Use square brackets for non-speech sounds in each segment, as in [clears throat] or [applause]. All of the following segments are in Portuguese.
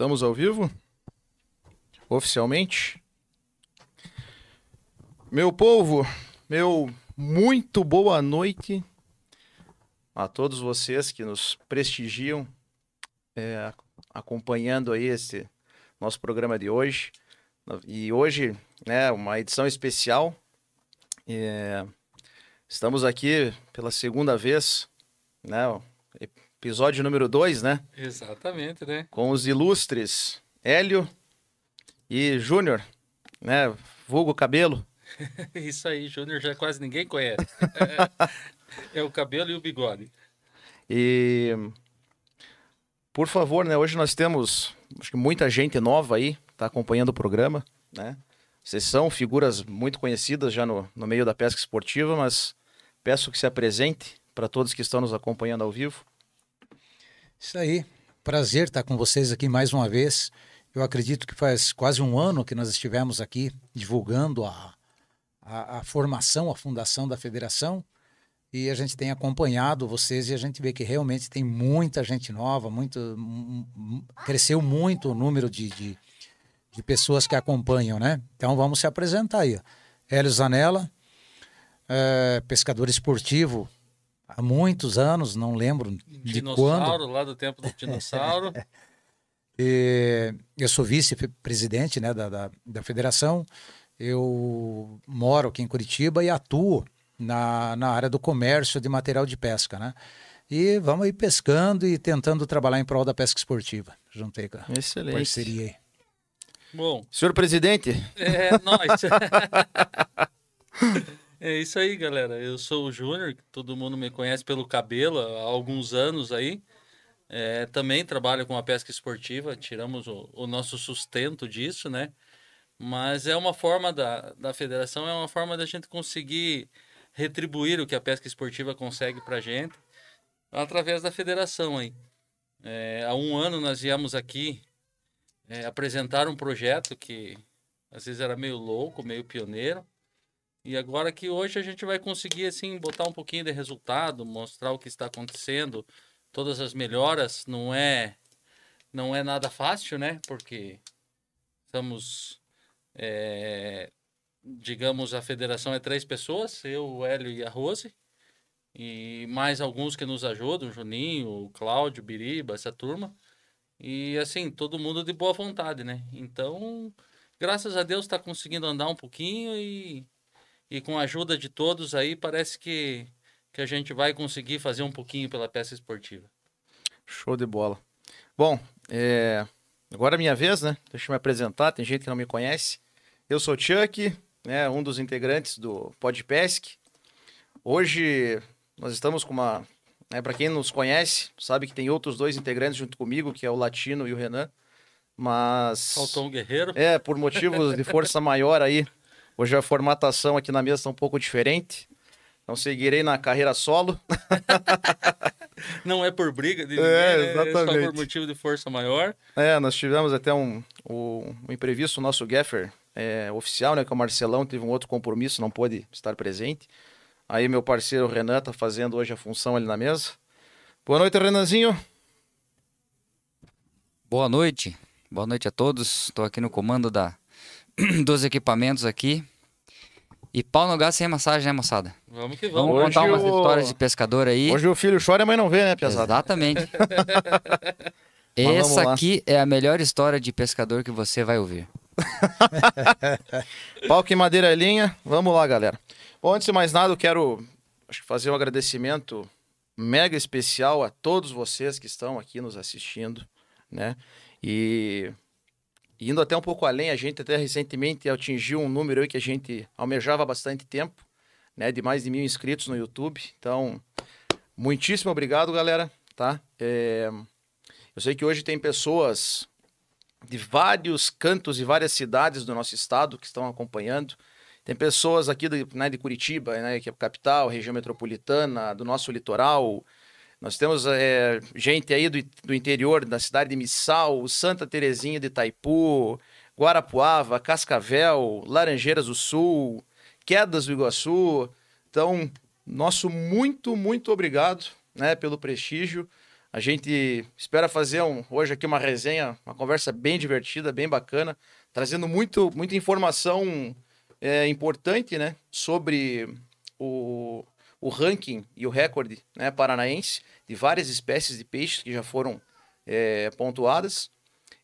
Estamos ao vivo? Oficialmente? Meu povo, meu muito boa noite a todos vocês que nos prestigiam, é, acompanhando aí esse nosso programa de hoje. E hoje, né, uma edição especial. É, estamos aqui pela segunda vez, né, episódio número 2, né? Exatamente, né? Com os ilustres Hélio e Júnior, né? Vulgo Cabelo. [laughs] Isso aí, Júnior já quase ninguém conhece. [laughs] é o cabelo e o bigode. E por favor, né? Hoje nós temos acho que muita gente nova aí, tá acompanhando o programa, né? Vocês são figuras muito conhecidas já no, no meio da pesca esportiva, mas peço que se apresente para todos que estão nos acompanhando ao vivo. Isso aí. Prazer estar com vocês aqui mais uma vez. Eu acredito que faz quase um ano que nós estivemos aqui divulgando a, a, a, formação, a fundação da federação. E a gente tem acompanhado vocês e a gente vê que realmente tem muita gente nova, muito, cresceu muito o número de, de, de pessoas que acompanham, né? Então vamos se apresentar aí. Hélio Zanella, é, pescador esportivo há muitos anos, não lembro de dinossauro, quando. lá do tempo do dinossauro. [laughs] e, eu sou vice-presidente né, da, da, da, federação. Eu moro aqui em Curitiba e atuo na, na área do comércio de material de pesca, né? E vamos aí pescando e tentando trabalhar em prol da pesca esportiva. Juntei com a Excelente. parceria aí. Bom. Senhor presidente. É, nós. [laughs] [laughs] É isso aí, galera. Eu sou o Júnior, todo mundo me conhece pelo cabelo há alguns anos aí. É, também trabalho com a pesca esportiva, tiramos o, o, nosso sustento disso, né? Mas é uma forma da, da federação, é uma forma da gente conseguir retribuir o que a pesca esportiva consegue pra gente através da federação aí. É, há um ano nós viemos aqui é, apresentar um projeto que às vezes era meio louco, meio pioneiro, e agora que hoje a gente vai conseguir assim botar um pouquinho de resultado, mostrar o que está acontecendo, todas as melhoras, não é não é nada fácil, né? Porque estamos é, digamos a federação é três pessoas, eu, o Hélio e a Rose, e mais alguns que nos ajudam, o Juninho, o Cláudio, o Biriba, essa turma. E assim, todo mundo de boa vontade, né? Então, graças a Deus está conseguindo andar um pouquinho e e com a ajuda de todos aí, parece que, que a gente vai conseguir fazer um pouquinho pela peça esportiva. Show de bola. Bom, é... agora é minha vez, né? Deixa eu me apresentar, tem gente que não me conhece. Eu sou o Chuck, né, um dos integrantes do Podpesc. Hoje nós estamos com uma. Né, Para quem nos conhece, sabe que tem outros dois integrantes junto comigo, que é o Latino e o Renan. Mas. Faltou um guerreiro. É, por motivos de força maior aí, Hoje a formatação aqui na mesa está um pouco diferente. Então seguirei na carreira solo. [laughs] Não é por briga de é, ninguém, é só por motivo de força maior. É, nós tivemos até um, um, um imprevisto, o nosso Gaffer é, oficial, né, que é o Marcelão, teve um outro compromisso, não pôde estar presente. Aí meu parceiro Renan tá fazendo hoje a função ali na mesa. Boa noite, Renanzinho. Boa noite. Boa noite a todos. Estou aqui no comando da [clears throat] dos equipamentos aqui. E pau no gás sem massagem, né, moçada? Vamos que vamos. Vamos contar umas o... histórias de pescador aí. Hoje o filho chora, mas não vê, né, pesado? Exatamente. [laughs] Essa aqui é a melhor história de pescador que você vai ouvir. [laughs] Pau que madeira linha. Vamos lá, galera. Bom, antes de mais nada, eu quero fazer um agradecimento mega especial a todos vocês que estão aqui nos assistindo, né? E indo até um pouco além, a gente até recentemente atingiu um número que a gente almejava há bastante tempo, né? De mais de mil inscritos no YouTube. Então, muitíssimo obrigado, galera, tá? É... Eu sei que hoje tem pessoas de vários cantos e várias cidades do nosso estado que estão acompanhando. Tem pessoas aqui de, né, de Curitiba, né, que é a capital, região metropolitana, do nosso litoral, nós temos é, gente aí do, do interior, da cidade de Missal, Santa Terezinha de Itaipu, Guarapuava, Cascavel, Laranjeiras do Sul, Quedas do Iguaçu. Então, nosso muito, muito obrigado né, pelo prestígio. A gente espera fazer um, hoje aqui uma resenha, uma conversa bem divertida, bem bacana, trazendo muito, muita informação é, importante né, sobre o, o ranking e o recorde né, paranaense de várias espécies de peixes que já foram é, pontuadas.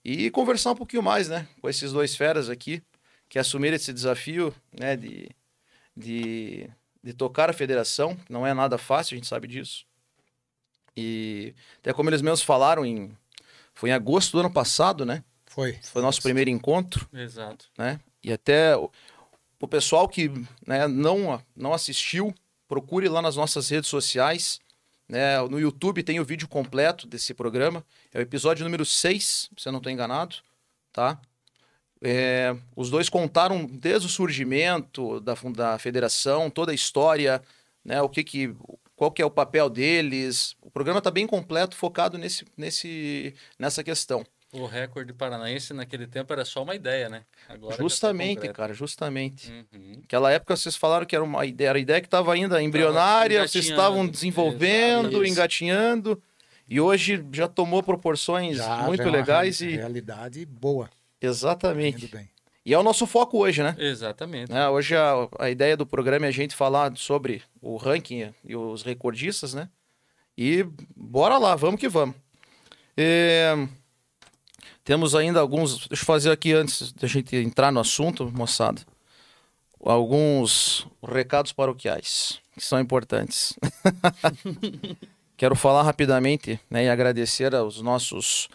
E conversar um pouquinho mais né, com esses dois feras aqui que assumiram esse desafio né, de, de, de tocar a federação. Não é nada fácil, a gente sabe disso. E até como eles mesmos falaram, em, foi em agosto do ano passado, né? Foi. Foi nosso primeiro encontro, Exato. né? E até o, o pessoal que né, não, não assistiu, procure lá nas nossas redes sociais. Né? No YouTube tem o vídeo completo desse programa. É o episódio número 6, se eu não estou enganado. Tá? É, os dois contaram desde o surgimento da, da federação, toda a história, né? o que que, qual que é o papel deles. O programa está bem completo, focado nesse, nesse, nessa questão. O recorde paranaense naquele tempo era só uma ideia, né? Agora tá justamente, cara, justamente. Uhum. Naquela época vocês falaram que era uma ideia, era a ideia que estava ainda embrionária, vocês estavam desenvolvendo, Exato. engatinhando, e hoje já tomou proporções Já, muito já é uma legais e realidade boa. exatamente. Bem. E é o nosso foco hoje, né? Exatamente. Né, Hoje a, a ideia do programa é a gente falar sobre o ranking e os recordistas, né? E bora lá, vamos que vamos. É, Temos ainda alguns. Deixa eu fazer aqui antes da gente entrar no assunto, moçada. Alguns recados paroquiais que são importantes. [laughs] Quero falar rapidamente né, e agradecer aos nossos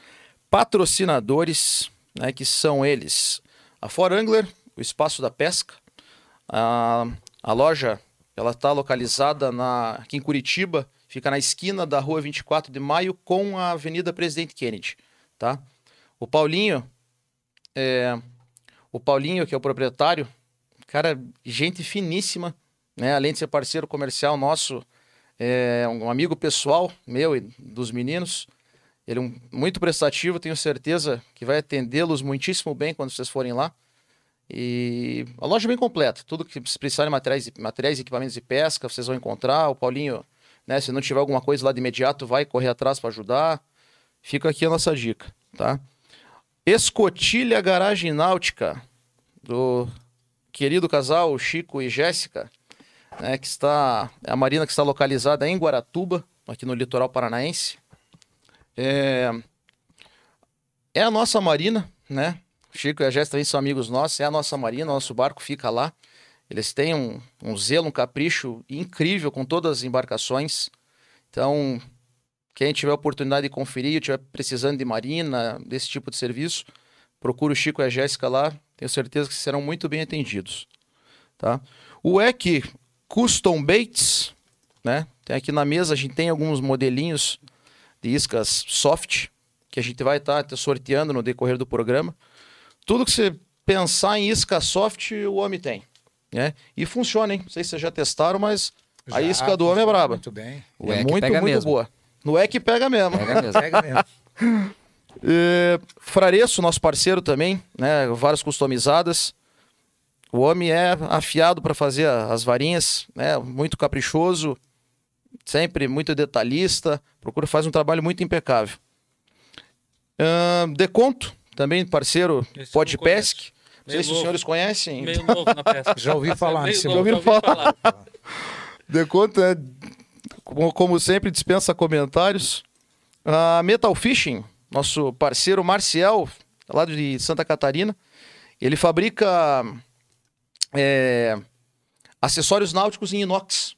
patrocinadores, né, que são eles a For Angler, o Espaço da Pesca. A, a loja ela está localizada na, aqui em Curitiba, fica na esquina da rua 24 de maio com a Avenida Presidente Kennedy. Tá? O Paulinho, é, o Paulinho, que é o proprietário, cara, gente finíssima, né? além de ser parceiro comercial nosso, é um amigo pessoal meu e dos meninos. Ele é um, muito prestativo, tenho certeza que vai atendê-los muitíssimo bem quando vocês forem lá. E a loja é bem completa, tudo que vocês precisarem de materiais, materiais e equipamentos de pesca, vocês vão encontrar. O Paulinho, né, se não tiver alguma coisa lá de imediato, vai correr atrás para ajudar. Fica aqui a nossa dica, tá? Escotilha Garagem Náutica, do querido casal Chico e Jéssica, né, que está é a marina que está localizada em Guaratuba, aqui no litoral paranaense. É, é a nossa marina, né? Chico e a Jéssica também são amigos nossos, é a nossa marina, nosso barco fica lá. Eles têm um, um zelo, um capricho incrível com todas as embarcações. Então, quem tiver a oportunidade de conferir, estiver precisando de marina, desse tipo de serviço, procure o Chico e a Jéssica lá. Tenho certeza que serão muito bem atendidos. Tá? O EC Custom Baits, né? Tem aqui na mesa, a gente tem alguns modelinhos de iscas soft, que a gente vai estar sorteando no decorrer do programa. Tudo que você pensar em isca soft, o homem tem. Né? E funciona, hein? Não sei se vocês já testaram, mas a Já isca do homem é braba. Muito bem. O é EC muito, muito mesmo. boa. No EC pega mesmo. Pega mesmo. Pega mesmo. É, [laughs] Frareço, nosso parceiro também, né? Várias customizadas. O homem é afiado para fazer as varinhas, né? Muito caprichoso, sempre muito detalhista. Procura faz um trabalho muito impecável. Ahn, Deconto, também parceiro Esse eu Pod não. Não sei Meio se os novo. senhores conhecem. Meio novo na pesca. Já ouvi [laughs] falar Meio novo, já ouvi falar? falar. Deconto é, como, como sempre, dispensa comentários. A Metal Fishing, nosso parceiro Marcial, lá de Santa Catarina, ele fabrica é, acessórios náuticos em inox.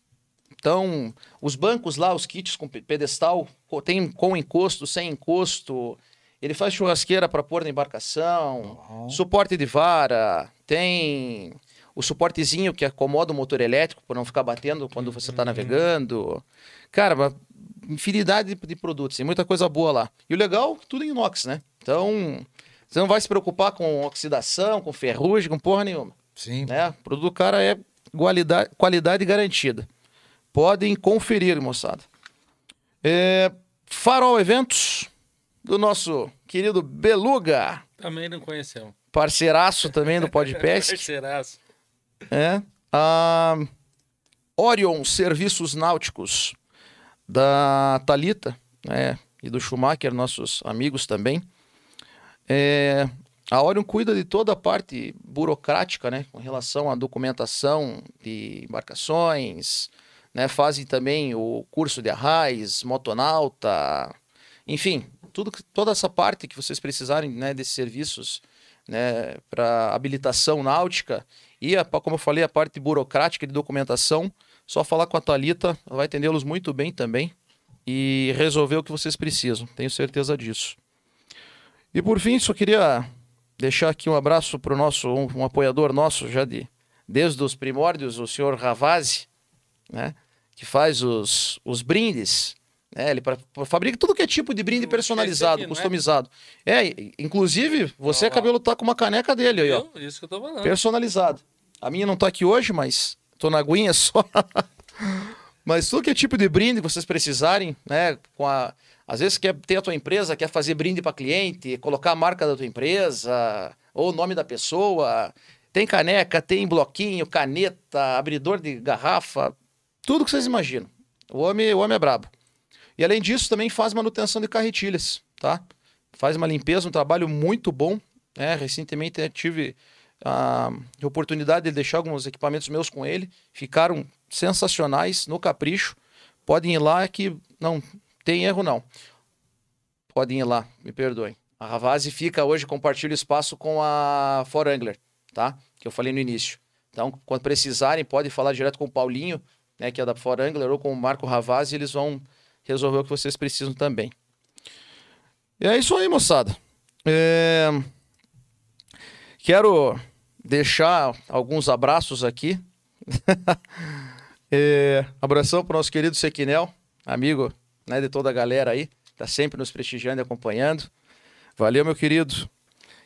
Então, os bancos lá, os kits com pe- pedestal, tem com encosto, sem encosto. Ele faz churrasqueira para pôr na embarcação, Bom. suporte de vara, tem o suportezinho que acomoda o motor elétrico para não ficar batendo quando você está navegando. Cara, uma infinidade de, de produtos, tem muita coisa boa lá. E o legal, tudo em inox, né? Então, você não vai se preocupar com oxidação, com ferrugem, com porra nenhuma Sim. né? O produto do cara é qualidade, qualidade garantida. Podem conferir, moçada. É, Farol Eventos, do nosso querido Beluga, Também não conhecemos. parceiraço também do Podpesc. [laughs] Parceiraço. É. A Orion Serviços Náuticos, da Talita, né? e do Schumacher, nossos amigos também. É, a Orion cuida de toda a parte burocrática, né, com relação à documentação de embarcações, né, fazem também o curso de arraiz, motonauta, enfim, tudo, toda essa parte que vocês precisarem, né, desses serviços, né, para habilitação náutica e, a, como eu falei, a parte burocrática de documentação, só falar com a Talita, ela vai atendê-los muito bem também e resolver o que vocês precisam, tenho certeza disso. E por fim, só queria deixar aqui um abraço para o nosso, um, um, apoiador nosso já de desde os primórdios, o senhor Ravazzi, né? Que faz os, os brindes. Né? Ele pra, pra, fabrica tudo que é tipo de brinde personalizado, aqui, customizado. É? é? inclusive, você de tá com uma caneca dele aí, ó. Isso que eu tô falando. Personalizado. A minha não tá aqui hoje, mas tô na aguinha [laughs] só. mas tudo que é tipo de brinde que vocês precisarem, né? Com a às vezes quer ter a tua empresa, quer fazer brinde para cliente, colocar a marca da tua empresa ou o nome da pessoa. Tem caneca, tem bloquinho, caneta, abridor de garrafa, tudo que vocês imaginam. O homem, o homem é brabo. E além disso, também faz manutenção de carretilhas, tá? Faz uma limpeza, um trabalho muito bom. Né? Recentemente tive a oportunidade de deixar alguns equipamentos meus com ele. Ficaram sensacionais, no capricho. Podem ir lá que não tem erro não. Podem ir lá, me perdoem. A Ravazzi fica hoje, compartilha espaço com a For Angler, tá? Que eu falei no início. Então, quando precisarem, podem falar direto com o Paulinho, né, que é da For Angler, ou com o Marco Ravazzi, eles vão resolver o que vocês precisam também. E é isso aí, moçada. É... Quero deixar alguns abraços aqui. é... [laughs] Abração para o nosso querido Sequinel, amigo né, de toda a galera aí, tá sempre nos prestigiando e acompanhando. Valeu, meu querido.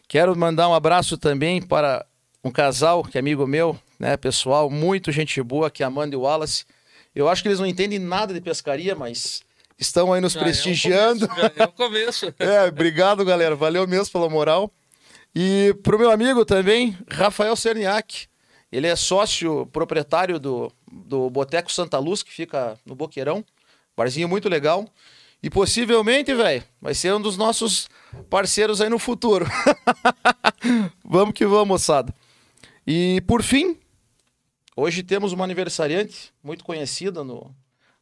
Quero mandar um abraço também para um casal que é amigo meu, né, pessoal, muito gente boa, que é Amanda e Wallace. Eu acho que eles não entendem nada de pescaria, mas estão aí nos já prestigiando. É o começo. É o começo. é, obrigado, galera. Valeu mesmo pela moral. E pro meu amigo também, Rafael Cerniak. Ele é sócio proprietário do, do Boteco Santa Luz, que fica no Boqueirão. Barzinho muito legal. E possivelmente, velho, vai ser um dos nossos parceiros aí no futuro. [laughs] vamos que vamos, moçada. E por fim, hoje temos uma aniversariante muito conhecida no,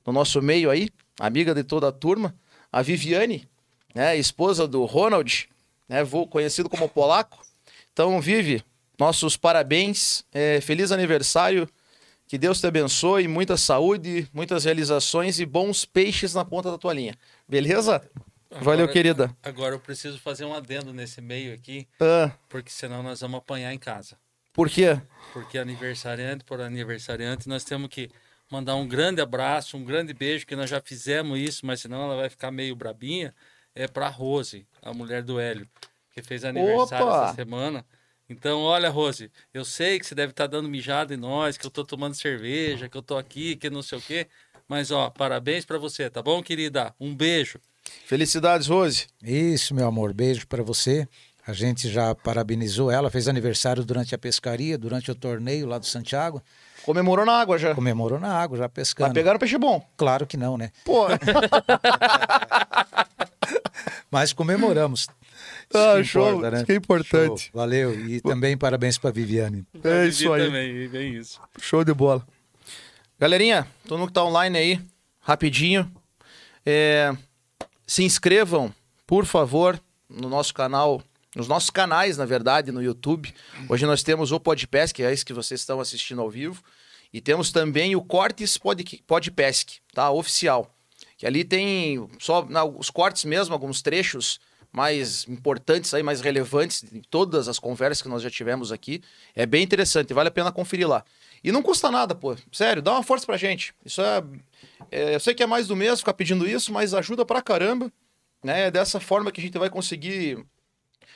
no nosso meio aí, amiga de toda a turma, a Viviane, né, esposa do Ronald, né, conhecido como polaco. Então, Vivi, nossos parabéns, é, feliz aniversário que Deus te abençoe, muita saúde, muitas realizações e bons peixes na ponta da tua linha. Beleza? Agora, Valeu, querida. Agora eu preciso fazer um adendo nesse meio aqui, ah. porque senão nós vamos apanhar em casa. Por quê? Porque aniversariante por aniversariante, nós temos que mandar um grande abraço, um grande beijo, que nós já fizemos isso, mas senão ela vai ficar meio brabinha. É para Rose, a mulher do Hélio, que fez aniversário Opa! essa semana. Então, olha, Rose, eu sei que você deve estar tá dando mijada em nós, que eu tô tomando cerveja, que eu tô aqui, que não sei o quê. Mas, ó, parabéns para você, tá bom, querida? Um beijo. Felicidades, Rose. Isso, meu amor. Beijo para você. A gente já parabenizou ela, fez aniversário durante a pescaria, durante o torneio lá do Santiago. Comemorou na água já. Comemorou na água, já pescando. Mas pegaram peixe bom? Claro que não, né? Pô. [laughs] [laughs] Mas comemoramos. Ah, show, importa, né? isso que é importante. Show. Valeu. E também parabéns para Viviane. É isso aí. Também, bem isso. Show de bola. Galerinha, todo mundo que tá online aí, rapidinho. É, se inscrevam, por favor, no nosso canal, nos nossos canais, na verdade, no YouTube. Hoje nós temos o Podpesc, que é esse que vocês estão assistindo ao vivo. E temos também o Cortes Pod, Podpesc, tá? Oficial. Que ali tem só não, os cortes mesmo, alguns trechos mais importantes aí, mais relevantes de todas as conversas que nós já tivemos aqui. É bem interessante, vale a pena conferir lá. E não custa nada, pô. Sério, dá uma força pra gente. Isso é, é eu sei que é mais do mesmo ficar pedindo isso, mas ajuda pra caramba, né? É dessa forma que a gente vai conseguir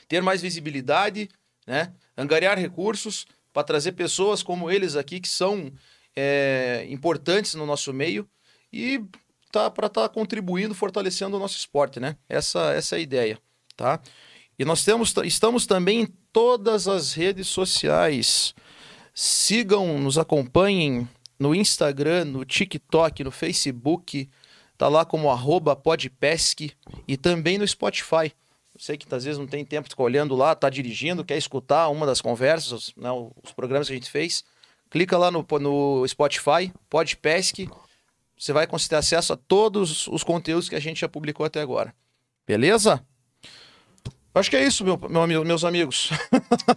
ter mais visibilidade, né? Angariar recursos para trazer pessoas como eles aqui que são é, importantes no nosso meio e tá para estar tá contribuindo, fortalecendo o nosso esporte, né? Essa, essa é a ideia tá? E nós temos, estamos também em todas as redes sociais. Sigam, nos acompanhem no Instagram, no TikTok, no Facebook, tá lá como arroba podpesc e também no Spotify. Eu sei que às vezes não tem tempo de ficar olhando lá, tá dirigindo, quer escutar uma das conversas, né, os programas que a gente fez. Clica lá no, no Spotify, Podpesc, você vai conseguir ter acesso a todos os conteúdos que a gente já publicou até agora. Beleza? Acho que é isso, meu, meu meus amigos.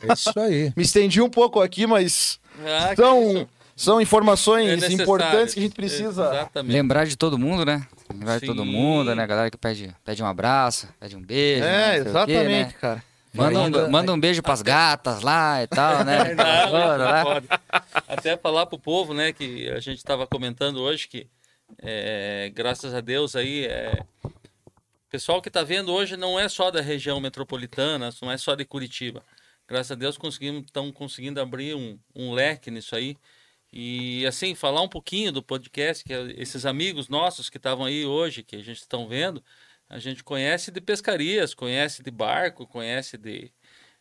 É isso aí. [laughs] Me estendi um pouco aqui, mas Ah, são, são informações É importantes que a gente precisa. Exatamente. Lembrar de todo mundo, né? Lembrar de todo Sim. né? A galera que pede, pede um abraço, pede um beijo. É, o quê, né? exatamente, cara. Manda, um, Ainda- manda um beijo pras gatas lá e tal, né? [laughs] Não, Bora, não né? Até falar pro povo, né, que a gente estava comentando hoje que, é, graças a Deus aí, é, pessoal que está vendo hoje não é só da região metropolitana, não é só de Curitiba. Graças a Deus conseguimos, estão conseguindo abrir um, um leque nisso aí. E assim, falar um pouquinho do podcast, que é esses amigos nossos que estavam aí hoje, que a gente estão vendo, a gente conhece de pescarias, conhece de barco, conhece de,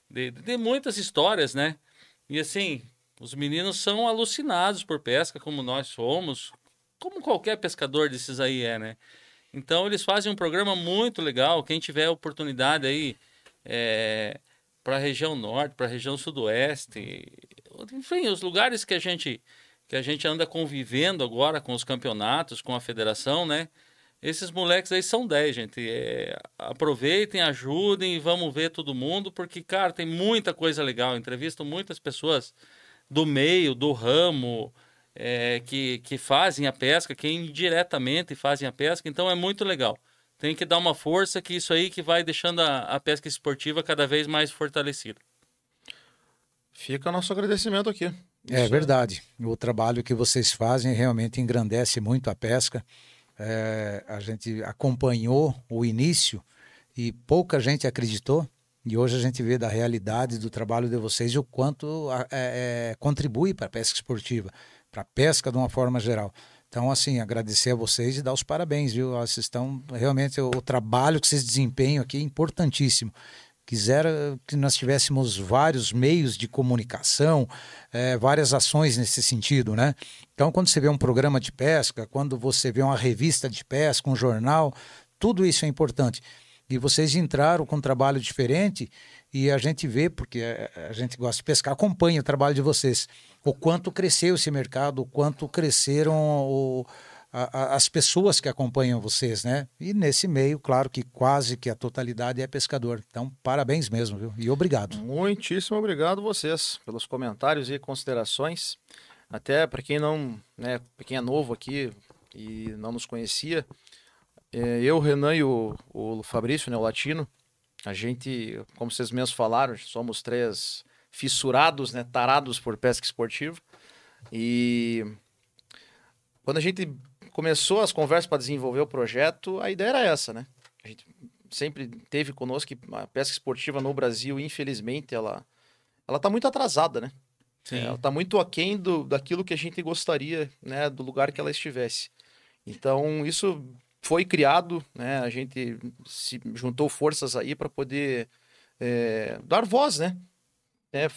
de, de muitas histórias, né? E assim, os meninos são alucinados por pesca, como nós somos, como qualquer pescador desses aí é, né? Então eles fazem um programa muito legal. Quem tiver oportunidade aí para a região norte, para a região sudoeste, enfim, os lugares que a gente que a gente anda convivendo agora com os campeonatos, com a federação, né? Esses moleques aí são 10, gente. É, aproveitem, ajudem e vamos ver todo mundo, porque, cara, tem muita coisa legal. Entrevisto muitas pessoas do meio, do ramo, é, que, que fazem a pesca, que indiretamente fazem a pesca, então é muito legal. Tem que dar uma força que isso aí que vai deixando a, a pesca esportiva cada vez mais fortalecida. Fica nosso agradecimento aqui. É Isso verdade. O trabalho que vocês fazem realmente engrandece muito a pesca. É, a gente acompanhou o início e pouca gente acreditou. E hoje a gente vê da realidade do trabalho de vocês e o quanto é, é, contribui para a pesca esportiva, para a pesca de uma forma geral. Então, assim, agradecer a vocês e dar os parabéns, viu? Vocês estão realmente o, o trabalho que vocês desempenham aqui é importantíssimo. Quisera que nós tivéssemos vários meios de comunicação, eh, várias ações nesse sentido, né? Então, quando você vê um programa de pesca, quando você vê uma revista de pesca, um jornal, tudo isso é importante. E vocês entraram com um trabalho diferente e a gente vê, porque eh, a gente gosta de pescar, acompanha o trabalho de vocês. O quanto cresceu esse mercado, o quanto cresceram o- a- as pessoas que acompanham vocês, né? E nesse meio, claro que quase que a totalidade é pescador. Então, parabéns mesmo, viu? E obrigado. Muitíssimo obrigado vocês pelos comentários e considerações. Até para quem não, né, quem é novo aqui e não nos conhecia, é, eu, Renan e o, o Fabrício, né, o Latino, a gente, como vocês mesmos falaram, somos três fissurados, né, tarados por pesca esportiva. E quando a gente começou as conversas para desenvolver o projeto, a ideia era essa, né? A gente sempre teve conosco que a pesca esportiva no Brasil, infelizmente, ela ela está muito atrasada, né? Ela está muito aquém do, daquilo que a gente gostaria, né, do lugar que ela estivesse. Então, isso foi criado, né? A gente se juntou forças aí para poder é, dar voz, né? É,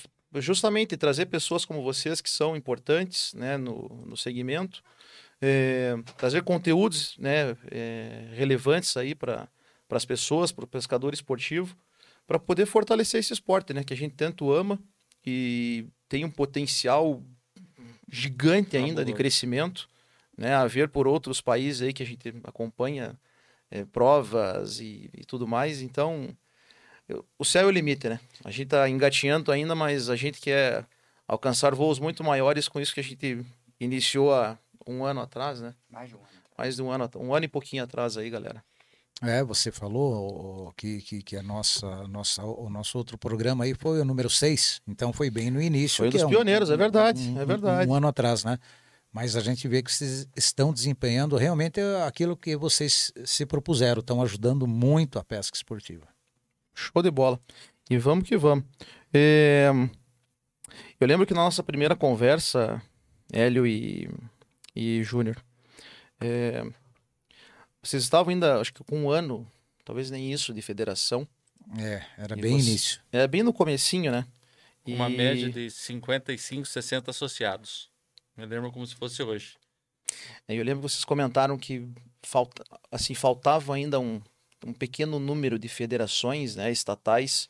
justamente trazer pessoas como vocês que são importantes, né, no, no segmento, é, trazer conteúdos, né, é, relevantes aí para as pessoas, para o pescador esportivo, para poder fortalecer esse esporte, né, que a gente tanto ama e tem um potencial gigante ainda de Fabuloso. crescimento, né, a ver por outros países aí que a gente acompanha é, provas e, e tudo mais. Então, eu- o céu é o limite, né? A gente tá engatinhando ainda, mas a gente quer alcançar voos muito maiores com isso que a gente iniciou há um ano atrás, né? Mais de um ano. Mais de um ano, um ano e pouquinho atrás aí, galera. É, você falou que, que, que a nossa, nossa, o nosso outro programa aí foi o número 6, então foi bem no início. Foi que dos um- pioneiros, é verdade, um- é verdade. Um ano atrás, né? Mas a gente vê que vocês estão desempenhando realmente aquilo que vocês se propuseram, estão ajudando muito a pesca esportiva. Show de bola. E vamos que vamos. É, Eu lembro que na nossa primeira conversa, Hélio e, e Júnior, é, vocês estavam ainda, acho que com um ano, talvez nem isso, de federação. É, era E bem você- início. É bem no comecinho, né? Uma E- média de 55, 60 associados. Me lembro como se fosse hoje. Eu lembro que vocês comentaram que falta, assim, faltava ainda um, um pequeno número de federações né, estatais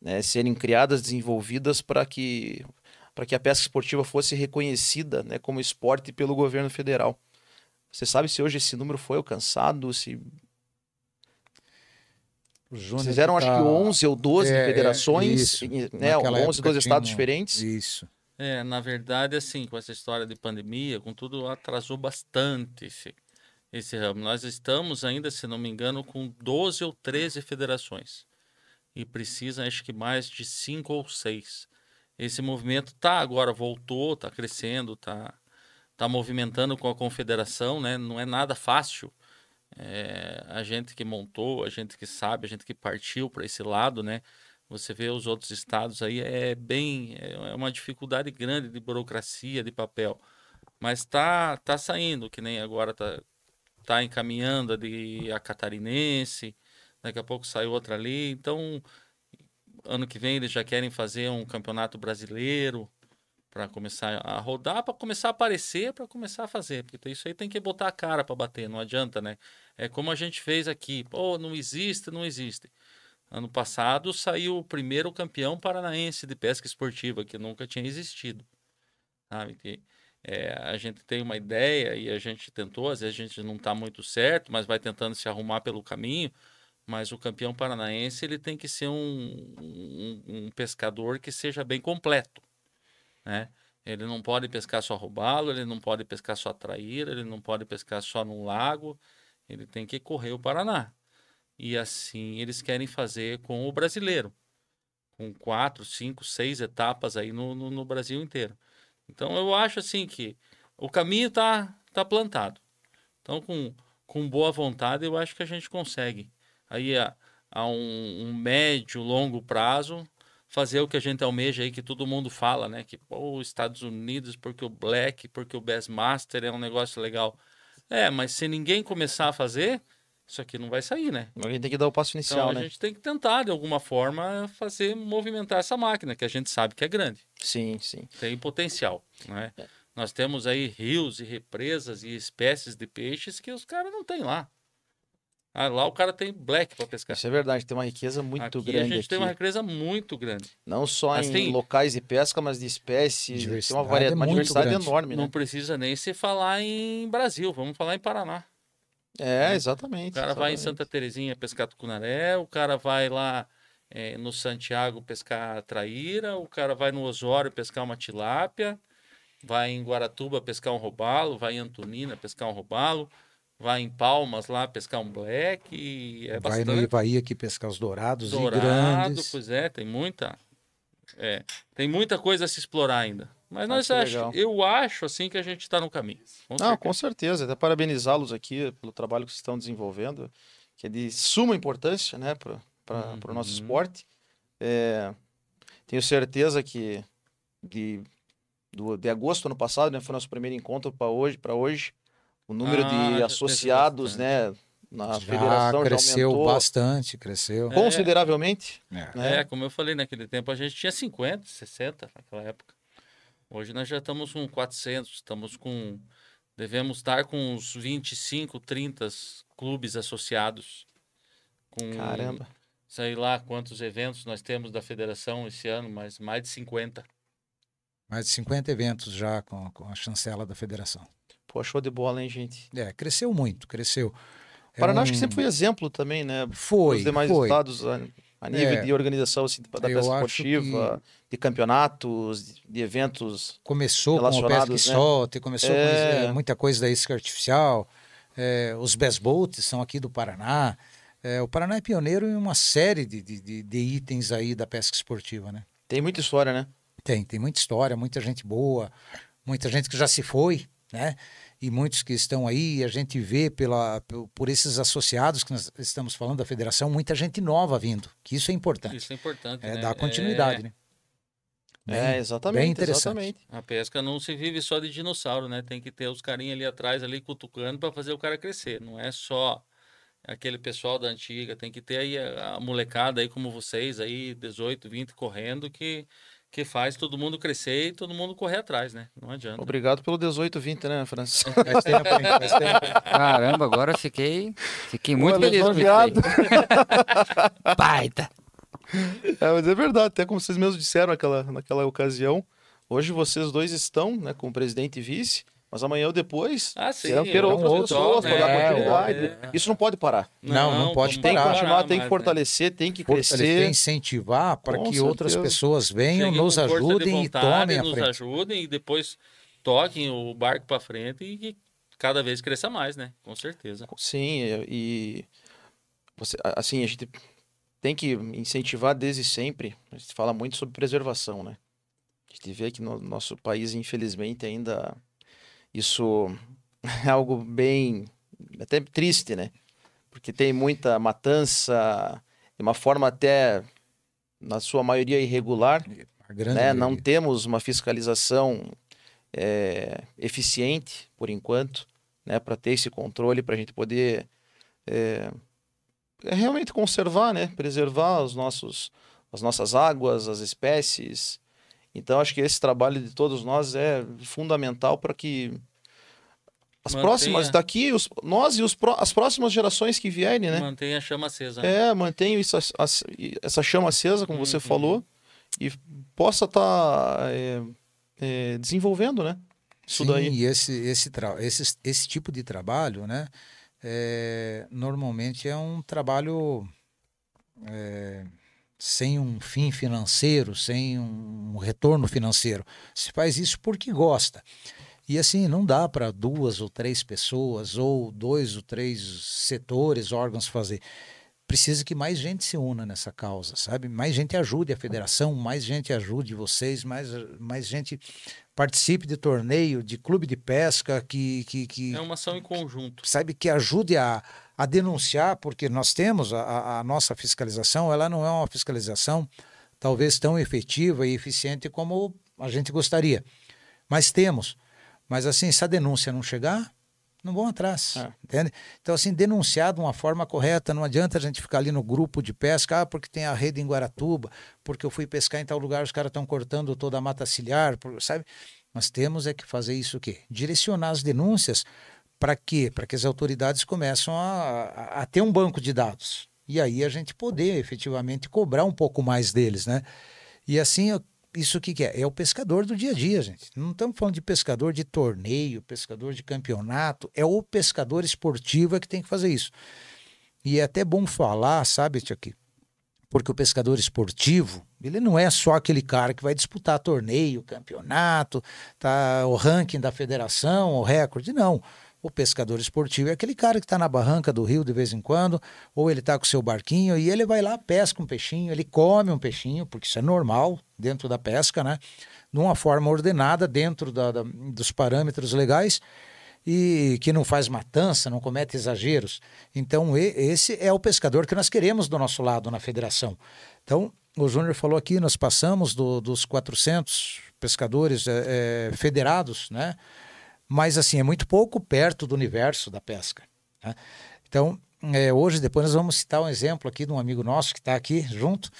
né, serem criadas, desenvolvidas para que, para que a pesca esportiva fosse reconhecida né, como esporte pelo governo federal. Você sabe se hoje esse número foi alcançado? Se vocês eram, tá... acho que 11 ou 12 é, federações, é, né? 11, 12 estados um... diferentes. Isso. É, na verdade, assim, com essa história de pandemia, com tudo, atrasou bastante esse, esse ramo. Nós estamos ainda, se não me engano, com 12 ou 13 federações. E precisa, acho que mais de 5 ou 6. Esse movimento tá agora, voltou, tá crescendo, tá, tá movimentando com a confederação, né? Não é nada fácil é, a gente que montou, a gente que sabe, a gente que partiu para esse lado, né? Você vê os outros estados aí, é bem. É uma dificuldade grande de burocracia, de papel. Mas tá, tá saindo, que nem agora tá, tá encaminhando a de a catarinense, daqui a pouco sai outra ali. Então, ano que vem eles já querem fazer um campeonato brasileiro para começar a rodar, para começar a aparecer, para começar a fazer, porque isso aí tem que botar a cara para bater, não adianta, né? É como a gente fez aqui, pô, não existe, não existe. Ano passado saiu o primeiro campeão paranaense de pesca esportiva, que nunca tinha existido. Sabe? Que, é, a gente tem uma ideia e a gente tentou, às vezes a gente não está muito certo, mas vai tentando se arrumar pelo caminho. Mas o campeão paranaense ele tem que ser um, um, um pescador que seja bem completo né? Ele não pode pescar só robalo, ele não pode pescar só traíra, ele não pode pescar só no lago, ele tem que correr o Paraná. E assim eles querem fazer com o brasileiro, com quatro, cinco, seis etapas aí no, no, no Brasil inteiro. Então eu acho assim que o caminho está tá plantado. Então com, com boa vontade eu acho que a gente consegue. Aí a, a um, um médio, longo prazo fazer o que a gente almeja aí, que todo mundo fala, né? Que, pô, Estados Unidos, porque o Black, porque o Bassmaster é um negócio legal. É, mas se ninguém começar a fazer, isso aqui não vai sair, né? A gente tem que dar o passo inicial, então, né? a gente tem que tentar, de alguma forma, fazer movimentar essa máquina, que a gente sabe que é grande. Sim, sim. Tem potencial, né? É. Nós temos aí rios e represas e espécies de peixes que os caras não têm lá. Ah, lá o cara tem black para pescar. Isso é verdade, tem uma riqueza muito aqui grande. A gente aqui. tem uma riqueza muito grande. Não só mas em tem... locais de pesca, mas de espécies. Tem uma, variedade, é uma diversidade grande. enorme. Né? Não precisa nem se falar em Brasil, vamos falar em Paraná. É, exatamente. O cara exatamente. vai em Santa Terezinha pescar tucunaré, o cara vai lá é, no Santiago pescar traíra, o cara vai no Osório pescar uma tilápia, vai em Guaratuba pescar um robalo, vai em Antonina pescar um robalo vai em Palmas lá pescar um black e é vai bastante. no Ivaí aqui pescar os dourados Dourado, e grandes. pois é, tem muita é, tem muita coisa a se explorar ainda. Mas nós acho, eu acho assim que a gente está no caminho. Com Não, certeza. com certeza. Até parabenizá-los aqui pelo trabalho que vocês estão desenvolvendo, que é de suma importância né, para uhum. o nosso esporte. É, tenho certeza que de, do, de agosto ano passado, né, foi nosso primeiro encontro para hoje, para hoje o número ah, de associados, né? Na já federação cresceu já aumentou bastante, cresceu. Consideravelmente. É. Né? é, como eu falei naquele tempo, a gente tinha 50, 60 naquela época. Hoje nós já estamos com 400, estamos com. Devemos estar com uns 25, 30 clubes associados. Com, Caramba. Sei lá quantos eventos nós temos da federação esse ano, mas mais de 50. Mais de 50 eventos já com, com a chancela da federação. Pô, show de bola, hein, gente? É, cresceu muito, cresceu. É Paraná um... acho que sempre foi exemplo também, né? Foi. Os demais foi. estados a, nível é, de organização assim, da pesca esportiva, que... de campeonatos, de eventos. Começou com o pesca né? solte, começou é... com muita coisa da isca artificial. É, os best boats são aqui do Paraná. É, o Paraná é pioneiro em uma série de, de, de, itens aí da pesca esportiva, né? Tem muita história, né? Tem, tem muita história, muita gente boa, muita gente que já se foi, né? E muitos que estão aí, a gente vê pela, por esses associados que nós estamos falando da federação, muita gente nova vindo, que isso é importante. Isso é importante, é, né? Dar continuidade, é... né? Bem, é, exatamente. Bem interessante. Exatamente. A pesca não se vive só de dinossauro, né? Tem que ter os carinhos ali atrás, ali cutucando para fazer o cara crescer. Não é só aquele pessoal da antiga, tem que ter aí a, a molecada aí como vocês aí, 18, 20 correndo que que faz todo mundo crescer e todo mundo correr atrás, né? Não adianta. Obrigado pelo 1820, né, Francis? [laughs] Faz tempo, hein? Faz tempo. Caramba, agora fiquei, fiquei muito Pô, feliz isso lisonjeado. aí. [laughs] Baita. É, mas é verdade, até como vocês mesmos disseram naquela, naquela ocasião, hoje vocês dois estão, né, com o presidente e vice, mas amanhã ou depois Ah, sim. serão ter é outras outro, pessoas né? para dar É, continuidade. é. Isso não pode parar. Não, não pode como Tem que parar. continuar, tem que né? fortalecer, tem que Fortalecer, crescer. incentivar para Com que outras certeza. pessoas venham, Cheguem nos ajudem e vontade, tomem a nos frente. ajudem e depois toquem o barco para frente e que cada vez cresça mais, né? Com certeza. Sim, e, e você, a- assim, a gente tem que incentivar desde sempre. A gente fala muito sobre preservação, né? A gente vê que no nosso país, infelizmente, ainda isso [laughs] é algo bem até triste, né? Porque tem muita matança, de uma forma até, na sua maioria, irregular. Né? Não temos uma fiscalização é, eficiente, por enquanto, né? para ter esse controle, para a gente poder é, é realmente conservar, né? preservar os nossos, as nossas águas, as espécies. Então, acho que esse trabalho de todos nós é fundamental para que as Mantenha- próximas daqui, os, nós e os, as próximas gerações que vierem, né? Mantenha a chama acesa. É, mantenha isso, essa chama acesa, como você Uhum. falou, e possa estar desenvolvendo, né? Isso Sim, daí. e esse, esse, esse, esse tipo de trabalho, né, é, normalmente é um trabalho é, sem um fim financeiro, sem um retorno financeiro. Se faz isso porque gosta. E assim, não dá para duas ou três pessoas, ou dois ou três setores, órgãos fazer. Precisa que mais gente se una nessa causa, sabe? Mais gente ajude a federação, mais gente ajude vocês, mais, mais gente participe de torneio, de clube de pesca, que, que, que É uma ação em conjunto. sabe, que ajude a, a denunciar, porque nós temos a- a, nossa fiscalização, ela não é uma fiscalização talvez tão efetiva e eficiente como a gente gostaria. Mas temos. Mas assim, se a denúncia não chegar, não vão atrás, É. entende? Então assim, denunciar de uma forma correta, não adianta a gente ficar ali no grupo de pesca, ah, porque tem a rede em Guaratuba, porque eu fui pescar em tal lugar, os caras estão cortando toda a mata ciliar, sabe? Nós temos é que fazer isso o quê? Direcionar as denúncias para quê? Para que as autoridades começam a, a, a ter um banco de dados. E aí a gente poder efetivamente cobrar um pouco mais deles, né? E assim, isso o que, que é? É o pescador do dia a dia, gente. Não estamos falando de pescador de torneio, pescador de campeonato, é o pescador esportivo é que tem que fazer isso. E é até bom falar, sabe, Tiaki? Porque o pescador esportivo, ele não é só aquele cara que vai disputar torneio, campeonato, tá, o ranking da federação, o recorde, não. O pescador esportivo é aquele cara que está na barranca do rio de vez em quando, ou ele está com o seu barquinho e ele vai lá, pesca um peixinho, ele come um peixinho, porque isso é normal dentro da pesca, né? De uma forma ordenada, dentro da- da- dos parâmetros legais e que não faz matança, não comete exageros. Então, esse é o pescador que nós queremos do nosso lado na federação. Então, o Júnior falou aqui, nós passamos do- dos 400 pescadores eh, eh, federados, né? Mas, assim, é muito pouco perto do universo da pesca. né? Então, eh, hoje, depois nós vamos citar um exemplo aqui de um amigo nosso que está aqui junto,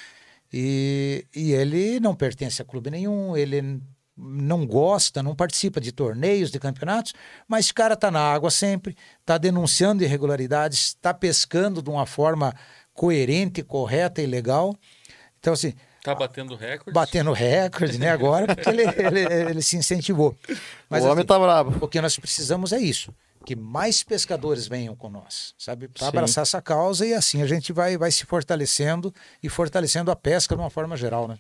e, e ele não pertence a clube nenhum, ele não gosta, não participa de torneios, de campeonatos, mas esse cara está na água sempre, está denunciando irregularidades, está pescando de uma forma coerente, correta e legal. Então, assim, Tá batendo recorde. batendo recorde, né, agora, porque ele, ele, ele se incentivou. Mas o homem assim, tá bravo. o que nós precisamos é isso, que mais pescadores venham com nós, sabe, para abraçar essa causa e assim a gente vai, vai se fortalecendo e fortalecendo a pesca de uma forma geral, né?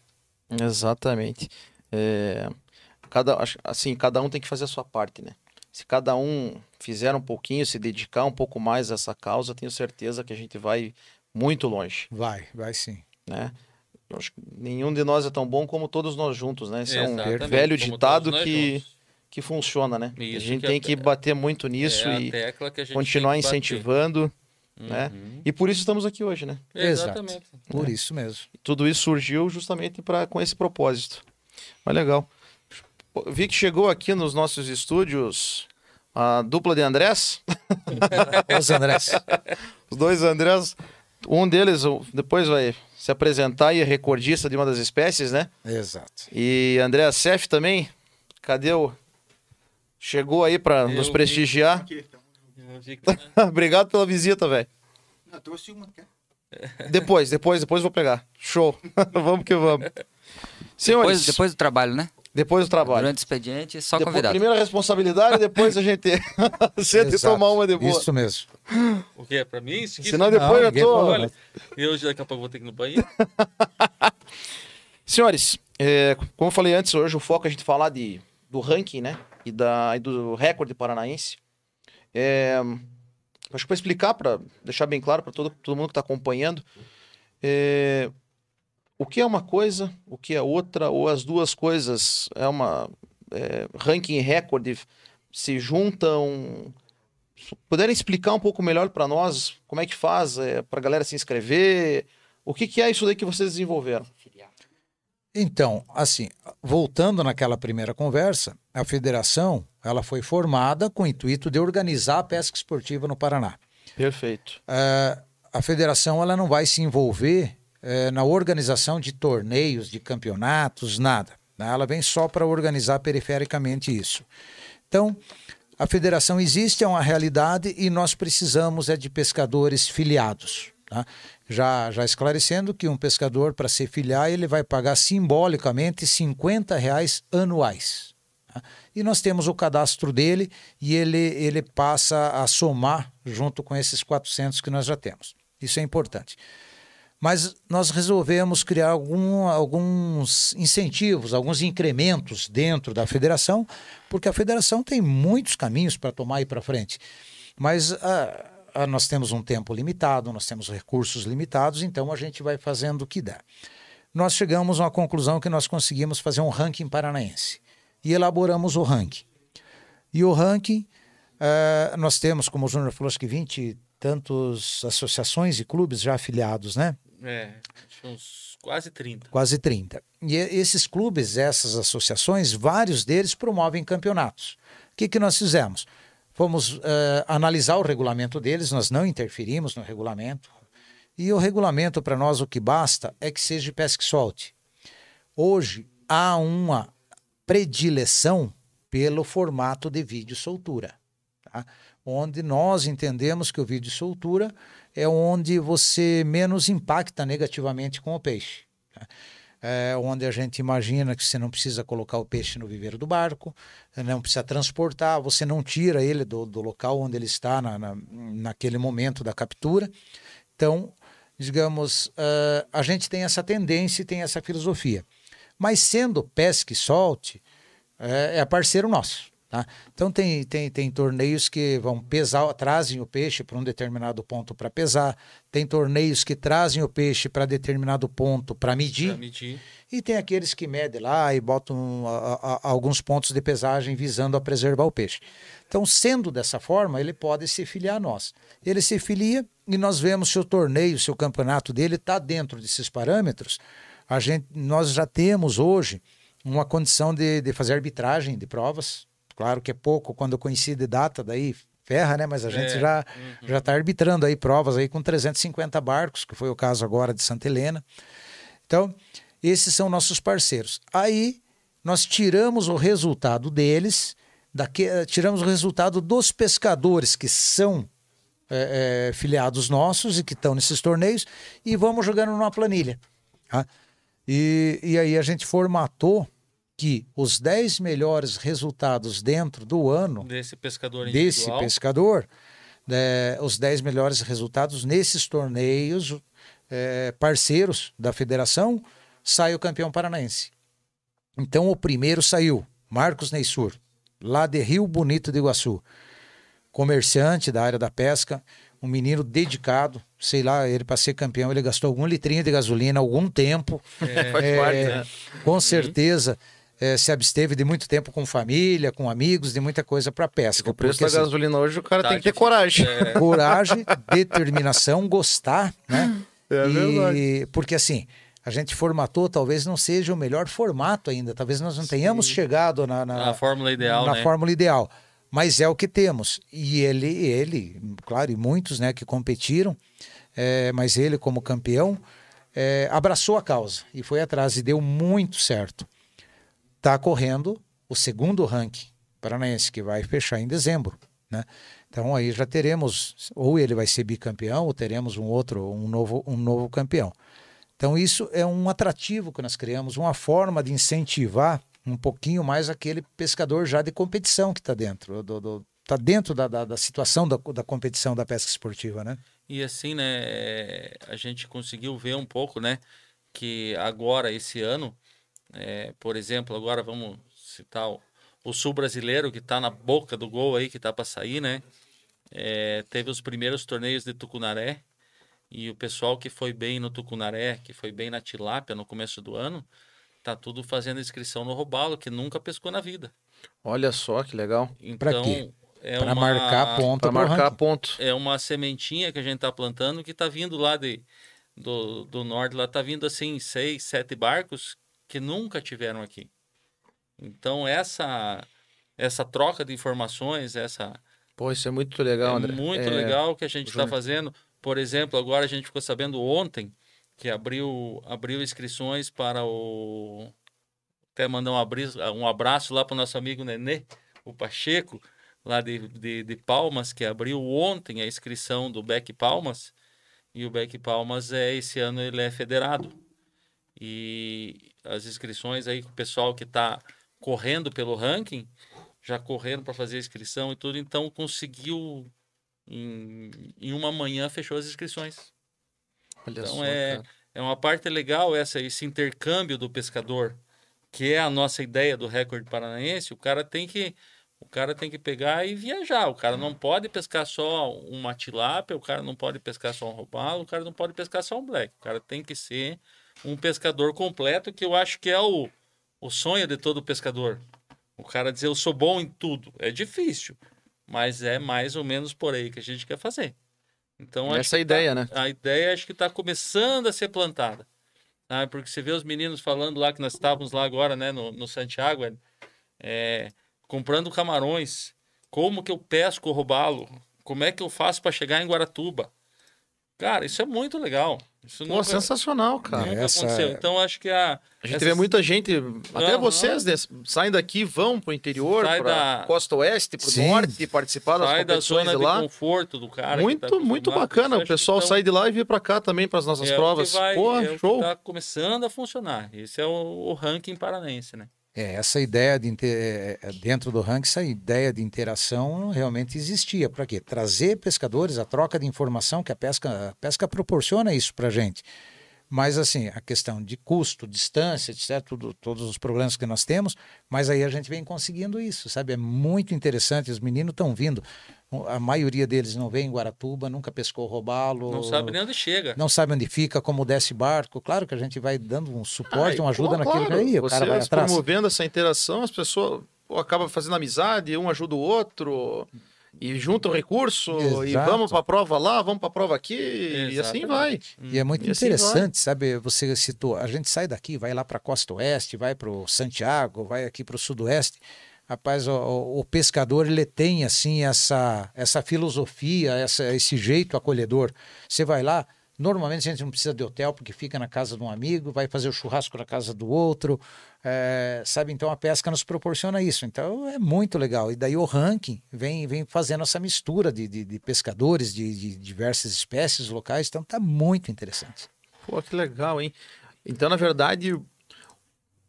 Exatamente. É, cada, assim, cada um tem que fazer a sua parte, né? Se cada um fizer um pouquinho, se dedicar um pouco mais a essa causa, tenho certeza que a gente vai muito longe, Vai, vai sim. né? Eu acho que nenhum de nós é tão bom como todos nós juntos, né? Esse é um velho ditado que, juntos. que funciona, né? a Isso gente que tem que bater muito nisso é a e a continuar incentivando, né? Uhum. E por isso estamos aqui hoje, né? Exatamente. Por isso mesmo. Tudo isso surgiu justamente para com esse propósito. Mas legal. Vi que chegou aqui nos nossos estúdios a dupla de Andrés, Os Andrés. [laughs] os dois Andrés. Um deles depois vai se apresentar e é recordista de uma das espécies, né? Exato. E André Sef também. Cadê o. Chegou aí pra Eu nos vi. prestigiar. Aqui, então. Tá- [laughs] Obrigado pela visita, velho. Não, eu trouxe uma, quer? Depois, depois, depois eu vou pegar. Show. [laughs] vamos que vamos. Senhores, Depois, depois do trabalho, né? Depois do trabalho. Durante o expediente, só Depois- convidado. primeira responsabilidade, depois a gente [laughs] senta e tomar uma de boa. Isso mesmo. O que é pra mim? Isso aqui? Senão depois Não, eu tô. Olha, eu já daqui a pouco vou ter que ir no banheiro. [laughs] Senhores, é, como eu falei antes, hoje o foco é a gente falar de, do ranking, né? E, da, e do recorde paranaense. É, acho que para explicar, para deixar bem claro para todo, todo mundo que está acompanhando, é, o que é uma coisa, o que é outra, ou as duas coisas é uma é, ranking recorde se juntam. Puderem explicar um pouco melhor para nós como é que faz é, para a galera se inscrever? O que, que é isso daí que vocês desenvolveram? Então, assim, voltando naquela primeira conversa, a federação ela foi formada com o intuito de organizar a pesca esportiva no Paraná. Perfeito. Eh, a federação ela não vai se envolver eh, na organização de torneios, de campeonatos, nada. né? Ela vem só para organizar perifericamente isso. Então, a federação existe, é uma realidade e nós precisamos é de pescadores filiados. tá? Já, já esclarecendo que um pescador, para se filiar, ele vai pagar simbolicamente 50 reais anuais. tá? E nós temos o cadastro dele e ele, ele passa a somar junto com esses 400 que nós já temos. Isso é importante. Mas nós resolvemos criar algum, alguns incentivos, alguns incrementos dentro da federação, porque a federação tem muitos caminhos para tomar e para frente. Mas ah, ah, nós temos um tempo limitado, nós temos recursos limitados, então a gente vai fazendo o que dá. Nós chegamos a uma conclusão que nós conseguimos fazer um ranking paranaense e elaboramos o ranking. E o ranking, ah, nós temos, como o Júnior falou, acho que 20 e tantos associações e clubes já afiliados, né? É, uns quase 30. Quase 30. E esses clubes, essas associações, vários deles promovem campeonatos. O que, que nós fizemos? Fomos eh, analisar o regulamento deles, nós não interferimos no regulamento. E o regulamento, para nós, o que basta é que seja de pesca e solte. Hoje, há uma predileção pelo formato de vídeo soltura, tá? onde nós entendemos que o vídeo soltura é onde você menos impacta negativamente com o peixe. tá? É onde a gente imagina que você não precisa colocar o peixe no viveiro do barco, não precisa transportar, você não tira ele do, do local onde ele está na, na, naquele momento da captura. Então, digamos, eh, a gente tem essa tendência e tem essa filosofia. Mas sendo pesca e solte, é, é parceiro nosso. Tá? Então tem, tem, tem torneios que vão pesar, trazem o peixe para um determinado ponto para pesar, tem torneios que trazem o peixe para determinado ponto para medir, medir. e tem aqueles que medem lá e botam a- a- alguns pontos de pesagem visando a preservar o peixe. Então, sendo dessa forma, ele pode se filiar a nós. Ele se filia e nós vemos se o torneio, se o campeonato dele está dentro desses parâmetros. A gente, nós já temos hoje uma condição de, de fazer arbitragem de provas. Claro que é pouco quando coincide data, daí ferra, né? Mas a gente É, já já está arbitrando aí provas aí com 350 barcos, que foi o caso agora de Santa Helena. Então, esses são nossos parceiros. Aí nós tiramos o resultado deles, daque, eh, tiramos o resultado dos pescadores que são eh, eh, filiados nossos e que estão nesses torneios e vamos jogando numa planilha. tá? E, e aí a gente formatou que os 10 melhores resultados dentro do ano Desse pescador desse pescador, né, os 10 melhores resultados nesses torneios eh, parceiros da federação, sai o campeão paranaense. Então o primeiro saiu, Marcos Neissur, lá de Rio Bonito de Iguaçu. Comerciante da área da pesca, um menino dedicado, sei lá, ele para ser campeão, ele gastou algum litrinho de gasolina, algum tempo. Faz É, parte, né? Com certeza eh, se absteve de muito tempo com família, com amigos, de muita coisa para pesca. O preço porque, da assim, gasolina hoje, o cara Tá tem que ter coragem. É, [laughs] coragem, determinação, gostar, né? É e, verdade. Porque assim, a gente formatou, talvez não seja o melhor formato ainda, talvez nós não tenhamos chegado na, na, a fórmula ideal, na né? fórmula ideal. Mas é o que temos. E ele, ele, claro, e muitos né, que competiram, é, mas ele como campeão, é, abraçou a causa e foi atrás e deu muito certo. Está correndo o segundo ranking paranaense, que vai fechar em dezembro. Né? Então aí já teremos, ou ele vai ser bicampeão, ou teremos um outro, um novo, um novo campeão. Então isso é um atrativo que nós criamos, uma forma de incentivar um pouquinho mais aquele pescador já de competição que está dentro, do, do, tá dentro da, da, da situação da, da competição da pesca esportiva, né? E assim, né, a gente conseguiu ver um pouco, né, que agora, esse ano, é, por exemplo, agora vamos citar o, o sul brasileiro que está na boca do gol aí, que está para sair, né, é, teve os primeiros torneios de Tucunaré, e o pessoal que foi bem no Tucunaré, que foi bem na Tilápia no começo do ano, tá tudo fazendo inscrição no robalo, que nunca pescou na vida. Olha só que legal. Então, quê? é Para uma, marcar ponto Para marcar ranking. ponto. é uma sementinha que a gente tá plantando que tá vindo lá de, do, do norte, lá tá vindo assim seis, sete barcos que nunca tiveram aqui. Então essa essa troca de informações, essa Pô, isso é muito legal, é André. muito É, legal que a gente está fazendo. Por exemplo, agora a gente ficou sabendo ontem que abriu, abriu inscrições para o. Até mandar um abraço, um abraço lá para o nosso amigo Nenê, o Pacheco, lá de, de, de Palmas, que abriu ontem a inscrição do Beck Palmas. E o Beck Palmas, é, esse ano, ele é federado. E as inscrições aí, com o pessoal que está correndo pelo ranking, já correndo para fazer a inscrição e tudo, então conseguiu em, em uma manhã fechou as inscrições. Olha Então só, é, cara. é uma parte legal essa esse intercâmbio do pescador, que é a nossa ideia do recorde paranaense. O cara tem que o cara tem que pegar e viajar. O cara não pode pescar só uma tilápia, o cara não pode pescar só um robalo, o cara não pode pescar só um black. O cara tem que ser um pescador completo, que eu acho que é o, o sonho de todo pescador. O cara dizer eu sou bom em tudo. É difícil, mas é mais ou menos por aí que a gente quer fazer. Então, Essa é a tá- ideia, né? a ideia acho que está começando a ser plantada. Porque você vê os meninos falando lá que nós estávamos lá agora, né, no, no Santiago, é, é, comprando camarões. Como que eu pesco o robalo? Como é que eu faço para chegar em Guaratuba? Cara, isso é muito legal. Isso Pô, nunca, sensacional, cara. nunca Essa- aconteceu. Então, acho que a. A gente essas- vê muita gente, até Aham. vocês, né, saem daqui, vão pro interior, Sai pra da- costa oeste, pro Sim. norte, participar das sai da competições zona de de lá. conforto do cara. muito, tá muito bacana. O pessoal tão- sai de lá e vir pra cá também, pras nossas é provas. O vai, Pô, é o show. que tá começando a funcionar. Esse é o, o ranking paranense, né? É, essa ideia de inte- é, é, dentro do ranking, essa ideia de interação realmente existia. Para quê? Trazer pescadores, a troca de informação que a pesca, a pesca proporciona isso para gente. Mas assim, a questão de custo, distância, etc., tudo, todos os problemas que nós temos, mas aí a gente vem conseguindo isso, sabe? É muito interessante. Os meninos estão vindo. A maioria deles não vem em Guaratuba, nunca pescou robalo. Não sabe nem onde chega. não sabe onde fica, como desce barco. Claro que a gente vai dando um suporte, Ah, uma ajuda pô, naquilo claro, aí, o cara vai atrás. promovendo essa interação, as pessoas pô, acabam fazendo amizade, um ajuda o outro, e juntam recurso, e Exato. vamos pra prova lá, vamos pra prova aqui, e assim vai. Exatamente. E é muito E assim interessante, sabe? Você citou, a gente sai daqui, vai lá para a costa oeste, vai para o Santiago, vai aqui para o sudoeste. Rapaz, o, o- pescador ele tem assim essa essa filosofia, essa, esse jeito acolhedor. Você vai lá, normalmente a gente não precisa de hotel porque fica na casa de um amigo, vai fazer o churrasco na casa do outro, é, sabe? Então a pesca nos proporciona isso. Então é muito legal. E daí o ranking vem vem fazendo essa mistura de, de, de pescadores de, de diversas espécies locais. Então tá muito interessante. Pô, que legal, hein? Então, na verdade,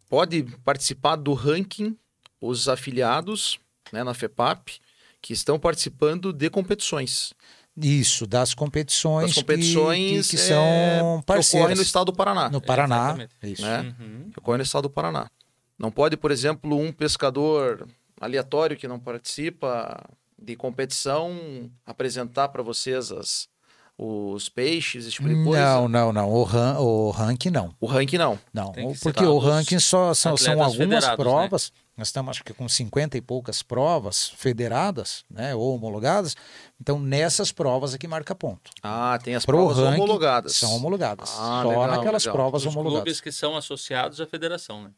pode participar do ranking os afiliados né, na FEPAP que estão participando de competições. Isso, das competições, Das que- competições que, que é, são que ocorrem parceiras. no estado do Paraná. No Paraná, Exatamente. isso. Né? Uhum. que ocorre no estado do Paraná. Não pode, por exemplo, um pescador aleatório que não participa de competição apresentar para vocês as, os peixes, esse tipo de coisa. Não, não, não. O, ran, o ranking não. O ranking não. Não, que porque o ranking só são, são algumas federados, provas. Nós estamos, acho que, com 50 e poucas provas federadas, né, ou homologadas. Então, nessas provas aqui marca ponto. Ah, tem as Pro provas ranking, homologadas. São homologadas. Ah, só legal, naquelas legal. provas Os homologadas. clubes que são associados à federação, né?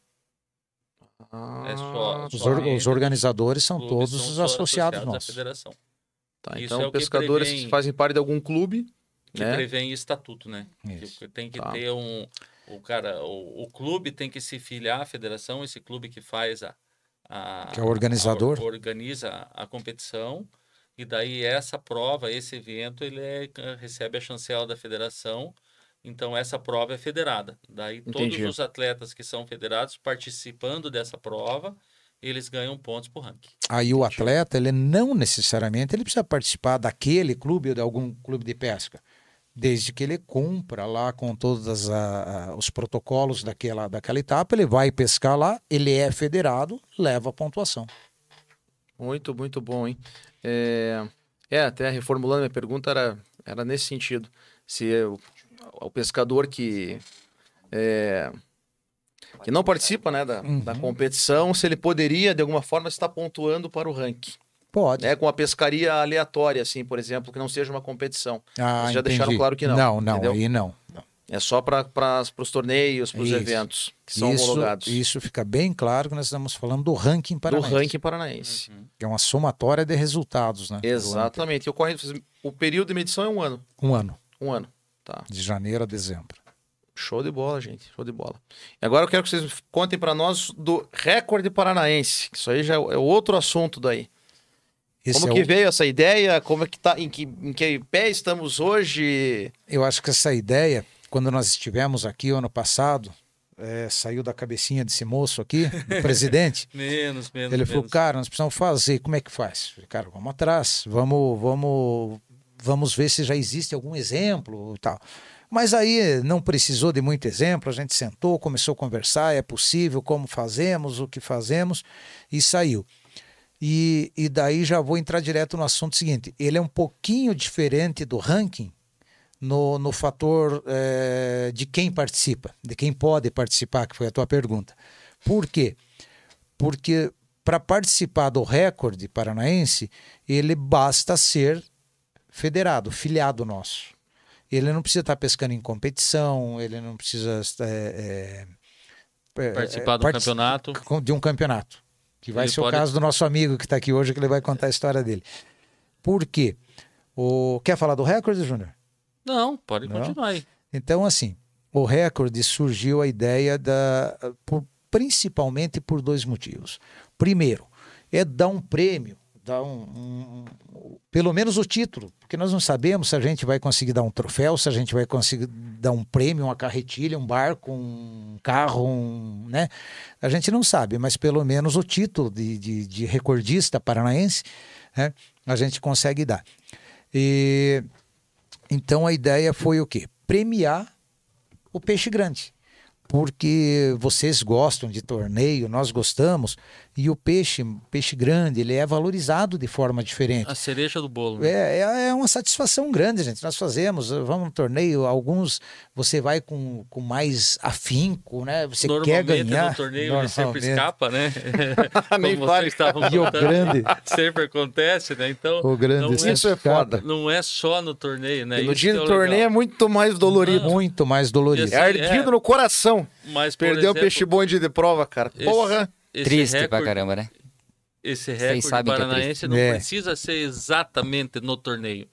Ah, É só- Os, só or- os organizadores são todos são os associados à nossos. federação. Tá, então, é pescadores que fazem parte de algum clube que né? prevê em estatuto, né? Que tem que Tá. ter um. O cara, o, o clube tem que se filiar à federação, esse clube que faz a. a Que é o organizador. a- organiza a, competição. E daí essa prova, esse evento, ele é, recebe a chancela da federação. Então essa prova é federada. Daí Entendi. todos os atletas que são federados participando dessa prova, eles ganham pontos por ranking. Aí o atleta, ele não necessariamente ele precisa participar daquele clube ou de algum clube de pesca, desde que ele cumpra lá com todos os protocolos daquela, daquela etapa, ele vai pescar lá, ele é federado, leva a pontuação. Muito, muito bom, hein? É, é, até reformulando minha pergunta, era, era nesse sentido. Se o, o pescador que, é, que não participa né, da, da competição, se ele poderia, de alguma forma, estar pontuando para o ranking. Pode. Né, com a pescaria aleatória, assim, por exemplo, que não seja uma competição. Ah, Vocês já deixaram entendi. claro que não, Não, não, entendeu? aí não. não. É só para os torneios, para os eventos que são isso, homologados. isso fica bem claro que nós estamos falando do ranking do paranaense. ranking paranaense. Que é uma somatória de resultados, né? do. Exatamente. Ocorre, o período de medição é um ano. Um ano, Um ano. Tá. de janeiro a dezembro. Show de bola, gente. Show de bola. E agora eu quero que vocês contem para nós do recorde paranaense. Isso aí já é é outro assunto daí. Esse Como é que o- veio essa ideia? Como é que tá? Em que, em que pé estamos hoje? Eu acho que essa ideia, quando nós estivemos aqui ano passado, é, saiu da cabecinha desse moço aqui, do [laughs] presidente. Menos, menos. Ele falou, menos. cara, nós precisamos fazer, como é que faz? Falei, cara, vamos atrás, vamos, vamos, vamos ver se já existe algum exemplo e tal. Mas aí não precisou de muito exemplo, a gente sentou, começou a conversar, é possível, como fazemos, o que fazemos, e saiu. E, e daí já vou entrar direto no assunto seguinte: ele é um pouquinho diferente do ranking no, no fator eh, de quem participa, de quem pode participar, que foi a tua pergunta. Por quê? Porque para participar do recorde paranaense, ele basta ser federado, filiado nosso. Ele não precisa estar pescando em competição, ele não precisa é, é, Participar do partici- campeonato. de um campeonato. Que vai Ele ser pode- o caso do nosso amigo que está aqui hoje, que ele vai contar a história dele. Por quê? O... Quer falar do recorde, Júnior? Não, pode Não? continuar aí. Então, assim, o recorde surgiu a ideia da. por- principalmente por dois motivos. Primeiro, é dar um prêmio, dar um, um- um- pelo menos o título, porque nós não sabemos se a gente vai conseguir dar um troféu, se a gente vai conseguir dar um prêmio, uma carretilha, um barco, um carro, um, né? A gente não sabe, mas pelo menos o título de, de, de recordista paranaense, né? A gente consegue dar. E então a ideia foi o quê? Premiar o peixe grande. Porque vocês gostam de torneio, nós gostamos, e o peixe, peixe grande, ele é valorizado de forma diferente. A cereja do bolo. né? É, é, é uma satisfação grande, gente. Nós fazemos, vamos no torneio, alguns você vai com, com mais afinco, né? Você quer Normalmente ganhar. no torneio ele sempre escapa, né? [laughs] Nem Como vale. vocês estavam E o grande, sempre acontece, né? Então, o grande não, é, Isso é foda. não é só no torneio, né? E no Isso dia que do é torneio é muito mais dolorido. muito mais dolorido. E É assim, ardido é. no coração. Mas, Perdeu o peixe bonde de prova, cara. esse- Porra! esse Triste pra recorde- caramba, né? Esse recorde é paranaense não É. precisa ser exatamente no torneio.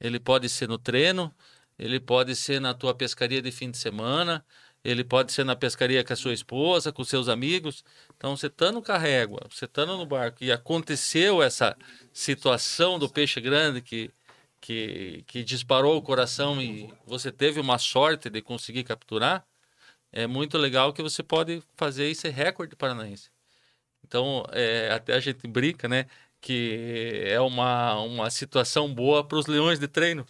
Ele pode ser no treino, ele pode ser na tua pescaria de fim de semana, ele pode ser na pescaria com a sua esposa, com seus amigos. Então, você estando com a régua, você estando no barco e aconteceu essa situação do peixe grande que, que, que disparou o coração e você teve uma sorte de conseguir capturar, é muito legal que você pode fazer esse recorde paranaense. Então, é, até a gente brinca, né? Que é uma, uma situação boa para os leões de treino.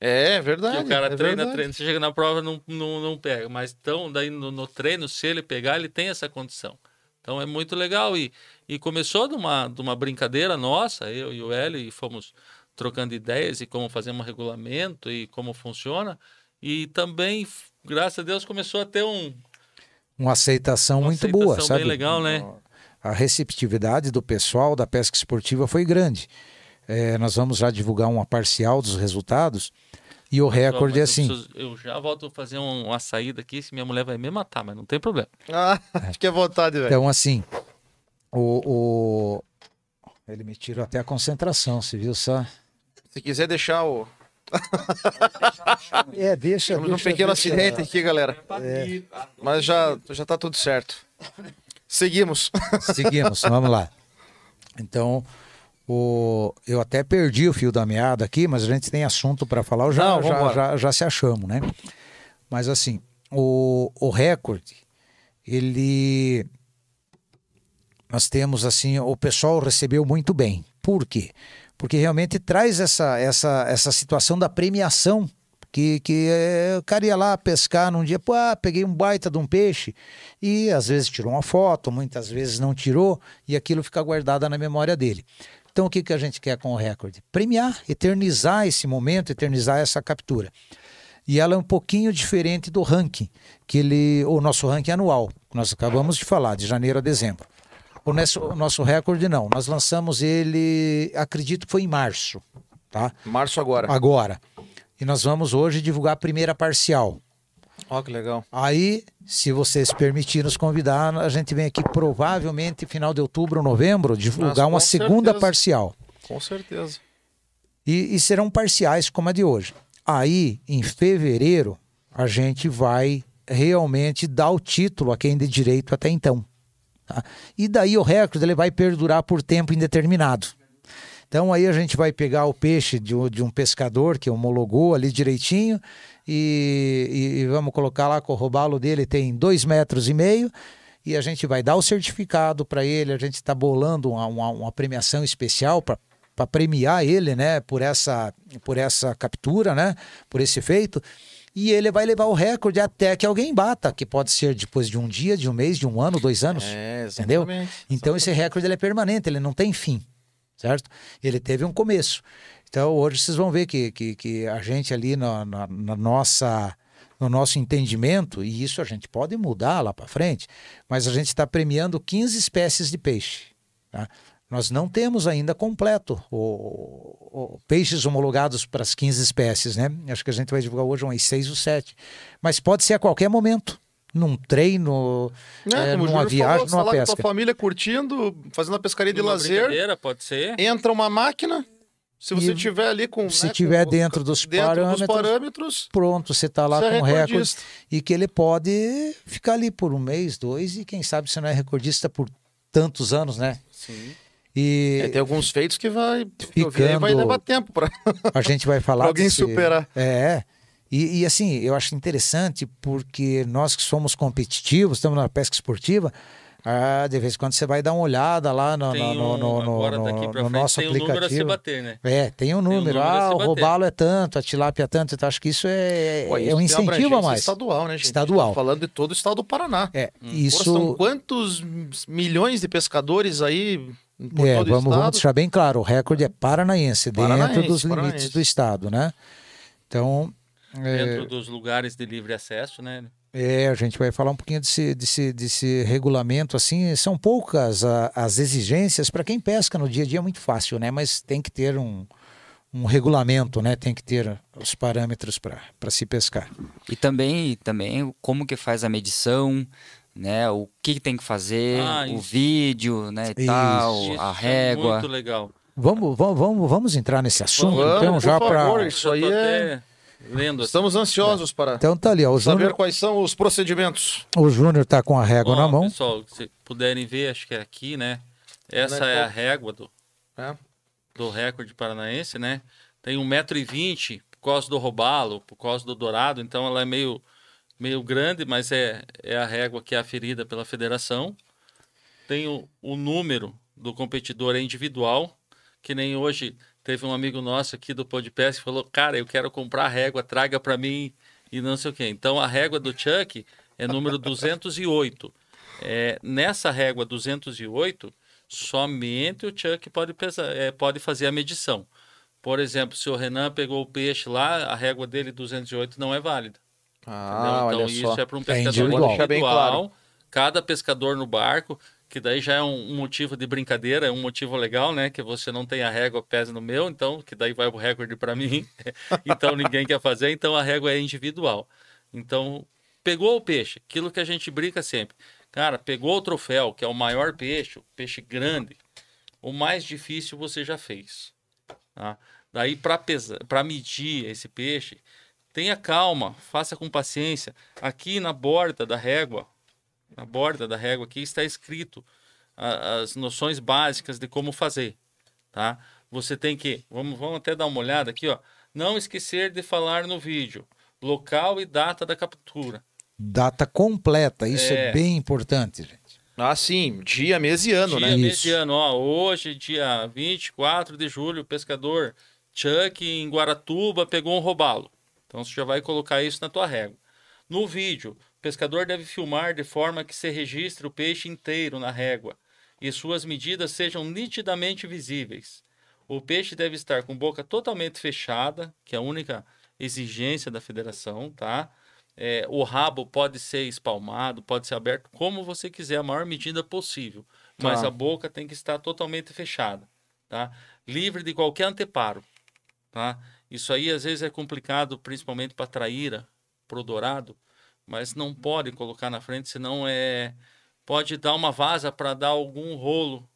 É Que verdade. o cara é treina, verdade. treina. Você chega na prova não, não, não pega. Mas então, daí no, no treino, se ele pegar, ele tem essa condição. Então é muito legal. E, e começou de uma, de uma brincadeira nossa, eu e o Hélio, e fomos trocando ideias e como fazer um regulamento e como funciona. E também, graças a Deus, começou a ter um, Uma aceitação uma muito boa, aceitação sabe? bem legal, né? A receptividade do pessoal da pesca esportiva foi grande. É, nós vamos já divulgar uma parcial dos resultados. E o recorde é assim. preciso- Eu já volto a fazer um- uma saída aqui, se minha mulher vai me matar, mas não tem problema. [laughs] Ah, fique à vontade, velho. Então, assim, o, o- Ele me tirou até a concentração, você viu só? Se quiser deixar o, [laughs] É, deixa. Temos um deixa pequeno se- acidente aqui, galera. Mas já, já tá tudo certo. Seguimos. [laughs] Seguimos, vamos lá. Então, o, eu até perdi o fio da meada aqui, mas a gente tem assunto para falar, eu já, Não, já, já, já se achamos, né? Mas assim, o, o recorde, ele. Nós temos assim, o pessoal recebeu muito bem. Por quê? Porque realmente traz essa, essa, essa situação da premiação. Que, que é, o cara ia lá pescar num dia, pô, ah, peguei um baita de um peixe, e às vezes tirou uma foto, muitas vezes não tirou, e aquilo fica guardado na memória dele. Então o que, que a gente quer com o recorde? Premiar, eternizar esse momento, eternizar essa captura. E ela é um pouquinho diferente do ranking, que ele, o nosso ranking anual, que nós acabamos de falar, de janeiro a dezembro. O nosso, o nosso recorde não, nós lançamos ele, acredito que foi em março, tá? Março agora. Agora. E nós vamos hoje divulgar a primeira parcial. Ó, que legal. Aí, se vocês permitirem nos convidar, a gente vem aqui provavelmente final de outubro ou novembro divulgar com uma segunda certeza. parcial. Com certeza. E, e serão parciais como a de hoje. Aí, em fevereiro, a gente vai realmente dar o título a quem de direito até então. tá? E daí o recorde ele vai perdurar por tempo indeterminado. Então aí a gente vai pegar o peixe de, um- de um pescador que homologou ali direitinho e, e- vamos colocar lá que o robalo dele tem dois metros e meio e a gente vai dar o certificado para ele, a gente está bolando uma, uma- uma premiação especial para para premiar ele, né, por essa por essa captura, né, por esse feito. E ele vai levar o recorde até que alguém bata, que pode ser depois de um dia, de um mês, de um ano, dois anos. É, Entendeu? exatamente. Então esse recorde ele é permanente, ele não tem fim, certo? Ele teve um começo. Então hoje vocês vão ver que, que, que a gente ali na, na- na nossa no nosso entendimento, e isso a gente pode mudar lá para frente, mas a gente está premiando 15 espécies de peixe. tá? Nós não temos ainda completo o, o- peixes homologados para as 15 espécies, né? Acho que a gente vai divulgar hoje umas 6 ou 7. Mas pode ser a qualquer momento, num treino, É, é, numa Júlio viagem, falou, numa lá com a pesca. tua família curtindo, fazendo a pescaria de Numa lazer, brincadeira, pode ser. entra uma máquina, se você E tiver ali com... se né, tiver com- dentro dos dentro parâmetros, dos parâmetros, pronto, você está lá você é com o recorde recordista. e que ele pode ficar ali por um mês, dois e quem sabe você não é recordista por tantos anos, né? Sim. E É, tem alguns feitos que vai, aí, vai Ficando- levar tempo para [laughs] a gente vai [laughs] falar alguém desse- superar. É. E, e, assim, eu acho interessante porque nós que somos competitivos, estamos na pesca esportiva, ah, de vez em quando você vai dar uma olhada lá no, Tem no, um, no, no, agora no- daqui pra no frente nosso tem um número a se aplicativo. bater, né? É, tem um um número. número a ah, se o robalo é tanto, a tilápia é tanto. Então acho que isso é, Pô, é isso um tem incentivo a mais. Estadual, né, gente? Estadual. Falando de todo o estado do Paraná. É, Pô, isso. são quantos milhões de pescadores aí por É, todo o vamos, vamos deixar bem claro, o recorde é paranaense, dentro Paranaense, dos limites paranaense. do estado, né? Então, é, Dentro dos lugares de livre acesso, né? é, a gente vai falar um pouquinho desse, desse, desse regulamento, assim, são poucas a- as exigências para quem pesca no dia a dia é muito fácil, né? Mas tem que ter um, um regulamento, né? Tem que ter os parâmetros para se pescar. E também, também como que faz a medição, né? O que, tem que fazer, Ah, o vídeo, né? E tal, Isso a é régua. muito legal. Vamos, vamos, vamos, vamos entrar nesse assunto, Vamos, então, por já para. Isso aí é- até lendo assim. Estamos ansiosos para Então tá ali, ó, o saber Júnior, quais são os procedimentos. o Júnior tá com a régua Ó, na mão. Pessoal, se puderem ver, acho que é aqui, né? Essa Né, é a qual? régua do, É. do recorde paranaense, né? Tem 1,20m por causa do robalo, por causa do dourado, então ela é meio, meio grande, mas é, é a régua que é aferida pela federação. Tem o, o número do competidor é individual, que nem hoje teve um amigo nosso aqui do Podpes que falou, cara, eu quero comprar a régua, traga para mim e não sei o quê. Então a régua do Chuck é número 208. É, nessa régua 208, somente o Chuck pode, pesar, é, pode fazer a medição. Por exemplo, se o Renan pegou o peixe lá, a régua dele 208 não é válida. Ah, então só. isso é para um pescador individual. individual. Cada pescador no barco, que daí já é um motivo de brincadeira, é um motivo legal, né? Que você não tem a régua pesa no meu, então que daí vai o recorde para mim. [laughs] então ninguém quer fazer, então a régua é individual. Então pegou o peixe, aquilo que a gente brinca sempre. Cara, pegou o troféu, que é o maior peixe, o peixe grande. O mais difícil você já fez. Tá? Daí, para medir esse peixe, tenha calma, faça com paciência. Aqui na borda da régua, na borda da régua aqui está escrito a, as noções básicas de como fazer, tá? Você tem que, vamos, vamos até dar uma olhada aqui, ó. Não esquecer de falar no vídeo local e data da captura. Data completa, isso é, é bem importante, gente. Ah, sim, dia, mês e ano, dia, né? Dia, mês e ano, ó, hoje, dia 24 de julho, o pescador Chuck em Guaratuba pegou um robalo. Então você já vai colocar isso na tua régua. No vídeo, pescador deve filmar de forma que se registre o peixe inteiro na régua e suas medidas sejam nitidamente visíveis. O peixe deve estar com boca totalmente fechada, que é a única exigência da federação, tá? É, o rabo pode ser espalmado, pode ser aberto, como você quiser, a maior medida possível. Mas tá. a boca tem que estar totalmente fechada, tá? Livre de qualquer anteparo, tá? Isso aí às vezes é complicado, principalmente para traíra, pro dourado, mas não pode colocar na frente, senão é pode dar uma vaza para dar algum rolo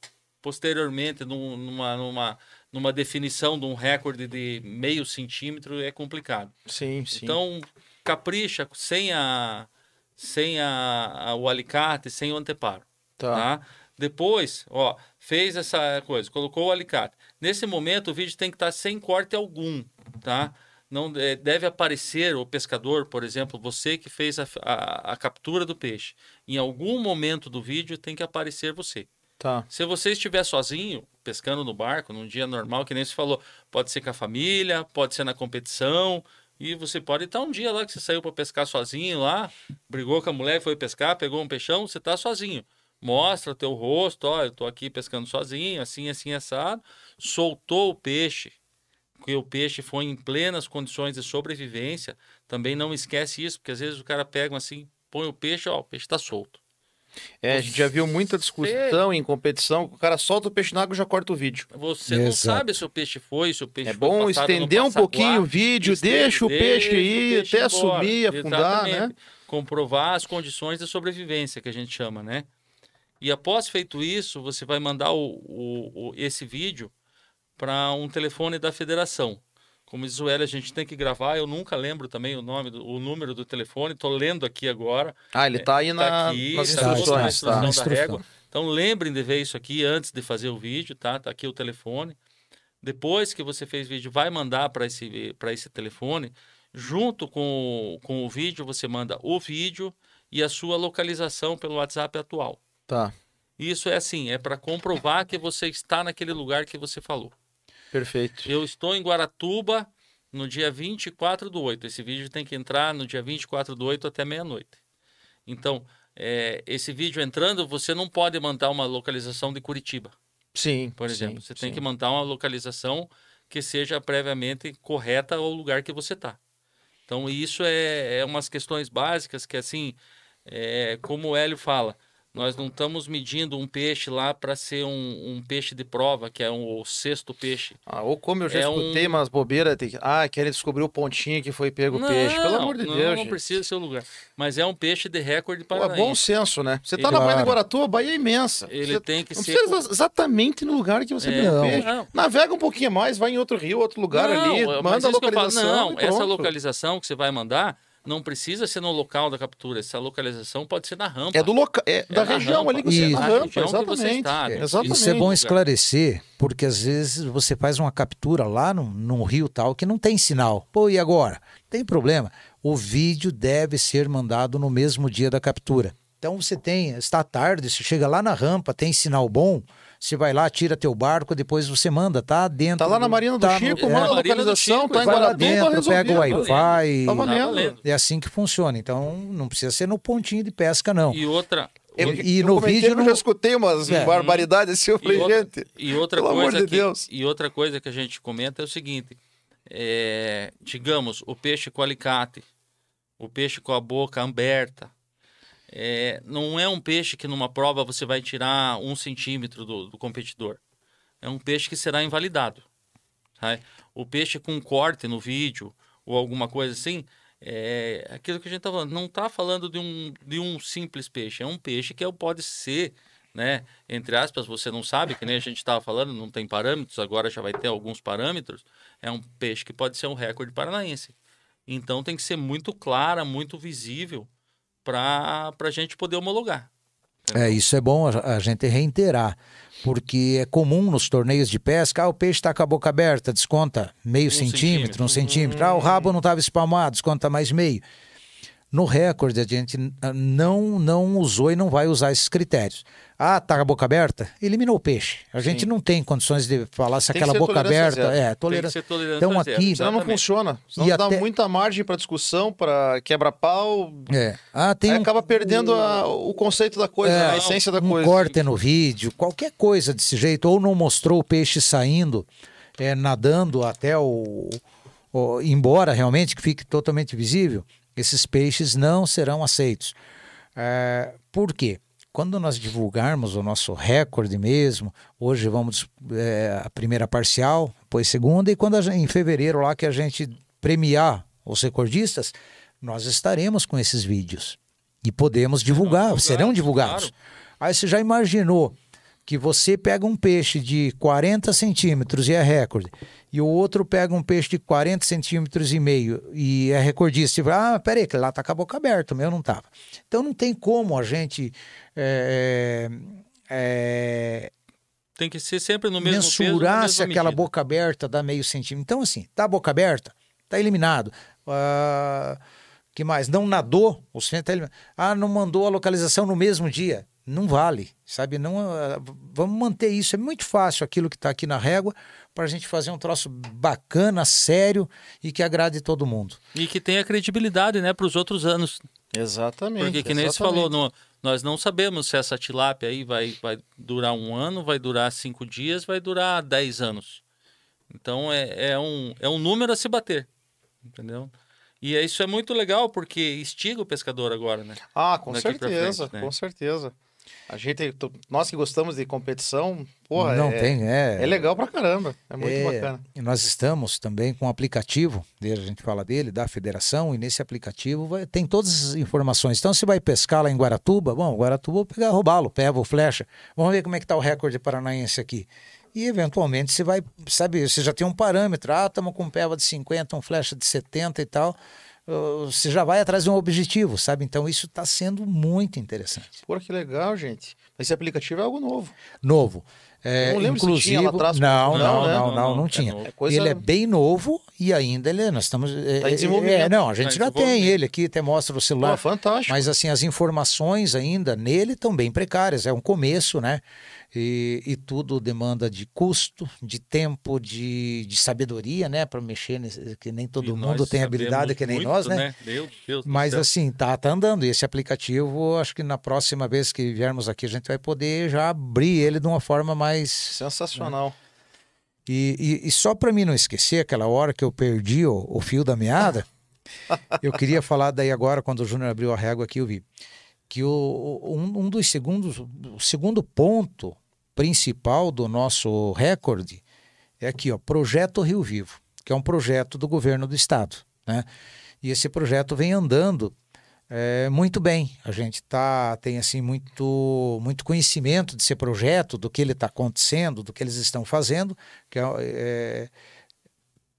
posteriormente numa, numa, numa definição de um recorde de meio centímetro é complicado. Sim, sim. Então, capricha sem a sem a, a, o alicate, sem o anteparo. Tá. tá. Depois, ó, fez essa coisa, colocou o alicate. Nesse momento, o vídeo tem que estar tá sem corte algum, tá? Não é, deve aparecer o pescador, por exemplo, você que fez a, a, a captura do peixe. Em algum momento do vídeo tem que aparecer você. Tá. Se você estiver sozinho, pescando no barco, num dia normal, que nem se falou, pode ser com a família, pode ser na competição, e você pode estar um dia lá que você saiu para pescar sozinho lá, brigou com a mulher, foi pescar, pegou um peixão, você está sozinho. Mostra teu rosto, ó, eu estou aqui pescando sozinho, assim, assim, assado. Soltou o peixe, que o peixe foi em plenas condições de sobrevivência. Também não esquece isso, porque às vezes o cara pega assim, põe o peixe, ó, o peixe está solto. É, a gente já viu muita discussão em competição, o cara solta o peixe na água e já corta o vídeo. Você Exato. não sabe se o peixe foi, se o peixe É bom estender um pouquinho o vídeo, deixa o peixe ir até embora. subir, afundar, Exatamente. né? Comprovar as condições de sobrevivência, que a gente chama, né? E após feito isso, você vai mandar o, o, o esse vídeo para um telefone da federação. Como diz o Hélio, a gente tem que gravar. Eu nunca lembro também o nome, do, o número do telefone. Estou lendo aqui agora. Ah, ele está aí na, tá aqui, nas tá instruções. Tá. Na da régua. Então lembrem de ver isso aqui antes de fazer o vídeo, tá? Tá aqui o telefone. Depois que você fez o vídeo, vai mandar para esse, esse telefone. Junto com, com o vídeo, você manda o vídeo e a sua localização pelo WhatsApp atual. Tá. Isso é assim, é para comprovar que você está naquele lugar que você falou. Perfeito. Eu estou em Guaratuba no dia 24 do 8. Esse vídeo tem que entrar no dia 24 do 8 até meia-noite. Então, é, esse vídeo entrando, você não pode mandar uma localização de Curitiba. Sim. Por exemplo, sim, você tem sim. que mandar uma localização que seja previamente correta ao lugar que você está. Então, isso é, é umas questões básicas que, assim, é, como o Hélio fala, nós não estamos medindo um peixe lá para ser um, um, peixe de prova, que é um, o sexto peixe. Ah, ou como eu já é escutei um... umas bobeiras, tem... ah, querem descobrir o pontinho que foi pego o peixe. Pelo amor de não, Deus. Não, gente. precisa ser o lugar. Mas é um peixe de recorde para. É bom senso, né? Você está na Baía de Guaratuba, a Baía é imensa. Ele você tem que não ser. precisa exatamente no lugar que você é, pegou o peixe. Não. Navega um pouquinho mais, vai em outro rio, outro lugar não, ali, manda a localização. Não, essa localização que você vai mandar não precisa ser no local da captura. Essa localização pode ser na rampa. É do local, é, é da região rampa, ali que você está. Na rampa, exatamente. Está, é, exatamente. Isso é bom esclarecer, porque às vezes você faz uma captura lá no, num rio tal que não tem sinal. Pô, e agora? Tem problema. O vídeo deve ser mandado no mesmo dia da captura. Então você tem, está tarde, você chega lá na rampa, tem sinal bom, você vai lá, tira teu barco, depois você manda, tá dentro. Tá lá na Marina do tá Chico, no, manda é, a localização, Chico, tá em vai lá Guaratuba, dentro, pega o Wi-Fi. Tá valendo. É assim que funciona. Então não precisa ser no pontinho de pesca, não. E outra. Eu, e no vídeo eu já escutei umas é. barbaridades assim, eu falei, e outra, gente. E outra pelo coisa amor de que, Deus. E outra coisa que a gente comenta é o seguinte: é, digamos, o peixe com alicate, o peixe com a boca aberta, é, não é um peixe que numa prova você vai tirar um centímetro do, do competidor. É um peixe que será invalidado. Tá? O peixe com corte no vídeo ou alguma coisa assim, é aquilo que a gente está falando. Não está falando de um, de um simples peixe. É um peixe que pode ser né? Entre aspas, você não sabe, que nem a gente estava falando, não tem parâmetros, agora já vai ter alguns parâmetros. É um peixe que pode ser um recorde paranaense. Então tem que ser muito clara, muito visível para a gente poder homologar. É, isso é bom a, gente reiterar, porque é comum nos torneios de pesca, ah, o peixe está com a boca aberta, desconta meio centímetro, centímetro. um centímetro, ah, o rabo não estava espalmado, desconta mais meio. No recorde, a gente ah, não, não usou e não vai usar esses critérios. Ah, tá com a boca aberta? Eliminou o peixe. A gente Sim. não tem condições de falar se Tem que aquela boca aberta zero. é tolerância. Tem que ser tolerância Então zero. aqui, Senão não funciona. Senão E dá até- muita margem para discussão, para quebra-pau. é. Ah, tem Aí um, acaba perdendo a- o conceito da coisa, É, a essência da um coisa. corte no vídeo, qualquer coisa desse jeito, ou não mostrou o peixe saindo, é, nadando até o, o- embora realmente que fique totalmente visível, esses peixes não serão aceitos. É, por quê? Quando nós divulgarmos o nosso recorde mesmo, hoje vamos é, a primeira parcial, depois segunda, e quando a gen- em fevereiro lá que a gente premiar os recordistas, nós estaremos com esses vídeos e podemos divulgar, divulgados, serão divulgados. claro. Aí você já imaginou que você pega um peixe de 40 centímetros e é recorde, e o outro pega um peixe de 40 centímetros e meio e é recordista, e fala, ah, peraí, que lá tá com a boca aberta, o meu não tava. Então não tem como a gente é, é, Tem que ser sempre no mesmo peso, mensurar mesma se aquela medida. boca aberta dá meio centímetro. Então, assim, tá a boca aberta, tá eliminado. Ah, que mais? Não nadou, o centro tá eliminado. Ah, não mandou a localização no mesmo dia. Não vale, sabe? Não, ah, vamos manter isso. É muito fácil aquilo que está aqui na régua para a gente fazer um troço bacana, sério e que agrade todo mundo. E que tenha credibilidade, né, para os outros anos. Exatamente. Porque, que nem você falou, no- nós não sabemos se essa tilápia aí vai, vai durar um ano, vai durar cinco dias, vai durar dez anos. Então é, é, um, é um número a se bater, entendeu? E é- isso é muito legal porque estiga o pescador agora, né? Ah, com daqui certeza, frente, né? com certeza. A gente, nós que gostamos de competição, porra, não é, tem, é. é legal pra caramba. É muito É, bacana. E nós estamos também com um aplicativo, a gente fala dele, da federação, e nesse aplicativo vai- tem todas as informações. Então, se vai pescar lá em Guaratuba, bom, Guaratuba, vou pegar robalo, pego, flecha. Vamos ver como é que está o recorde paranaense aqui. E, eventualmente, você vai, sabe, você já tem um parâmetro. Ah, estamos com um peva de 50, um flecha de 70 e tal. Você já vai atrás de um objetivo, sabe? Então, isso está sendo muito interessante. Porra, que legal, gente. Esse aplicativo é algo novo. Novo. É, não lembro se inclusive, tinha lá atrás, não, não, não, né? não, Não, não, não, não é tinha. É Ele é bem novo e ainda ele, nós estamos. é, Tá é, não, a gente Tá já tem ele aqui, até mostra o celular. Pô, fantástico. Mas assim, as informações ainda nele estão bem precárias. É um começo, né? E, e tudo demanda de custo, de tempo, de, de sabedoria, né? Para mexer, nesse, que nem todo E mundo tem habilidade que nem muito, nós, né? Meu Deus do Mas céu. assim, tá, tá andando. E esse aplicativo, acho que na próxima vez que viermos aqui, a gente vai poder já abrir ele de uma forma mais. Sensacional. E, e- e só para mim não esquecer aquela hora que eu perdi o, o fio da meada, [laughs] eu queria falar daí agora, quando o Júnior abriu a régua aqui, eu vi que o, um, um dos segundos, o segundo ponto principal do nosso recorde é aqui, ó, Projeto Rio Vivo, que é um projeto do governo do estado, né? E esse projeto vem andando é, muito bem. A gente tá, tem assim muito, muito conhecimento desse projeto, do que ele está acontecendo, do que eles estão fazendo, que é, é,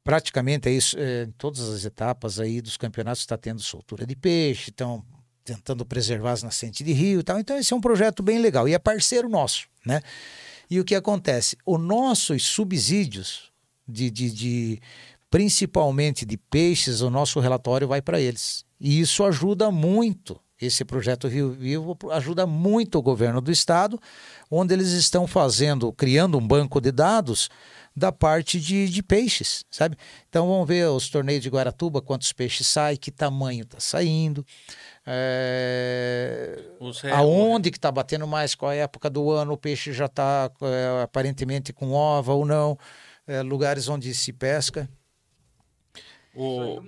praticamente é isso, é, em todas as etapas aí dos campeonatos está tendo soltura de peixe, estão tentando preservar as nascentes de rio e tal. Então esse é um projeto bem legal e é parceiro nosso, né? E o que acontece? Os nossos subsídios de, de, de principalmente de peixes, o nosso relatório vai para eles. E isso ajuda muito. Esse projeto Rio Vivo ajuda muito o governo do estado, onde eles estão fazendo, criando um banco de dados da parte de, de peixes, sabe? Então vamos ver os torneios de Guaratuba, quantos peixes saem, que tamanho está saindo, é, É, aonde que está batendo mais, qual é a época do ano, o peixe já está aparentemente com ova ou não, é, lugares onde se pesca. o-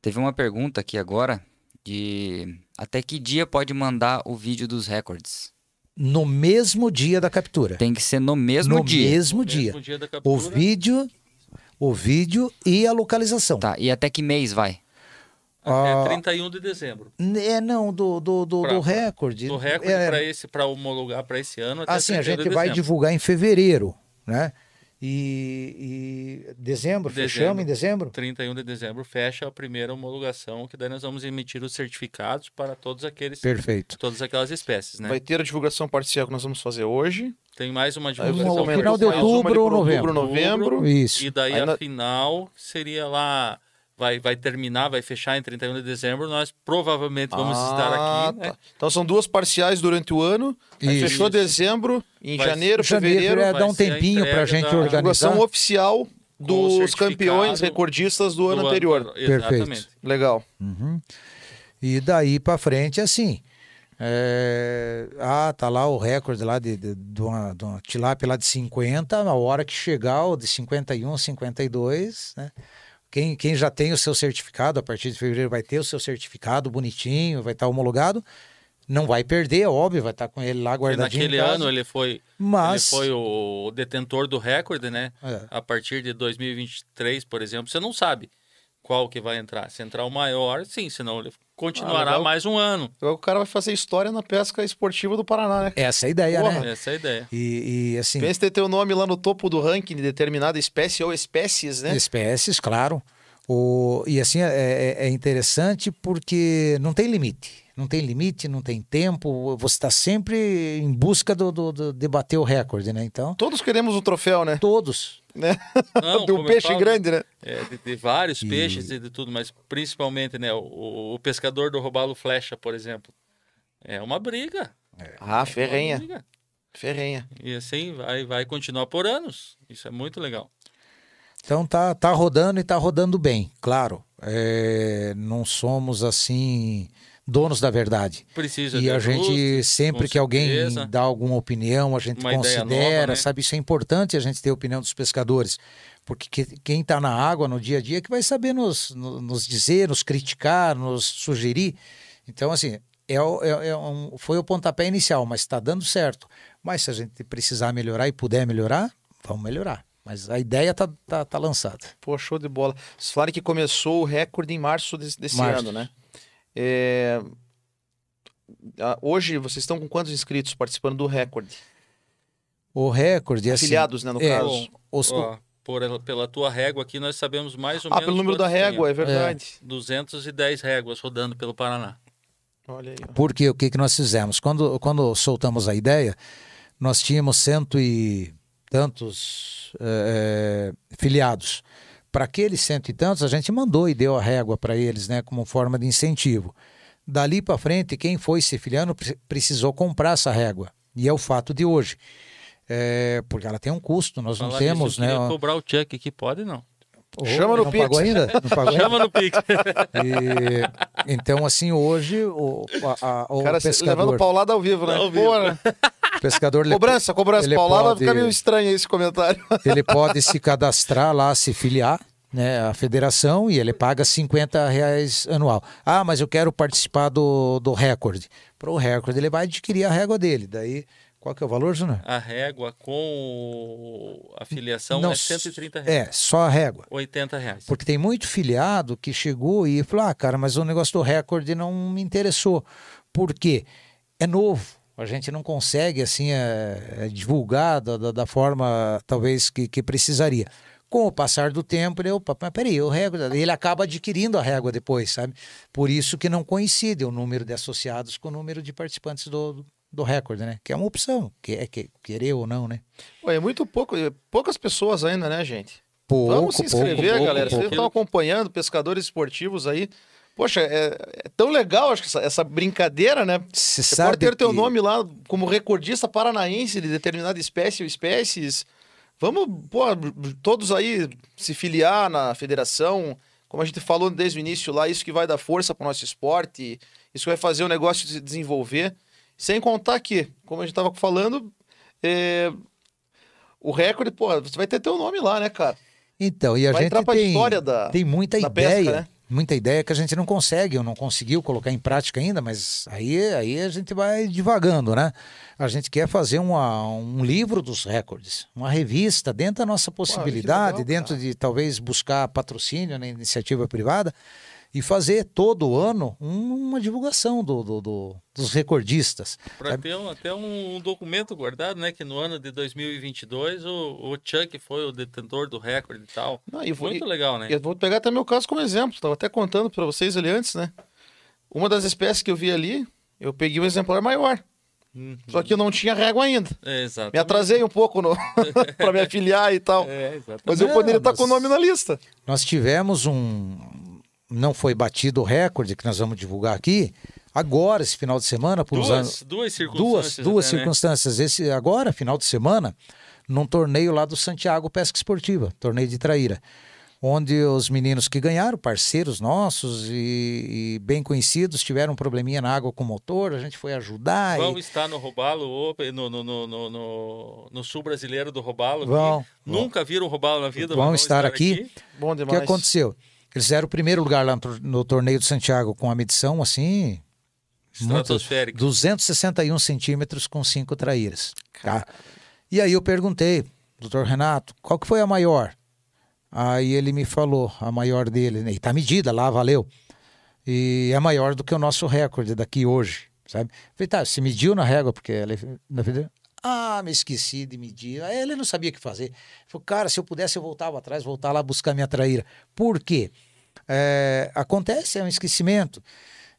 Teve uma pergunta aqui agora de até que dia pode mandar o vídeo dos recordes? No mesmo dia da captura. Tem que ser no mesmo no dia. mesmo no dia. mesmo dia O vídeo, o vídeo e a localização. Tá, e até que mês vai? Até Ah, 31 de dezembro. É, não, do, do, do, Pra- do recorde. Do recorde É, para esse, para homologar para esse ano até Assim, a 31 de gente vai dezembro. divulgar em fevereiro, né? E, e dezembro, Dezembro. fechamos em dezembro? 31 de dezembro fecha a primeira homologação, que daí nós vamos emitir os certificados para todos aqueles, Perfeito. todas aquelas espécies, né? Vai ter a divulgação parcial que nós vamos fazer hoje. Tem mais uma divulgação. No final de outubro ou novembro. novembro. Isso. E daí Aí a final seria lá, vai, vai terminar, vai fechar em 31 de dezembro. Nós provavelmente vamos estar Ah, aqui, né? tá. Então são duas parciais durante o ano. Isso. fechou dezembro, em Vai- janeiro, Janeiro fevereiro, é vai dar um a tempinho para a gente da- organizar. divulgação oficial dos campeões recordistas do ano Do anterior. Exatamente. Legal. Uhum. E daí para frente, assim. é, Ah, tá lá o recorde lá de, de, de, uma, de uma tilápia lá de 50, na hora que chegar o de 51, 52, né? Quem, quem já tem o seu certificado, a partir de fevereiro vai ter o seu certificado bonitinho, vai estar homologado. Não vai perder, é óbvio, vai estar com ele lá guardadinho. naquele ano ele foi, Mas. ele foi o detentor do recorde, né? É. A partir de 2023, por exemplo, você não sabe qual que vai entrar. Se entrar o maior, sim, senão ele continuará legal. mais um ano. O cara vai fazer história na pesca esportiva do Paraná, né? Essa é a ideia, Porra. né? Essa é a ideia. E, e, assim, Pensa ter teu nome lá no topo do ranking de determinada espécie ou espécies, né? espécies, claro. O, e assim, é, é- é interessante porque não tem limite. Não tem limite, não tem tempo. Você está sempre em busca do, do, do- de bater o recorde, né? Então, Todos queremos o troféu, né? todos. né? Não, [laughs] de um peixe falo, grande, né? É, de, de vários E- peixes e de tudo, mas principalmente, né, o, o pescador do robalo flecha, por exemplo. É uma briga. Ah, É ferrenha. uma briga. Ferrenha. E assim vai, vai continuar por anos. Isso é muito legal. Então tá, tá rodando e tá rodando bem, claro. É, não somos assim donos da verdade. Precisa E a gente, ajuste, sempre que alguém certeza. dá alguma opinião, a gente Uma considera, nova, né? sabe? Isso é importante a gente ter a opinião dos pescadores. Porque que- quem está na água no dia a dia é que vai saber nos, no- nos dizer, nos criticar, nos sugerir. Então, assim, é, é- é um- foi o pontapé inicial, mas está dando certo. Mas se a gente precisar melhorar e puder melhorar, vamos melhorar. Mas a ideia está tá, tá lançada. Pô, show de bola. Vocês falaram que começou o recorde em março desse, desse Março. ano, né? É, ah, Hoje vocês estão com quantos inscritos participando do recorde? O recorde, assim, Afiliados, né, no é, caso. os- Ó, por, ela- pela tua régua aqui, nós sabemos mais ou Ah, menos. pelo número da régua, é verdade. 210 réguas rodando pelo Paraná. Olha aí. ó. Porque o que, que nós fizemos? Quando, quando soltamos a ideia, nós tínhamos cento e tantos eh, eh, filiados. Para aqueles cento e tantos, a gente mandou e deu a régua para eles, né, como forma de incentivo. Dali para frente, quem foi se filiando pre- precisou comprar essa régua. E é o fato de hoje. Eh, porque ela tem um custo, nós não temos, eu né? cobrar o check aqui, pode não? Ô, Chama no não Pix. pagou ainda? Não pagou ainda? [laughs] Chama no Pix. E, então, assim, hoje o, a- a- o O cara se- pescador, levando paulada ao vivo, né? Ao vivo. Pô, né? [laughs] pescador ele- Cobrança, cobrança. ele Paulada vai pode- ficar meio estranho esse comentário. [laughs] ele pode se cadastrar lá, se filiar, né, à federação e ele paga 50 reais anual. Ah, mas eu quero participar do, do recorde. Para o recorde ele vai adquirir a régua dele. Daí, qual que é o valor, Júnior? A régua com a filiação Não, é 130 reais. É, só a régua. 80 reais. Porque tem muito filiado que chegou e falou: ah, cara, mas o negócio do recorde não me interessou. Por quê? É novo. A gente não consegue assim é, é, divulgar da, da- forma talvez que, que precisaria. Com o passar do tempo, ele, opa, mas peraí, o régua, ele acaba adquirindo a régua depois, sabe? Por isso que não coincide o número de associados com o número de participantes do, do, do recorde, né? Que é uma opção, que é que, querer ou não, né? Pô, é muito pouco, poucas pessoas ainda, né, gente? Pouco, Vamos se inscrever, pouco, galera. pouco. Vocês estão acompanhando pescadores esportivos aí. Poxa, é, é tão legal, acho que essa, essa brincadeira, né? Você sabe pode ter teu que- nome lá como recordista paranaense de determinada espécie ou espécies. Vamos, pô, todos aí se filiar na federação. Como a gente falou desde o início lá, isso que vai dar força para o nosso esporte, isso que vai fazer o negócio se desenvolver. Sem contar que, como a gente estava falando, é, o recorde, pô, você vai ter teu nome lá, né, cara? Então, e a Vai gente entrar pra tem, história da- tem muita ideia, pesca, né? Muita ideia que a gente não consegue, ou não conseguiu colocar em prática ainda, mas aí, aí a gente vai devagando, né? A gente quer fazer uma- um livro dos recordes, uma revista dentro da nossa possibilidade, legal, dentro de talvez buscar patrocínio na iniciativa privada e fazer todo ano um- uma divulgação do, do- do- dos recordistas. Para ter um- até um documento guardado, né? Que no ano de 2022 o, o Chuck foi o detentor do recorde e tal. Não, e vou- Muito legal, né? Eu vou pegar até meu caso como exemplo. Estava até contando para vocês ali antes, né? Uma das espécies que eu vi ali, eu peguei um exemplar maior. Só que eu não tinha régua ainda. É, exato. Me atrasei um pouco no... [laughs] para me afiliar e tal. É. Mas eu poderia estar mas- com o nome na lista. Nós tivemos um. Não foi batido o recorde que nós vamos divulgar aqui. Agora, esse final de semana, por uns anos. Duas, duas duas, circunstâncias. duas até, né? circunstâncias. Esse agora, final de semana, num torneio lá do Santiago Pesca Esportiva, torneio de Traíra, onde os meninos que ganharam, parceiros nossos e, e bem conhecidos, tiveram um probleminha na água com o motor, a gente foi ajudar. e- Vão estar no Robalo, no, no, no, no, no- no sul brasileiro do Robalo. aqui. Vão, Nunca viram o Robalo na vida. Vão mas estar aqui. Bom O que demais. aconteceu? Eles fizeram o primeiro lugar lá no, tor- no torneio de Santiago com a medição assim. muito- Estratosférica. 261 centímetros com cinco traíras. Tá? E aí eu perguntei, doutor Renato, qual que foi a maior? Aí ele me falou, a maior dele, né? e tá medida lá, valeu. E é maior do que o nosso recorde daqui hoje, sabe? Falei, tá, você mediu na régua, porque ela é. Ah, me esqueci de medir. Aí ele não sabia o que fazer. Falei, cara, se eu pudesse, eu voltava atrás, voltar lá buscar minha traíra. Por quê? É, acontece, é um esquecimento.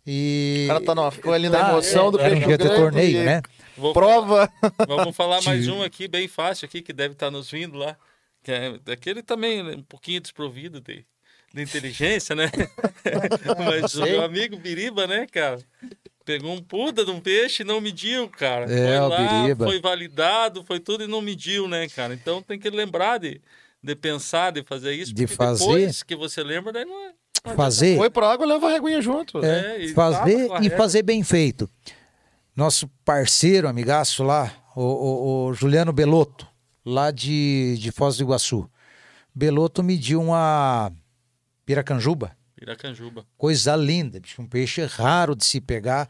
E... O cara tá numa, ficou ali na Tá, emoção do era um peixe dia de grande torneio, e né? Vou, Prova. Vamos falar [laughs] mais um aqui, bem fácil aqui, que deve estar nos vindo lá. Que é daquele também né, um pouquinho desprovido de, de inteligência, né? [laughs] Mas o meu amigo Biriba, né, cara? Pegou um puta de um peixe e não mediu, cara. É, foi lá, Biriba. foi validado, foi tudo e não mediu, né, cara? Então tem que lembrar de, de pensar, de fazer isso. De fazer. Depois que você lembra, daí não é. não Fazer, Foi pra água, leva a reguinha junto. é, É, e fazer e fazer bem feito. Nosso parceiro, amigaço lá, o, o- o Juliano Belotto, lá de, de Foz do Iguaçu. Belotto mediu uma piracanjuba, Piracanjuba. coisa linda, bicho, um peixe raro de se pegar,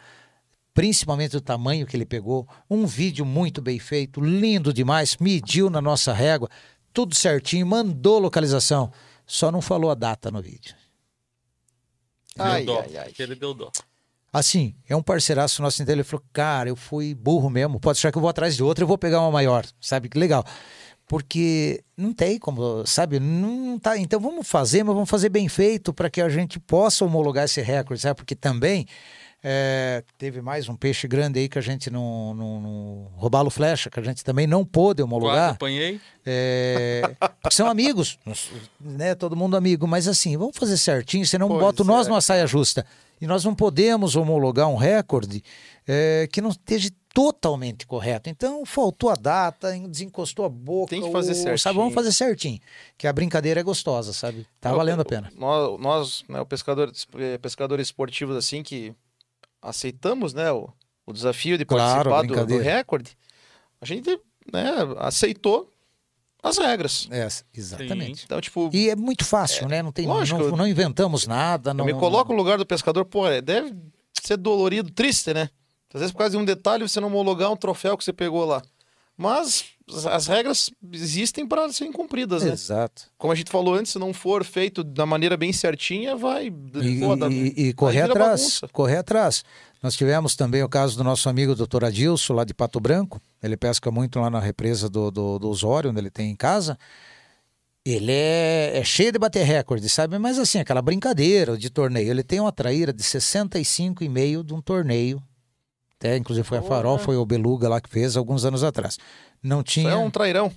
principalmente o tamanho que ele pegou. Um vídeo muito bem feito, lindo demais, mediu na nossa régua, tudo certinho, mandou localização, só não falou a data no vídeo. Ai, deu dó. ai, ai. Ele deu dó. Assim, é um parceiraço nosso, então ele falou, cara, eu fui burro mesmo, pode achar que eu vou atrás de outro, eu vou pegar uma maior, sabe, que legal. Porque não tem como, sabe, não tá, então vamos fazer, mas vamos fazer bem feito para que a gente possa homologar esse recorde, sabe, porque também é, teve mais um peixe grande aí que a gente não, não, não robalo flecha, que a gente também não pôde homologar, apanhei. é, são amigos, nós- né? Todo mundo amigo, mas assim, vamos fazer certinho, senão Pois nós é. numa saia justa. E nós não podemos homologar um recorde é, que não esteja totalmente correto. Então, faltou a data, desencostou a boca. Tem que fazer o- certinho. Sabe, vamos fazer certinho. Que a brincadeira é gostosa, sabe? Tá Eu- valendo a eu- pena. Nós, nós né, o pescador, eh, pescadores esportivos assim que aceitamos, né, o, o desafio de Claro, participar do, do recorde, a gente, né, aceitou as regras. É, exatamente. Então, tipo, E é muito fácil, né? Não, tem, lógico, não, não inventamos nada. eu Não, me coloco no lugar do pescador, pô, é, deve ser dolorido, triste, né? Às vezes por causa de um detalhe você não homologar um troféu que você pegou lá. Mas as- as regras existem para serem cumpridas, né? Exato. Como a gente falou antes, se não for feito da maneira bem certinha, vai. E, pô, dá- e- e correr atrás, bagunça. correr atrás. Nós tivemos também o caso do nosso amigo doutor Adilson, lá de Pato Branco. Ele pesca muito lá na represa do, do, do Osório, onde ele tem em casa. Ele é, é cheio de bater recorde, sabe? Mas assim, aquela brincadeira de torneio. Ele tem uma traíra de 65,5 de um torneio. Até, inclusive foi a Farol, foi o Beluga lá que fez alguns anos atrás. Não Isso tinha. é um trairão.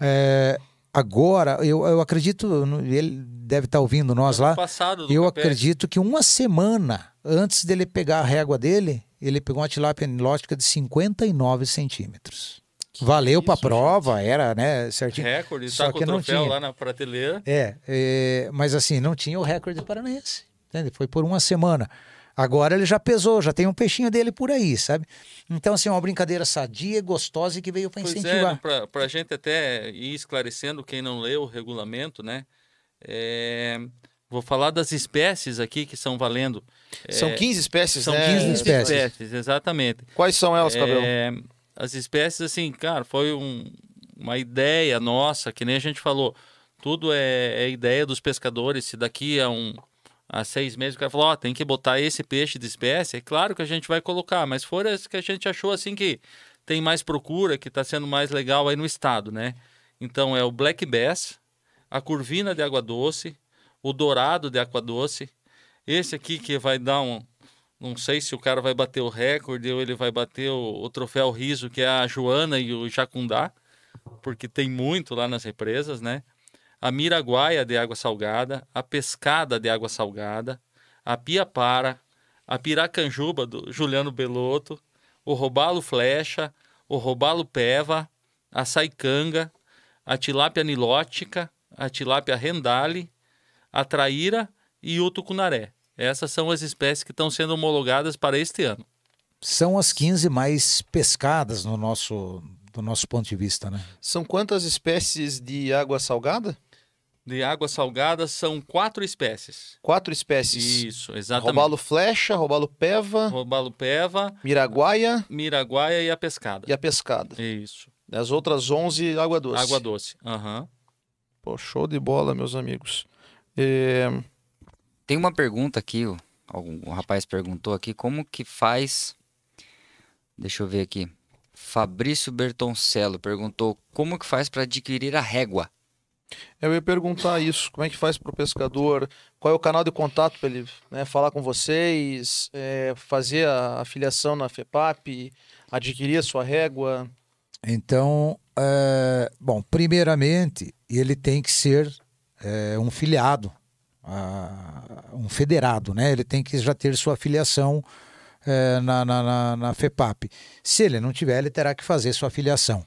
É, agora, eu, eu acredito, ele deve estar ouvindo nós lá. Passado do Eu Capete. acredito que uma semana antes dele pegar a régua dele, ele pegou uma tilápia nilótica de 59 centímetros. Valeu para a isso, prova, era, né, certinho. Recorde, Só tá com que o não troféu tinha. lá na prateleira. É, é, mas assim, não tinha o recorde paranaense. Entende? Foi por uma semana. Agora ele já pesou, já tem um peixinho dele por aí, sabe? Então, assim, uma brincadeira sadia, gostosa e que veio para é, incentivar. para a gente até ir esclarecendo quem não leu o regulamento, né? É, Vou falar das espécies aqui que são valendo. São 15 espécies, São né? 15 espécies. espécies. exatamente. Quais são elas, Cabelo? É, as espécies, assim, cara, foi um- uma ideia nossa, que nem a gente falou. Tudo é, é ideia dos pescadores. Se daqui a um, há seis meses, o cara falou, ó, tem que botar esse peixe de espécie. É claro que a gente vai colocar, mas foram as que a gente achou assim que tem mais procura, que está sendo mais legal aí no estado, né? Então é o Black Bass, a Curvina de água doce, o Dourado de água doce, esse aqui que vai dar um, não sei se o cara vai bater o recorde ou ele vai bater o, o troféu riso, que é a Joana e o Jacundá, porque tem muito lá nas represas, né? A Miraguaia de água salgada, a Pescada de água salgada, a Piapara, a Piracanjuba do Juliano Belotto, o Robalo Flecha, o Robalo Peva, a Saicanga, a Tilápia Nilótica, a Tilápia Rendale, a Traíra e o Tucunaré. Essas são as espécies que estão sendo homologadas para este ano. São as 15 mais pescadas no nosso, do nosso ponto de vista, né? São quantas espécies de água salgada? De água salgada são quatro espécies. Quatro espécies. Isso, exatamente. Robalo flecha, robalo peva, Robalo peva, miraguaia miraguaia e a pescada. e a pescada. Isso. As outras 11, água doce. Água doce. Aham. Pô, show de bola, meus amigos. É, Tem uma pergunta aqui, o, algum- o rapaz perguntou aqui, como que faz. Deixa eu ver aqui. Fabrício Bertoncello perguntou como que faz para adquirir a régua. Eu ia perguntar isso, como é que faz para o pescador, qual é o canal de contato para ele né, falar com vocês, é, fazer a afiliação na FEPAP, adquirir a sua régua. Então, é, bom, primeiramente, ele tem que ser é, um filiado, ah, um federado, né? Ele tem que já ter sua filiação é, na, na, na, na FEPAP. Se ele não tiver, ele terá que fazer sua filiação.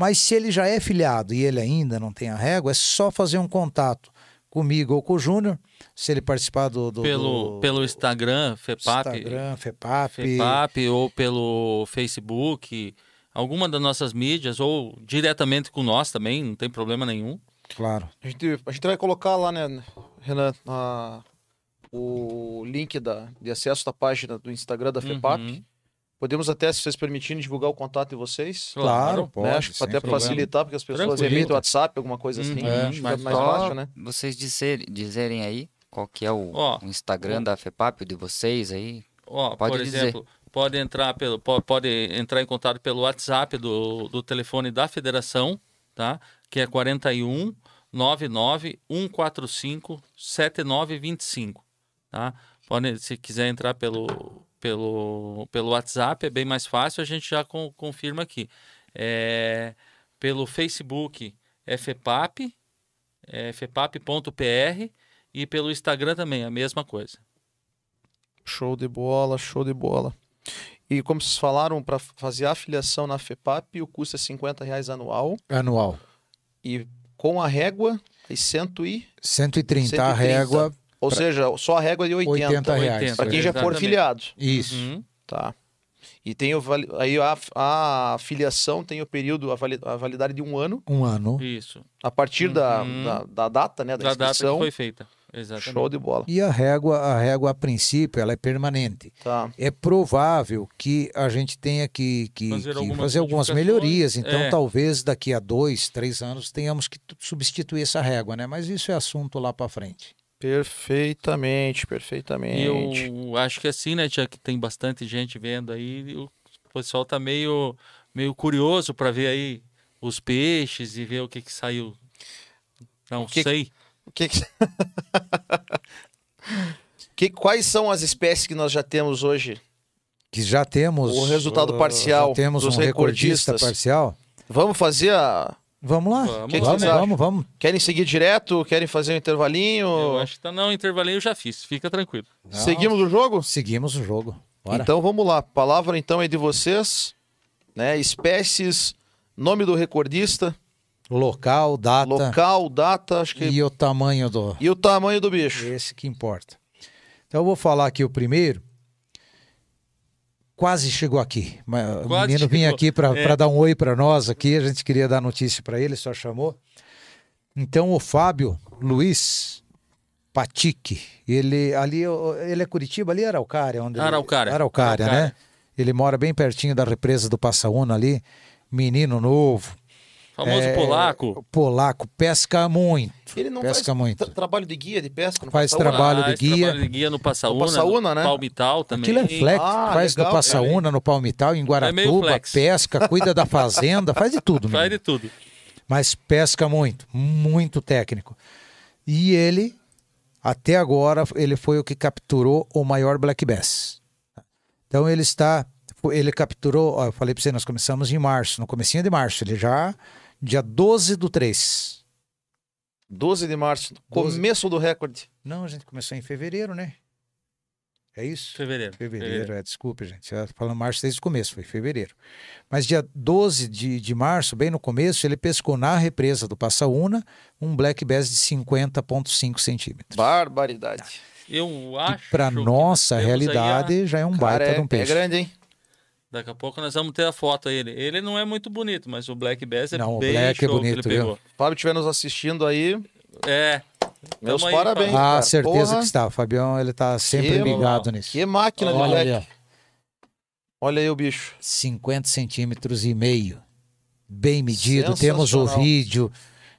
Mas se ele já é filiado e ele ainda não tem a régua, é só fazer um contato comigo ou com o Júnior, se ele participar do, do- Pelo, do pelo Instagram, FEPAP, Instagram, FEPAP, FEPAP ou pelo Facebook, alguma das nossas mídias, ou diretamente com nós também, não tem problema nenhum. claro. A gente, a gente vai colocar lá, né, Renan, na- o link da, de acesso da página do Instagram da FEPAP. Uhum. Podemos até, se vocês permitirem, divulgar o contato de vocês. Claro, né? pode, Acho que até para problema. facilitar, porque as pessoas Tranquilo. emitem WhatsApp, alguma coisa assim. Uhum, é mais Só fácil, né? Vocês dizer, dizerem aí qual que é o, Ó, o Instagram da FEPAP de vocês aí. Ó, Pode por dizer. exemplo, pode entrar pelo po- pode entrar em contato pelo WhatsApp do, do telefone da federação, tá? Que é 41 99 145 7925, tá? Pode, se quiser entrar pelo pelo pelo WhatsApp é bem mais fácil, a gente já con- confirma aqui. É, pelo Facebook é FEPAP, é fepap.pr e pelo Instagram também a mesma coisa. Show de bola, show de bola. E como vocês falaram, para fazer a afiliação na FEPAP, o custo é 50 reais anual. Anual. E com a régua, é 100 e... 130, a 130. régua, Ou Pra- seja, só a régua de 80. 80 reais. 80. Para quem já for Exatamente. filiado. Isso. Uhum. Tá. E tem o aí a, a filiação tem o período, a, vali- a validade de um ano, Um ano. Isso. a partir da, Uhum. da, da data, né? Da, Da data que inscrição. foi feita. Exatamente. Show de bola. E a régua, a régua a princípio, ela é permanente. Tá. É provável que a gente tenha que, que- Fazer que algumas fazer algumas melhorias. Então, É. talvez daqui a dois, três anos tenhamos que tu- substituir essa régua, né? Mas isso é assunto lá para frente. Perfeitamente, perfeitamente. Eu acho que assim, né, Tia, que tem bastante gente vendo aí, o pessoal tá meio, meio curioso para ver aí os peixes e ver o que que saiu. Não que- sei. O que que- [laughs] Que- quais são as espécies que nós já temos hoje? Que já temos O resultado parcial já temos dos um recordista parcial. Vamos fazer a. Vamos lá. Vamos que vamos, vamos, vamos. Querem seguir direto? Querem fazer um intervalinho? Eu acho que tá não, intervalinho eu já fiz, fica tranquilo. Não, Seguimos o jogo? Seguimos o jogo. Bora. Então vamos lá. Palavra então é de vocês. Né? Espécies, nome do recordista, Local, data local, data, acho que. e o tamanho do, E o tamanho do bicho. Esse que importa. Então eu vou falar aqui o primeiro. Quase chegou aqui. Mas O Quase menino vinha chegou. aqui para É. dar um oi para nós aqui. A gente queria dar notícia para ele, só chamou. Então o Fábio Luiz Patique, ele ali, ele é Curitiba, ali é Araucária, onde ele- Araucária. Araucária, Araucária. né? Ele mora bem pertinho da represa do Passaúna ali, menino novo. Famoso É, polaco. O polaco pesca muito. Ele não pesca faz muito. tra- trabalho de guia de pesca? não Faz Passaúna? trabalho de Faz guia. trabalho de guia no Passaúna, Passaúna, né? Palmital também. Aquilo é flex, Ah, faz legal, no Passaúna, no Palmital, em meio Guaratuba, flex. pesca, cuida da fazenda, faz de tudo. Faz de tudo. Mas pesca muito, muito técnico. E ele, até agora, ele foi o que capturou o maior black bass. Então ele está, ele capturou, ó, eu falei para você, nós começamos em março, no comecinho de março, ele já, dia 12 do 3. 12 de março, 12. começo do recorde. Não, a gente começou em fevereiro, né? É isso? Fevereiro. Fevereiro, é, desculpe, gente. Falando março desde o começo, foi fevereiro. Mas dia 12 de, de março, bem no começo, ele pescou na represa do Passaúna um black bass de 50,5 centímetros. Barbaridade. Eu acho. Para nossa aí a- realidade, já é um Cara, baita é, de um é peixe. grande, hein? Daqui a pouco nós vamos ter a foto aí. Ele, ele não é muito bonito, mas o Black Bass é Não, o bem Black é bonito, que. Fábio estiver nos assistindo aí, É. meus aí, parabéns. Ah, cara. certeza Porra, que está. O Fabião, ele tá sempre Que ligado mal. nisso. Que máquina de Olha ali, ó. Olha aí o bicho. 50 centímetros e meio. Bem medido. Temos o vídeo.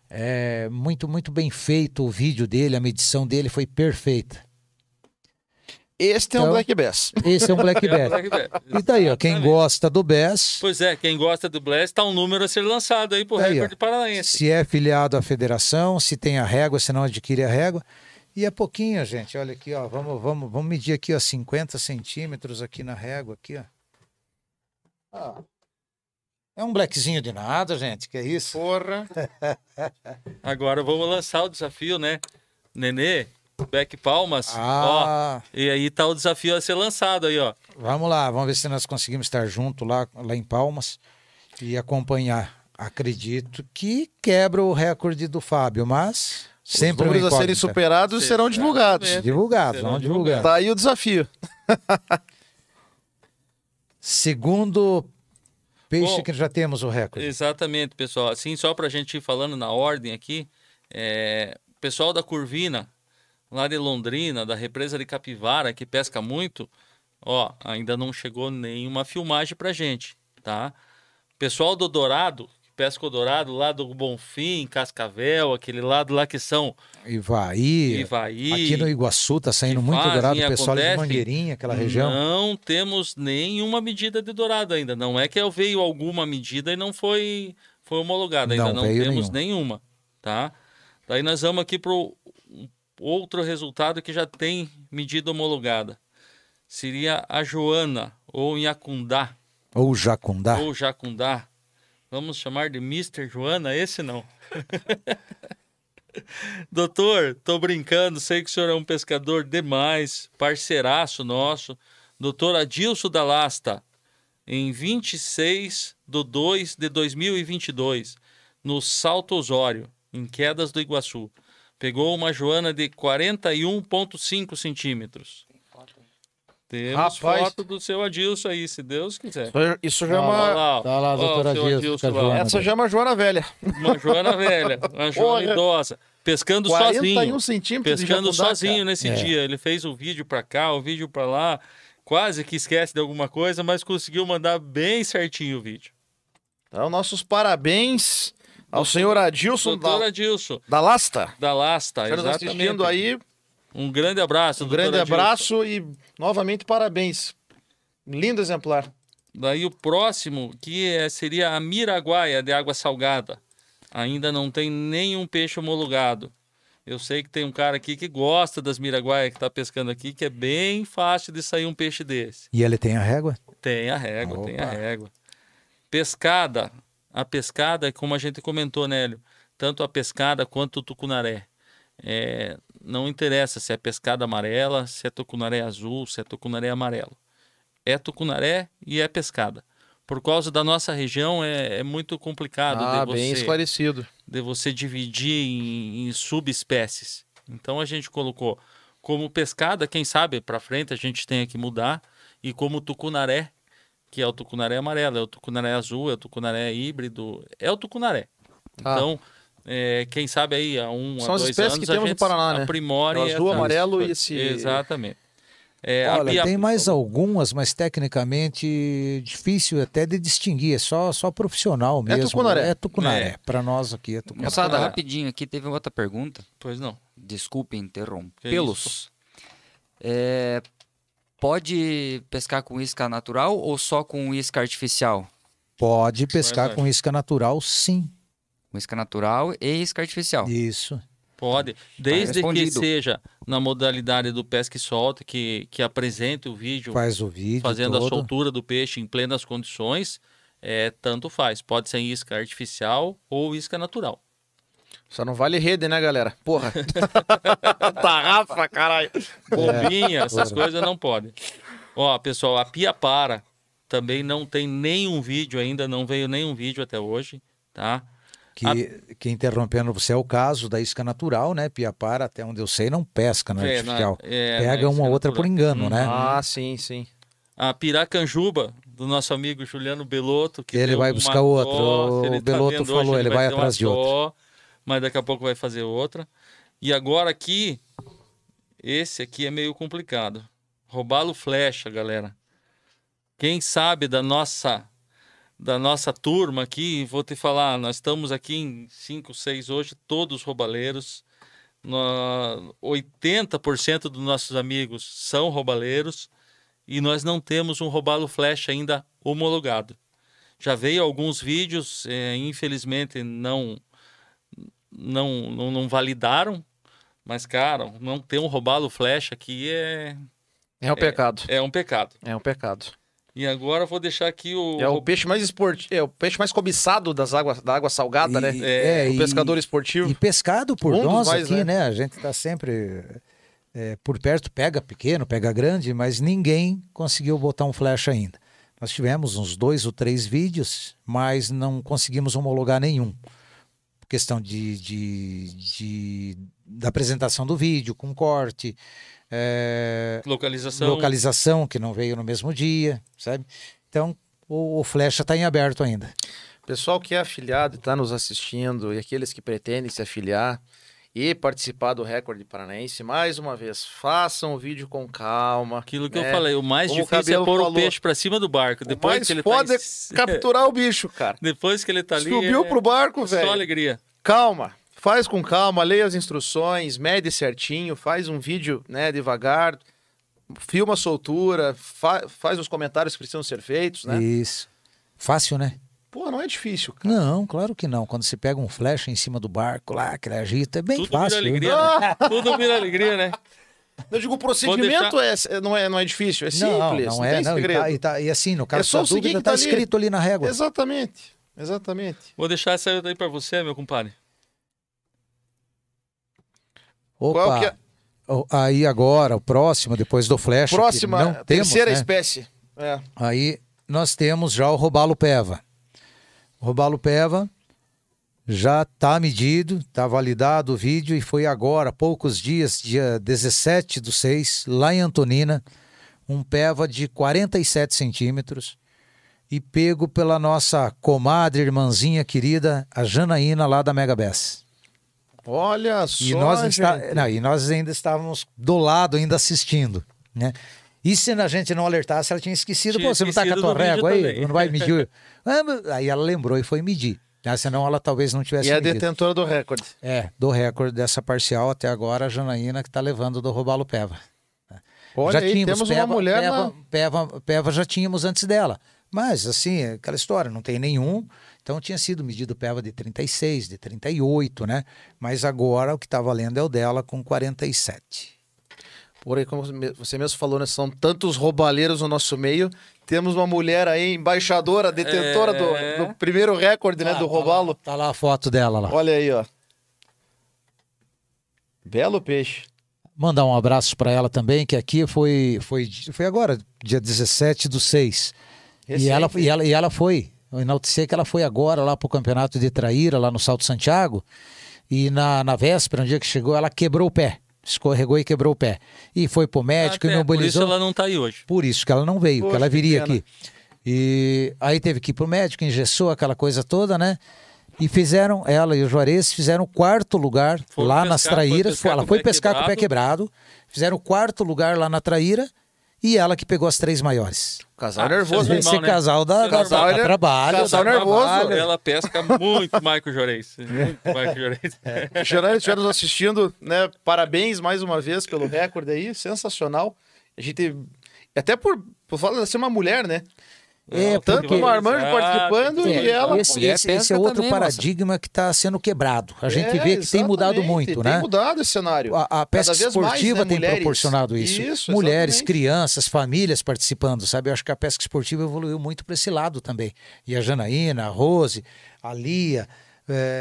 É, muito, muito bem feito o vídeo dele. A medição dele foi perfeita. Este é um Então- Black Bass. Esse é um Black [laughs] Bass. Black Bass. E daí, ó, quem gosta do Bass, Pois é, quem gosta do Blast tá um número a ser lançado aí pro Tá aí, recorde ó. paranaense. se é filiado à federação, se tem a régua, se não adquire a régua. E é pouquinho, gente. Olha aqui, ó. Vamos, vamos, vamos medir aqui, ó, 50 centímetros aqui na régua, aqui, ó. Ah, É um blackzinho de nada, gente. Que é isso? Porra. [laughs] Agora vamos lançar o desafio, né? Nenê, Beck Palmas. Ó, Ah, e aí tá o desafio a ser lançado aí, ó. vamos lá. Vamos ver se nós conseguimos estar junto lá, lá em Palmas e acompanhar. Acredito que quebra o recorde do Fábio, mas sempre Os uma números a serem superados serão divulgados. Exatamente. Divulgados, Serão vamos divulgados. divulgar. Tá aí o desafio. [laughs] Segundo peixe Bom, que já temos o recorde. Exatamente, pessoal. Assim, só pra gente ir falando na ordem aqui, é, pessoal da Curvina, lá de Londrina, da represa de Capivara, que pesca muito, ó, ainda não chegou nenhuma filmagem pra gente, tá? Pessoal do Dourado, que pesca o Dourado, lá do Bonfim, Cascavel, aquele lado lá que são Ivaí. Ivaí. Aqui no Iguaçu tá saindo muito fazem dourado, o pessoal de acontecem. Mangueirinha, aquela região. Não temos nenhuma medida de dourado ainda. Não é que eu veio alguma medida e não foi, foi homologada. Ainda Não não, temos nenhuma, tá? Daí nós vamos aqui para outro resultado que já tem medida homologada. Seria a Joana, ou Iacundá, Ou Jacundá. ou Jacundá. Vamos chamar de Mr. Joana? Esse não. [laughs] Doutor, tô brincando, sei que o senhor é um pescador demais, parceiraço nosso. Doutor Adilson da Lasta, em 26 de 2 de 2022, no Salto Osório, em Quedas do Iguaçu. Pegou uma joana de 41,5 centímetros. Temos Rapaz. foto do seu Adilson aí, se Deus quiser. Isso já é Olha uma. lá, ó. Tá lá, Ó, doutor o seu Adilson, lá. Essa já é uma Joana velha. Uma Joana velha, uma [laughs] Joana Porra. idosa, pescando 41 sozinho. centímetros Pescando sozinho cara. nesse É. dia. Ele fez o vídeo pra cá, o vídeo pra lá. Quase que esquece de alguma coisa, mas conseguiu mandar bem certinho o vídeo. Então, nossos parabéns ao senhor Adilson Doutor da, Adilson, da Lasta. da Lasta, Está nos exatamente. assistindo aí. Um grande abraço, Um grande Adilson. abraço e novamente parabéns. Lindo exemplar. Daí o próximo, que é- seria a Miraguaia de água salgada. Ainda não tem nenhum peixe homologado. Eu sei que tem um cara aqui que gosta das Miraguaia que está pescando aqui, que é bem fácil de sair um peixe desse. E ele tem a régua? Tem a régua, tem a Opa. régua. Pescada. A pescada, como a gente comentou, Nélio, tanto a pescada quanto o tucunaré. É, não interessa se é pescada amarela, se é tucunaré azul, se é tucunaré amarelo. É tucunaré e é pescada. Por causa da nossa região é, é muito complicado Ah, de, você, esclarecido. de você dividir em, em subespécies. Então a gente colocou como pescada, quem sabe para frente a gente tenha que mudar, e como tucunaré, que é o tucunaré amarelo, é o tucunaré azul, é o tucunaré híbrido, é o tucunaré. Ah. Então, é, quem sabe aí há um, São a as dois espécies anos que a temos no gente Paraná, né? aprimore É o azul, essa- amarelo e esse- Exatamente. É, a Olha, tem mais algumas, mas tecnicamente difícil até de distinguir. É só, só profissional mesmo. tucunaré. É tucunaré. É. Para nós aqui é tucunaré. Moçada, rapidinho aqui, teve outra pergunta. Pois não. Desculpe interrompê-los. É, pode pescar com isca natural ou só com isca artificial? Pode pescar Verdade. com isca natural, sim. Com isca natural e isca artificial. Isso. Pode, desde que respondido. seja na modalidade do pesca e solta, que, que apresente o vídeo Faz o vídeo fazendo a todo. soltura do peixe em plenas condições, é, tanto faz. Pode ser em isca artificial ou isca natural. Só não vale rede, né, galera? Porra. [laughs] Tarrafa, caralho. Bombinha, essas coisas não podem. Ó, pessoal, a Pia Para também não tem nenhum vídeo ainda, não veio nenhum vídeo até hoje, tá? Que, que interrompendo você é o caso da isca natural, né? Piapara, até onde eu sei, não pesca no É, artificial. na- é, Pega na uma outra por natural. engano, né? Ah, sim, sim. A Piracanjuba, do nosso amigo Juliano Belotto. Que Ele vai buscar outro. O tá Belotto vendo falou, ele vai atrás de outro. Mas daqui a pouco vai fazer outra. E agora aqui, esse aqui é meio complicado. Roubá-lo flecha, galera. Quem sabe da nossa da nossa turma aqui, vou te falar, nós estamos aqui em 5, 6 hoje, todos roubaleiros. No- 80% dos nossos amigos são roubaleiros e nós não temos um roubalo flecha ainda homologado. Já veio alguns vídeos, eh, infelizmente não, não, não, não validaram, mas, cara, não ter um robalo flecha aqui é, É um pecado. é um pecado. É um pecado. E agora eu vou deixar aqui o. É o peixe mais esportivo, é o peixe mais cobiçado das águas, da água salgada, E- né? é, o e- pescador esportivo. E pescado por Um nós mais, aqui, né? né? A gente está sempre é, por perto, pega pequeno, pega grande, mas ninguém conseguiu botar um flash ainda. Nós tivemos uns dois ou três vídeos, mas não conseguimos homologar nenhum. Questão de, de, de- da apresentação do vídeo, com corte, é, Localização. localização, que não veio no mesmo dia, sabe? Então, o, o flecha está em aberto ainda. Pessoal que é afiliado e está nos assistindo, e aqueles que pretendem se afiliar e participar do recorde paranaense, mais uma vez, façam o vídeo com calma. Aquilo que né? eu falei, o mais Como o difícil é Cabelo pôr o falou. peixe pra cima do barco. O Depois mais que ele foda tá é capturar o bicho, cara. [laughs] Depois que ele tá ali. Subiu é... pro barco, Só velho. alegria. Calma, faz com calma, leia as instruções, mede certinho, faz um vídeo, né, devagar, filma a soltura, fa- faz os comentários que precisam ser feitos, né? Isso. Fácil, né? Pô, não é difícil, cara. Não, claro que não. Quando você pega um flash em cima do barco lá, que ele agita, é bem Tudo fácil. vira né? alegria, né? [laughs] Tudo vira alegria, né? Eu digo, o procedimento é, é- não, é, não é difícil, é simples, não, não, é. tem Não, e, tá- e tá- e assim, no caso É só da o dúvida, que tá tá ali. escrito ali na régua. Exatamente, exatamente. Vou deixar essa aí pra você, meu compadre. Opa, Qual que é aí agora, o próximo, depois do flash, próxima, não temos, terceira né? espécie? É. Aí nós temos já o robalo peva. Robalo peva já está medido, está validado o vídeo e foi agora, poucos dias, dia 17 do 6, lá em Antonina, um peva de 47 centímetros e pego pela nossa comadre, irmãzinha querida, a Janaína lá da Mega Bass. Olha só, E nós, está- não, e nós ainda estávamos do lado, ainda assistindo, né? E se a gente não alertasse, ela tinha esquecido. Tinha Pô, você não tá com a esquecido tua régua aí? também. Não vai medir? [laughs] Ah, aí ela lembrou e foi medir. Ah, senão ela talvez não tivesse E é a medido. detentora do recorde. É, do recorde dessa parcial até agora, a Janaína que está levando do Robalo Peva. Olha já aí, tínhamos temos Peva, uma mulher Peva, na... Peva, Peva já tínhamos antes dela. Mas, assim, é aquela história, não tem nenhum. Então tinha sido medido Peva de 36, de 38, né? Mas agora o que está valendo é o dela com 47. Porém, como você mesmo falou, né, são tantos roubaleiros no nosso meio. Temos uma mulher aí, embaixadora, detentora É. do, do primeiro recorde, né, Ah, do tá roubalo. lá- Tá lá a foto dela lá. Olha aí, ó. Belo peixe. Mandar um abraço para ela também, que aqui foi, foi, foi agora, dia 17 do 6. E ela, e, ela, e ela foi. Eu enalteci que ela foi agora lá pro campeonato de Traíra, lá no Salto Santiago. E na, na véspera, no dia que chegou, ela quebrou o pé. Escorregou e quebrou o pé. E foi pro médico Até, e por isso imobilizou. ela não tá aí hoje. Por isso que ela não veio, Poxa, que ela viria que aqui. E aí teve que ir pro médico, engessou aquela coisa toda, né? E fizeram, ela e o Juarez fizeram o quarto lugar Foram lá nas pescar, foi traíras. pescar ela foi pescar com o pé quebrado. quebrado. Fizeram o quarto lugar lá na traíra e ela que pegou as três maiores. Casal Ah, nervoso, seu hein? Esse né? casal dá, dá, casal, dá ele- trabalho. casal dá nervoso. trabalho. Ela pesca muito [laughs] Michael Juarez. [laughs] Muito Michael Juarez. Gerard, estiver nos assistindo, né? Parabéns mais uma vez pelo [laughs] recorde aí, sensacional. A gente, até por, por falar de ser uma mulher, né? É, Tanto porque- o Armando Exato. participando É, e ela. esse, esse- esse é outro também, paradigma que está sendo quebrado. A gente É, vê que tem mudado muito, tem né? mudado esse cenário. A, a pesca vez mais, esportiva né, tem mulheres. proporcionado isso. Isso, Mulheres, exatamente. crianças, famílias participando, sabe? Eu acho que a pesca esportiva evoluiu muito para esse lado também. E a Janaína, a Rose, a Lia,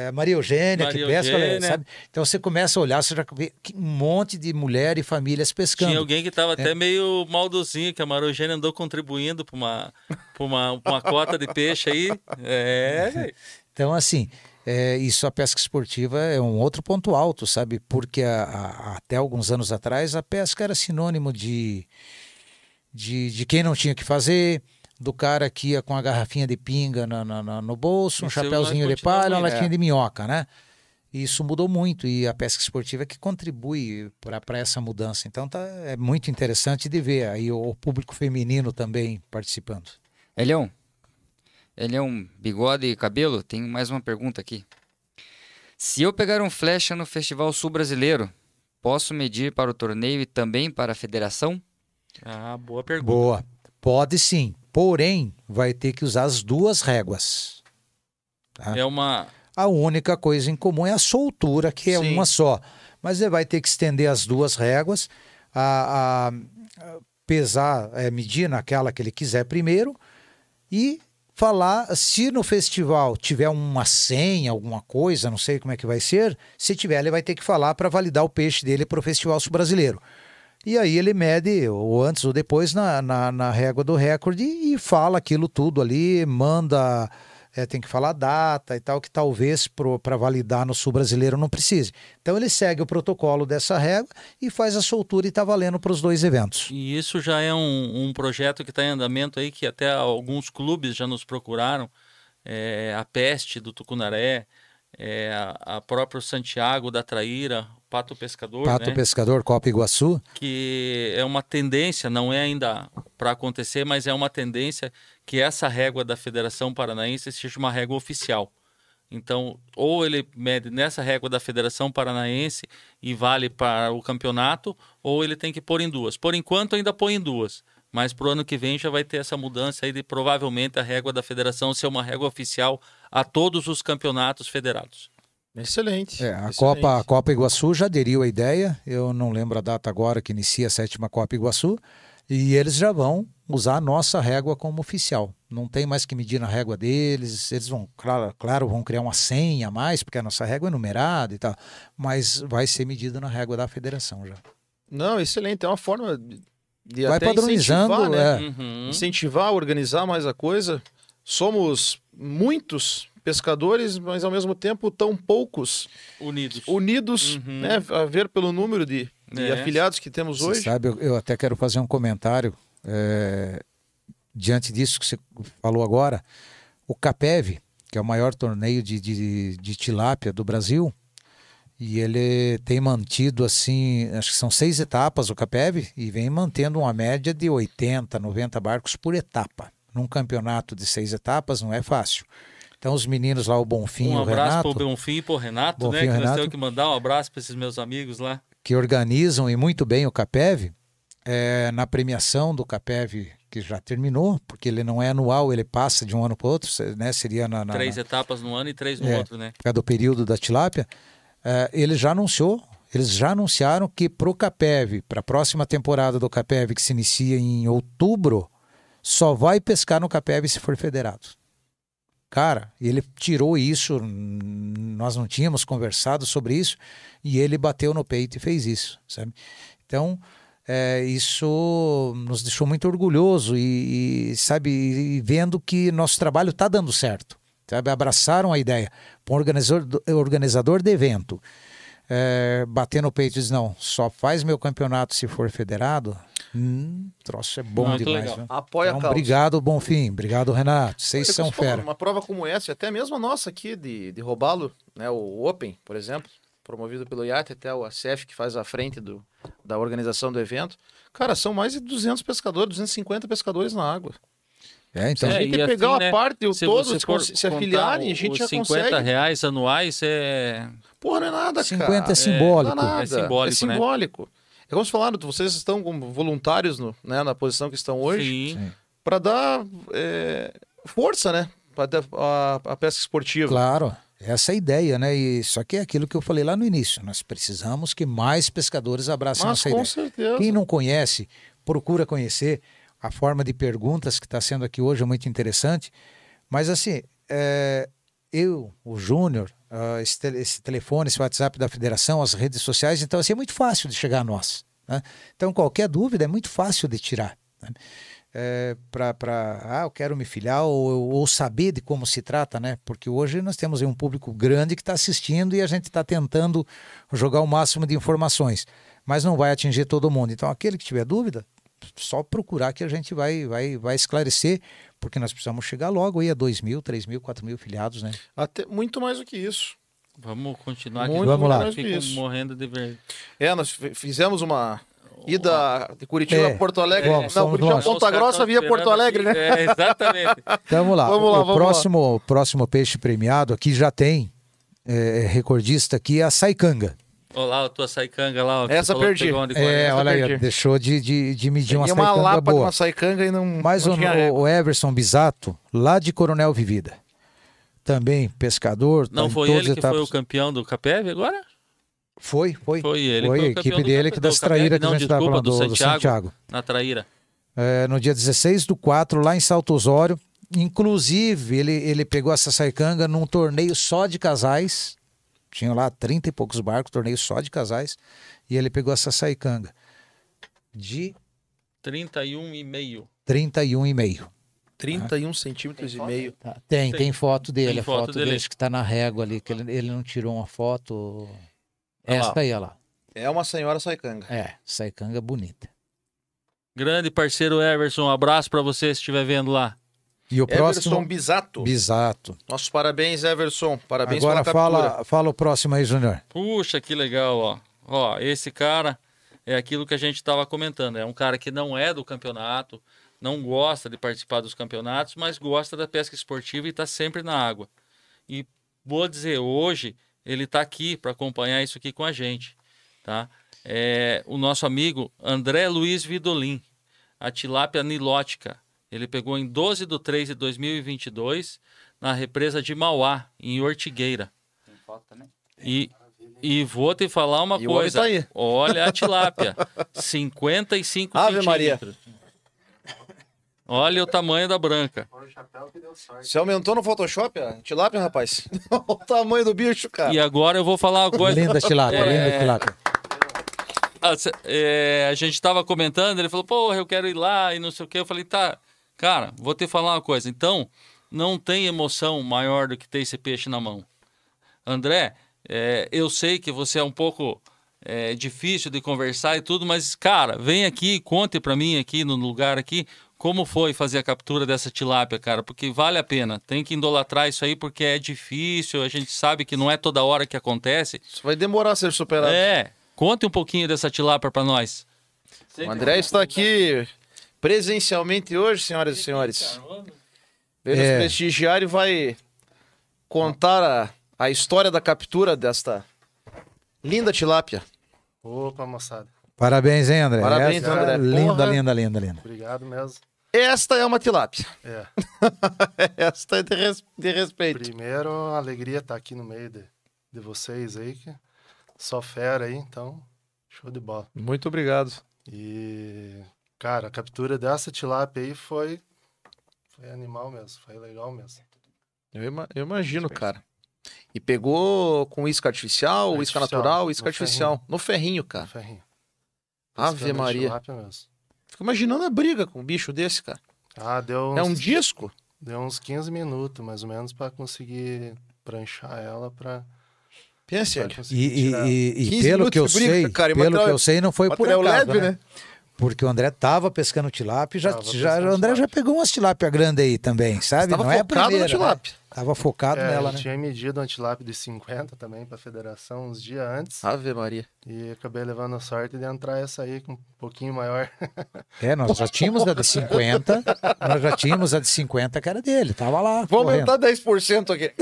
a Maria Eugênia, Maria que pesca, Eugênia. sabe? Então você começa a olhar, você já vê um monte de mulher e famílias pescando. Tinha alguém que tava até meio maldozinho, que a Marogênia andou contribuindo para uma, pra uma, pra uma cota de peixe aí. É. Então, assim, é, isso a pesca esportiva é um outro ponto alto, sabe? Porque a- a- até alguns anos atrás a pesca era sinônimo de, de, de quem não tinha que fazer, do cara que ia com a garrafinha de pinga na- na- na- no bolso, um Isso chapéuzinho de palha, uma latinha é. de minhoca, né? Isso mudou muito e a pesca esportiva é que contribui para essa mudança. Então tá, é muito interessante de ver aí o, o público feminino também participando. Elião, Elião, bigode e cabelo, tem mais uma pergunta aqui. Se eu pegar um flecha no Festival Sul Brasileiro, posso medir para o torneio e também para a federação? Ah, boa pergunta. Boa. Pode sim. Porém, vai ter que usar as duas réguas. É uma. A única coisa em comum é a soltura, que é Sim. uma só. Mas ele vai ter que estender as duas réguas, a, a- a pesar, é, medir naquela que ele quiser primeiro e falar se no festival tiver uma senha, alguma coisa, não sei como é que vai ser, se tiver, ele vai ter que falar para validar o peixe dele para o Festival Sul Brasileiro. E aí ele mede, ou antes ou depois, na, na, na régua do recorde e fala aquilo tudo ali, manda, é, tem que falar data e tal, que talvez para validar no sul brasileiro não precise. Então ele segue o protocolo dessa régua e faz a soltura e está valendo para os dois eventos. E isso já é um, um projeto que está em andamento aí, que até alguns clubes já nos procuraram. É, a Peste do Tucunaré, é, a, a próprio Santiago da Traíra, Pato Pescador, Pato né? Pescador, Copa Iguaçu, que é uma tendência, não é ainda para acontecer, mas é uma tendência que essa régua da Federação Paranaense seja uma régua oficial. Então, ou ele mede nessa régua da Federação Paranaense e vale para o campeonato, ou ele tem que pôr em duas. Por enquanto, ainda põe em duas. Mas para o ano que vem já vai ter essa mudança aí de provavelmente a régua da federação ser uma régua oficial a todos os campeonatos federados. Excelente. É, a, excelente. Copa, a Copa Iguaçu já aderiu à ideia, eu não lembro a data agora que inicia a sétima Copa Iguaçu, e eles já vão usar a nossa régua como oficial. Não tem mais que medir na régua deles, eles vão, claro, claro, vão criar uma senha a mais, porque a nossa régua é numerada e tal, mas vai ser medida na régua da federação já. Não, excelente. É uma forma de Vai até padronizando, incentivar, né? é. Uhum. incentivar, organizar mais a coisa. Somos muitos pescadores, mas ao mesmo tempo tão poucos Unidos. unidos, Uhum. né? A ver pelo número de, de É. afiliados que temos Você hoje. sabe, eu, eu até quero fazer um comentário é, diante disso que você falou agora. O CAPEV, que é o maior torneio de, de, de tilápia do Brasil, e ele tem mantido assim, acho que são seis etapas o CAPEV, e vem mantendo uma média de 80, 90 barcos por etapa. Num campeonato de seis etapas não é fácil. Então os meninos lá, o Bonfim e Um o abraço Renato, pro Bonfim e pro Renato, Bonfim né? Que nós Renato. temos que mandar um abraço para esses meus amigos lá. que organizam e muito bem o CAPEV, é, na premiação do CAPEV, que já terminou, porque ele não é anual, ele passa de um ano para outro, né? seria na, na, três na etapas no ano e três no É. outro, né? época do período da tilápia. É, ele já anunciou, eles já anunciaram que para o CAPEV, para a próxima temporada do CAPEV, que se inicia em outubro, só vai pescar no CAPEV se for federado. Cara, ele tirou isso, nós não tínhamos conversado sobre isso, e ele bateu no peito e fez isso, sabe? Então, é, isso nos deixou muito orgulhoso e, e, sabe, e vendo que nosso trabalho está dando certo, sabe? Abraçaram a ideia. Um organizador, organizador de evento é, bater no peito e dizer, não, só faz meu campeonato se for federado, hum, troço é bom Muito demais. legal. viu? Apoia Então, a causa. obrigado, Bonfim. Obrigado, Renato. Vocês Olha, são fera. Uma prova como essa, até mesmo a nossa aqui de, de roubá-lo, né? O Open, por exemplo. promovido pelo IAT, até o ACF, que faz a frente do, da organização do evento. Cara, são mais de 200 pescadores, 250 pescadores na água. É, então. É, a gente e pegar assim, uma né, parte, o Se todo, se, se afiliarem, a gente os já 50 consegue. reais anuais é... Porra, não é nada, 50 cara. é simbólico. Não é nada. É simbólico, É né? simbólico. É como vocês falaram, vocês estão como voluntários no, né, na posição que estão hoje, para dar é, força, né? Para a, a pesca esportiva. Claro, essa é a ideia, né? E só que é aquilo que eu falei lá no início. Nós precisamos que mais pescadores abracem Mas essa com ideia. certeza. Quem não conhece, procura conhecer. A forma de perguntas que está sendo aqui hoje é muito interessante. Mas assim, é, eu, o Júnior, ah, esse, tele- esse telefone, esse WhatsApp da federação, as redes sociais, então assim, é muito fácil de chegar a nós. né? Então qualquer dúvida é muito fácil de tirar. Né? É, para, ah, eu quero me filiar ou, ou saber de como se trata, né? Porque hoje nós temos um público grande que está assistindo e a gente está tentando jogar o máximo de informações, mas não vai atingir todo mundo. Então, aquele que tiver dúvida, só procurar que a gente vai, vai, vai esclarecer, porque nós precisamos chegar logo aí a 2 mil, 3 mil, 4 mil filiados, né? Até muito mais do que isso. Vamos continuar aqui. Muito Vamos lá. Eu fico morrendo de ver. É, nós fi- fizemos uma ida de Curitiba É. a Porto Alegre. Bom, não, Curitiba nós. a Ponta Grossa via Porto Alegre, aqui. né? É, exatamente. [laughs] Vamos lá. Vamos o, lá, o vamos próximo, o próximo peixe premiado aqui já tem é, recordista aqui, a Saicanga. Olha lá a tua saicanga lá. ó, Essa perdi. uma É, 40. olha aí, perdi. deixou de, de, de medir uma Tinha uma Saicanga lapa de boa. uma saicanga e não. Mas não o, o Everson Bisato, lá de Coronel Vivida, também pescador. tá Não em foi ele que foi o etapas. campeão do Capeve agora? Foi, foi. Foi ele. Foi que a equipe dele que das traíras que a gente estava falando, do, do do Santiago. Santiago. Na traíra. É, no dia 16 do 4, lá em Salto Osório. Inclusive, ele, ele pegou essa saicanga num torneio só de casais. Tinha lá 30 e poucos barcos, torneio só de casais. E ele pegou essa saicanga de 31,5. 31,5. 31 centímetros e meio. Tá, Tem, Tem. tem foto dele. Tem a foto foto, dele. dele acho que está na régua ali, que ele, ele não tirou uma foto. Olha lá. Esta aí, olha lá. É uma senhora saicanga. É, saicanga bonita. Grande parceiro Everson, um abraço pra você se estiver vendo lá. E o Everson próximo. Bisato. Bisato. Nossos parabéns, Everson. Parabéns Agora pela captura. fala, fala o próximo aí, Júnior. Puxa, que legal, ó. Ó, esse cara é aquilo que a gente estava comentando. É um cara que não é do campeonato, não gosta de participar dos campeonatos, mas gosta da pesca esportiva e está sempre na água. E vou dizer, hoje ele está aqui para acompanhar isso aqui com a gente, tá? É o nosso amigo André Luiz Vidolin, a tilápia nilótica. Ele pegou em 12 de 3 de 2022 na represa de Mauá, em Ortigueira. E, e vou te falar uma E coisa. tá aí. Olha a tilápia. [laughs] 55 Ave Maria. centímetros. Olha o tamanho da branca. Você aumentou no Photoshop a tilápia, rapaz? Olha [laughs] o tamanho do bicho, cara. E agora eu vou falar uma coisa. Linda tilápia, É. linda tilápia. Ah, cê- é, a gente tava comentando, ele falou, porra, eu quero ir lá e não sei o que. Eu falei, tá, cara, vou te falar uma coisa. Então, não tem emoção maior do que ter esse peixe na mão. André, é, eu sei que você é um pouco é, difícil de conversar e tudo, mas, cara, vem aqui, conte pra mim aqui no lugar aqui como foi fazer a captura dessa tilápia, cara, porque vale a pena. Tem que idolatrar isso aí porque é difícil, a gente sabe que não é toda hora que acontece. Isso vai demorar a ser superado. É, conte um pouquinho dessa tilápia pra nós. O André está aqui presencialmente hoje, senhoras e senhores. Veio nos É. prestigiar e vai contar a, a história da captura desta linda tilápia. Opa, moçada. Parabéns, hein, André? Parabéns, Essa- André. Linda, Porra. linda, linda, linda. Obrigado mesmo. Esta é uma tilápia. É. [laughs] Esta é de, res- de respeito. Primeiro, a alegria estar aqui no meio de, de vocês aí, que só fera aí, então, show de bola. Muito obrigado. E, cara, a captura dessa tilápia aí foi, foi animal mesmo, foi legal mesmo. Eu, ima- eu imagino, cara. E pegou com isca artificial, isca Artificial, natural, isca no artificial. No ferrinho, cara. Ferrinho. Ave Maria. Fico imaginando a briga com um bicho desse, cara. Ah, deu uns, É um disco? deu uns 15 minutos, mais ou menos, para conseguir pranchar ela para Pense, ele. E, e- e- e 15 pelo que eu briga, sei, cara, pelo material- que eu sei, não foi por acaso, leve, né? né? Porque o André tava pescando tilápia, já, Tava já, o André já tilápia. pegou umas tilápia grande aí também, sabe? Tava Não é a focado primeira, na tilápia. Né? Tava focado É, nela, eu né? tinha medido um antilápio de 50 também pra federação uns dias antes. Ave Maria. E acabei levando a sorte de entrar essa aí com um pouquinho maior. É, nós já tínhamos a de 50, nós já tínhamos a de 50 que era dele, tava lá. Vou correndo. aumentar 10% aqui.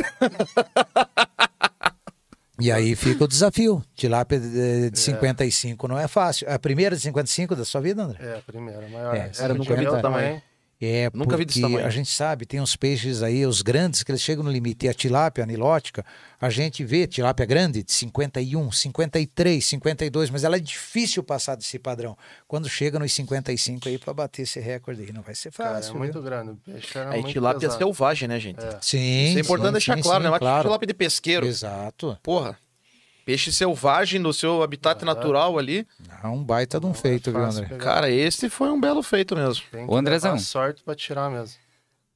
E aí fica o desafio. Tilápia de, de 55 não é fácil. A primeira de 55 da sua vida, André? É, a primeira, maior. É, vi eu desse tamanho. É, Nunca vi desse porque tamanho. a gente sabe, tem uns peixes aí, os grandes, que eles chegam no limite. E a tilápia anilótica, a gente vê tilápia grande de 51, 53, 52, mas ela é difícil passar desse padrão. Quando chega nos 55 aí para bater esse recorde aí, não vai ser Cara, fácil. é muito viu? grande. O peixe era Aí muito tilápia pesado. selvagem, né, gente? É. Sim. Isso é importante sim, deixar sim, claro, sim, né? Não é claro. tilápia de pesqueiro. Exato. Porra. Peixe selvagem no seu habitat natural ali. É um baita de um feito, viu, André? pegar. Cara, esse foi um belo feito mesmo. Tem que Ô, Andrezão. sorte pra tirar mesmo.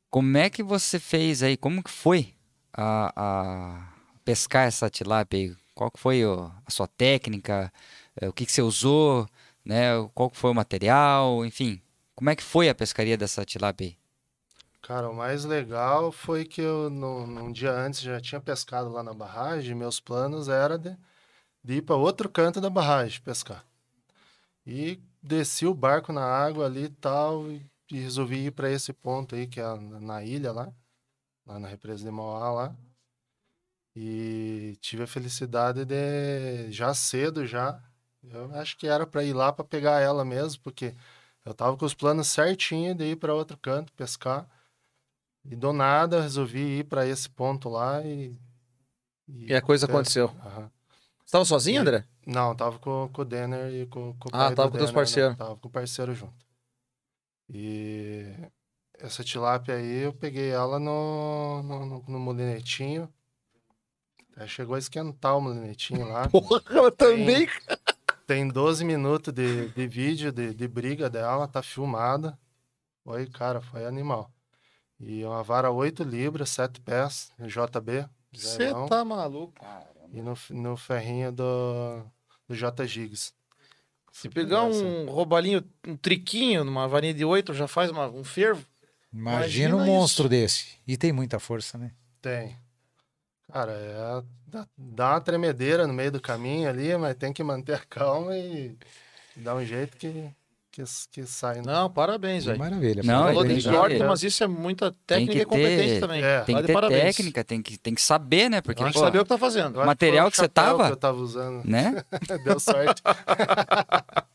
Como é que você fez aí? Como que foi a, a pescar essa tilápia aí? Qual que foi a sua técnica? Eh, O que, que você usou? Né? Qual que foi o material? Enfim, como é que foi a pescaria dessa tilápia aí? Cara, o mais legal foi que eu, no, num dia antes, já tinha pescado lá na barragem. Meus planos era de, de ir para outro canto da barragem pescar. E desci o barco na água ali e tal, e, resolvi ir para esse ponto aí, que é na, ilha lá, lá na represa de Mauá lá. E tive a felicidade de, já cedo já, eu acho que era para ir lá para pegar ela mesmo, porque eu tava com os planos certinho de ir para outro canto pescar. E do nada resolvi ir para esse ponto lá e. E a coisa aconteceu. Aham. Você tava sozinho, André? Não, tava com, com o Denner e com, com o Ah, tava com teus Denner, né? parceiros. Tava com o parceiro junto. E essa tilápia aí, eu peguei ela no, no, no, no molinetinho. Chegou a esquentar o molinetinho lá. [laughs] Porra, eu também. Tem 12 minutos de, de vídeo de, de briga dela, tá filmada. Foi, cara, foi animal. E uma vara 8 libras, 7 pés, JB. Você tá maluco. E no, no ferrinho do, do J Gigs. Se pegar um roubalinho, um triquinho numa varinha de oito, já faz uma- um fervo. Imagina um Imagina monstro desse. E tem muita força, né? Tem. Cara, é, dá, dá uma tremedeira no meio do caminho ali, mas tem que manter a calma e dar um jeito que, que, que sai. né? Não, parabéns, velho. Maravilha. Não, Falou de sorte, mas isso é muita técnica e competência ter- também. É. Tem que ter parabéns. técnica, tem que, tem que saber, né? Porque, Tem que pô, saber o que tá fazendo. Acho material o que você tava? Que eu tava usando. né? [laughs] Deu sorte. [laughs]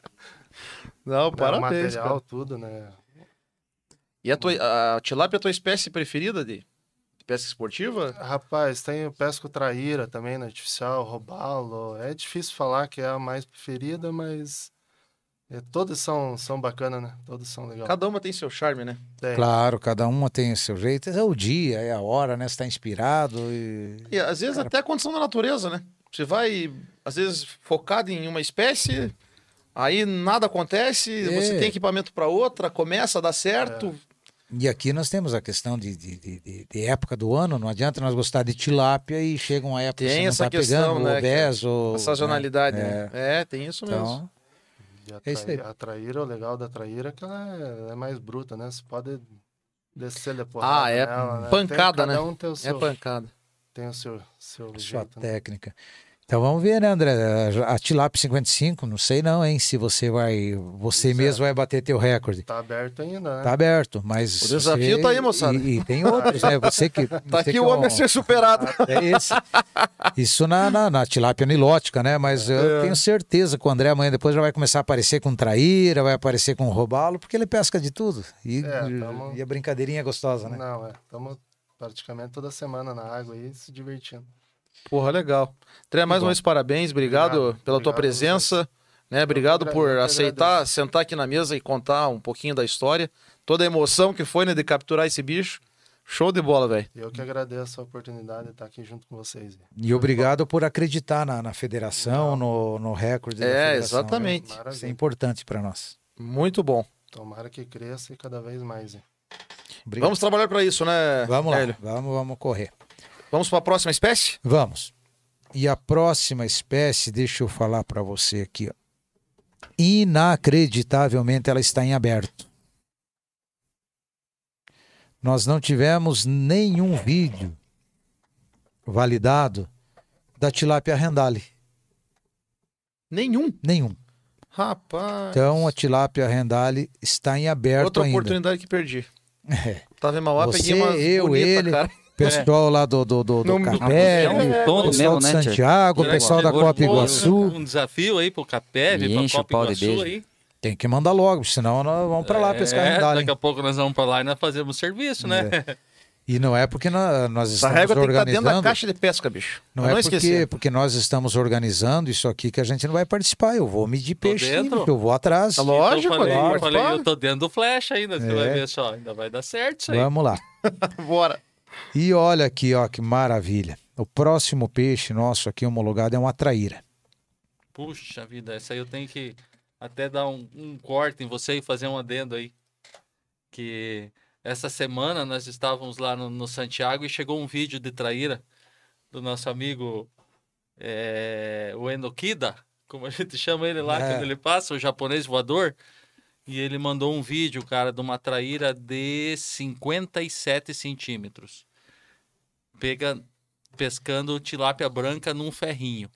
Não, o parabéns, material, cara. tudo, né? E a, tua, a tilápia é a tua espécie preferida de, de pesca esportiva? Rapaz, tem o pesco traíra também, no artificial, robalo. É difícil falar que é a mais preferida, mas é, todas são, são bacanas, né? Todas são legais. Cada uma tem seu charme, né? Tem. Claro, cada uma tem o seu jeito. É o dia, é a hora, né? Você tá inspirado e... E às vezes até a condição da natureza, né? Você vai, às vezes, focado em uma espécie, aí nada acontece, É. você tem equipamento para outra, começa a dar certo. E aqui nós temos a questão de, de, de- de- época do ano. Não adianta nós gostar de tilápia e chega uma época que Tem você não essa tá questão, pegando, né, o obeso... A sazonalidade, né? né? É, tem isso mesmo. Então, a, É isso aí. a traíra, o legal da traíra é que ela é, é mais bruta, né? Você pode descer de porrada Ah, é nela, né? pancada, tem, cada né? Um tem o É pancada. tem o seu, seu sua jeito, né? técnica. Então vamos ver, né, André? A Tilápia 55, não sei não, hein? Se você vai. Você Pois é. mesmo vai bater teu recorde. Tá aberto ainda, né? Tá aberto, mas. O desafio você- tá aí, moçada. E, e tem outros, né? Você que. [laughs] Tá você aqui que o é homem um- a ser superado. [laughs] É esse. Isso na, na, na tilápia nilótica, né? Mas eu É. tenho certeza que o André amanhã depois já vai começar a aparecer com traíra, vai aparecer com robalo, porque ele pesca de tudo. E, É, tamo- e a brincadeirinha é gostosa, né? Não, é. Estamos praticamente toda semana na água aí, se divertindo. Porra, legal. Tré, mais uma vez, parabéns. Obrigado, Obrigado. pela tua Obrigado a presença. Né? Obrigado por aceitar, sentar aqui na mesa e contar um pouquinho da história. Toda a emoção que foi né, de capturar esse bicho. Show de bola, velho. Eu que agradeço a oportunidade de estar aqui junto com vocês. E obrigado por acreditar na, na federação, no, no recorde da É, federação. exatamente. né? Isso é importante para nós. Muito bom. Tomara que cresça e cada vez mais. Vamos trabalhar para isso, né? Vamos lá, Hélio? vamos, vamos correr. Vamos para a próxima espécie? Vamos. E a próxima espécie, deixa eu falar para você aqui. Ó. inacreditavelmente ela está em aberto. Nós não tivemos nenhum vídeo validado da tilápia rendale. Nenhum. Nenhum. Rapaz. Então a tilápia rendale está em aberto Outra ainda. oportunidade que perdi. [laughs] É. Tava em Mauá, Você, peguei uma eu, ele, cara. Pessoal lá do, do, do, do Não- Capé, É um o dono pessoal mesmo, de né, Tia? Santiago, o pessoal da Copa Iguaçu. Um desafio aí pro Capeve, E pra Copa Iguaçu beijo. aí. Tem que mandar logo, senão nós vamos para lá pescar É, rendale. Daqui a pouco nós vamos pra lá e nós fazemos serviço, né? E não é porque nós, nós estamos régua tem que estar dentro da organizando. caixa de pesca, bicho. Não Pra é porque, esquecer. porque nós estamos organizando isso aqui que a gente não vai participar. Eu vou medir Tô peixe, eu vou atrás. Tá Lógico, eu falei, eu, falei, eu tô dentro do flash ainda, você É. vai ver só. Ainda vai dar certo isso aí. Vamos lá. [laughs] Bora. E olha aqui, ó, que maravilha. O próximo peixe nosso aqui homologado é uma traíra. Puxa vida, essa aí eu tenho que até dar um, um corte em você e fazer um adendo aí. Que essa semana nós estávamos lá no, no Santiago e chegou um vídeo de traíra do nosso amigo é, o Enokida, como a gente chama ele lá É. quando ele passa, o japonês voador. E ele mandou um vídeo, cara, de uma traíra de 57 centímetros. Pega, pescando tilápia branca num ferrinho.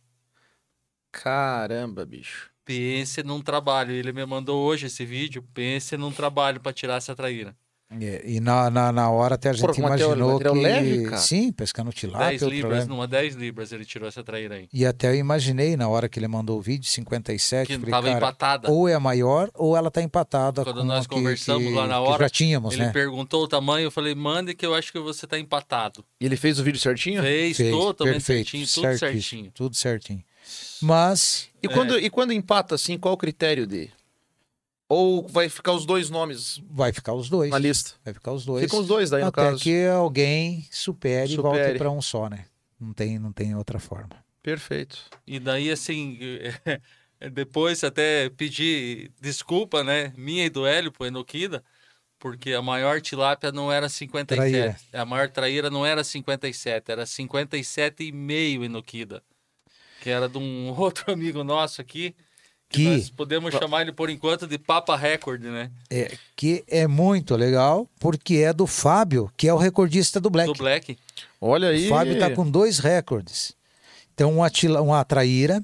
Caramba, bicho. Pense num trabalho. Ele me mandou hoje esse vídeo. Pense num trabalho para tirar essa traíra. É, E na, na, na hora até a gente Porra, imaginou material que... leve, cara? Sim, pescando tilápia. 10 outro libras, numa 10 libras ele tirou essa traíra aí. E até eu imaginei na hora que ele mandou o vídeo, 57, Que falei, tava cara, empatada. ou é a maior ou ela tá empatada Quando com nós conversamos que- lá na que hora, já tínhamos, Ele né? perguntou o tamanho, eu falei, mande que eu acho que você tá empatado. E ele fez o vídeo certinho? Fez, Fez, totalmente perfeito, certinho, tudo certinho. Tudo certinho. Mas E, quando, e quando empata assim, qual o critério de. Ou vai ficar os dois nomes vai ficar os dois. na lista? Vai ficar os dois. Ficam os dois daí, no Até caso. que alguém supere, e volte Supere. para um só, né? Não tem, não tem outra forma. Perfeito. E daí, assim, [laughs] depois até pedi desculpa, né? Minha e do Hélio pro Enokida, porque a maior tilápia não era 57. Traíra. A maior traíra não era 57, era 57,5 Enokida. Que era de um [laughs] outro amigo nosso aqui. Que, nós podemos chamar ele por enquanto de Papa Record, né? É, que é muito legal, porque é do Fábio, que é o recordista do Black. Do Black. Olha aí. O Fábio tá com dois recordes. Então, uma, tila- uma traíra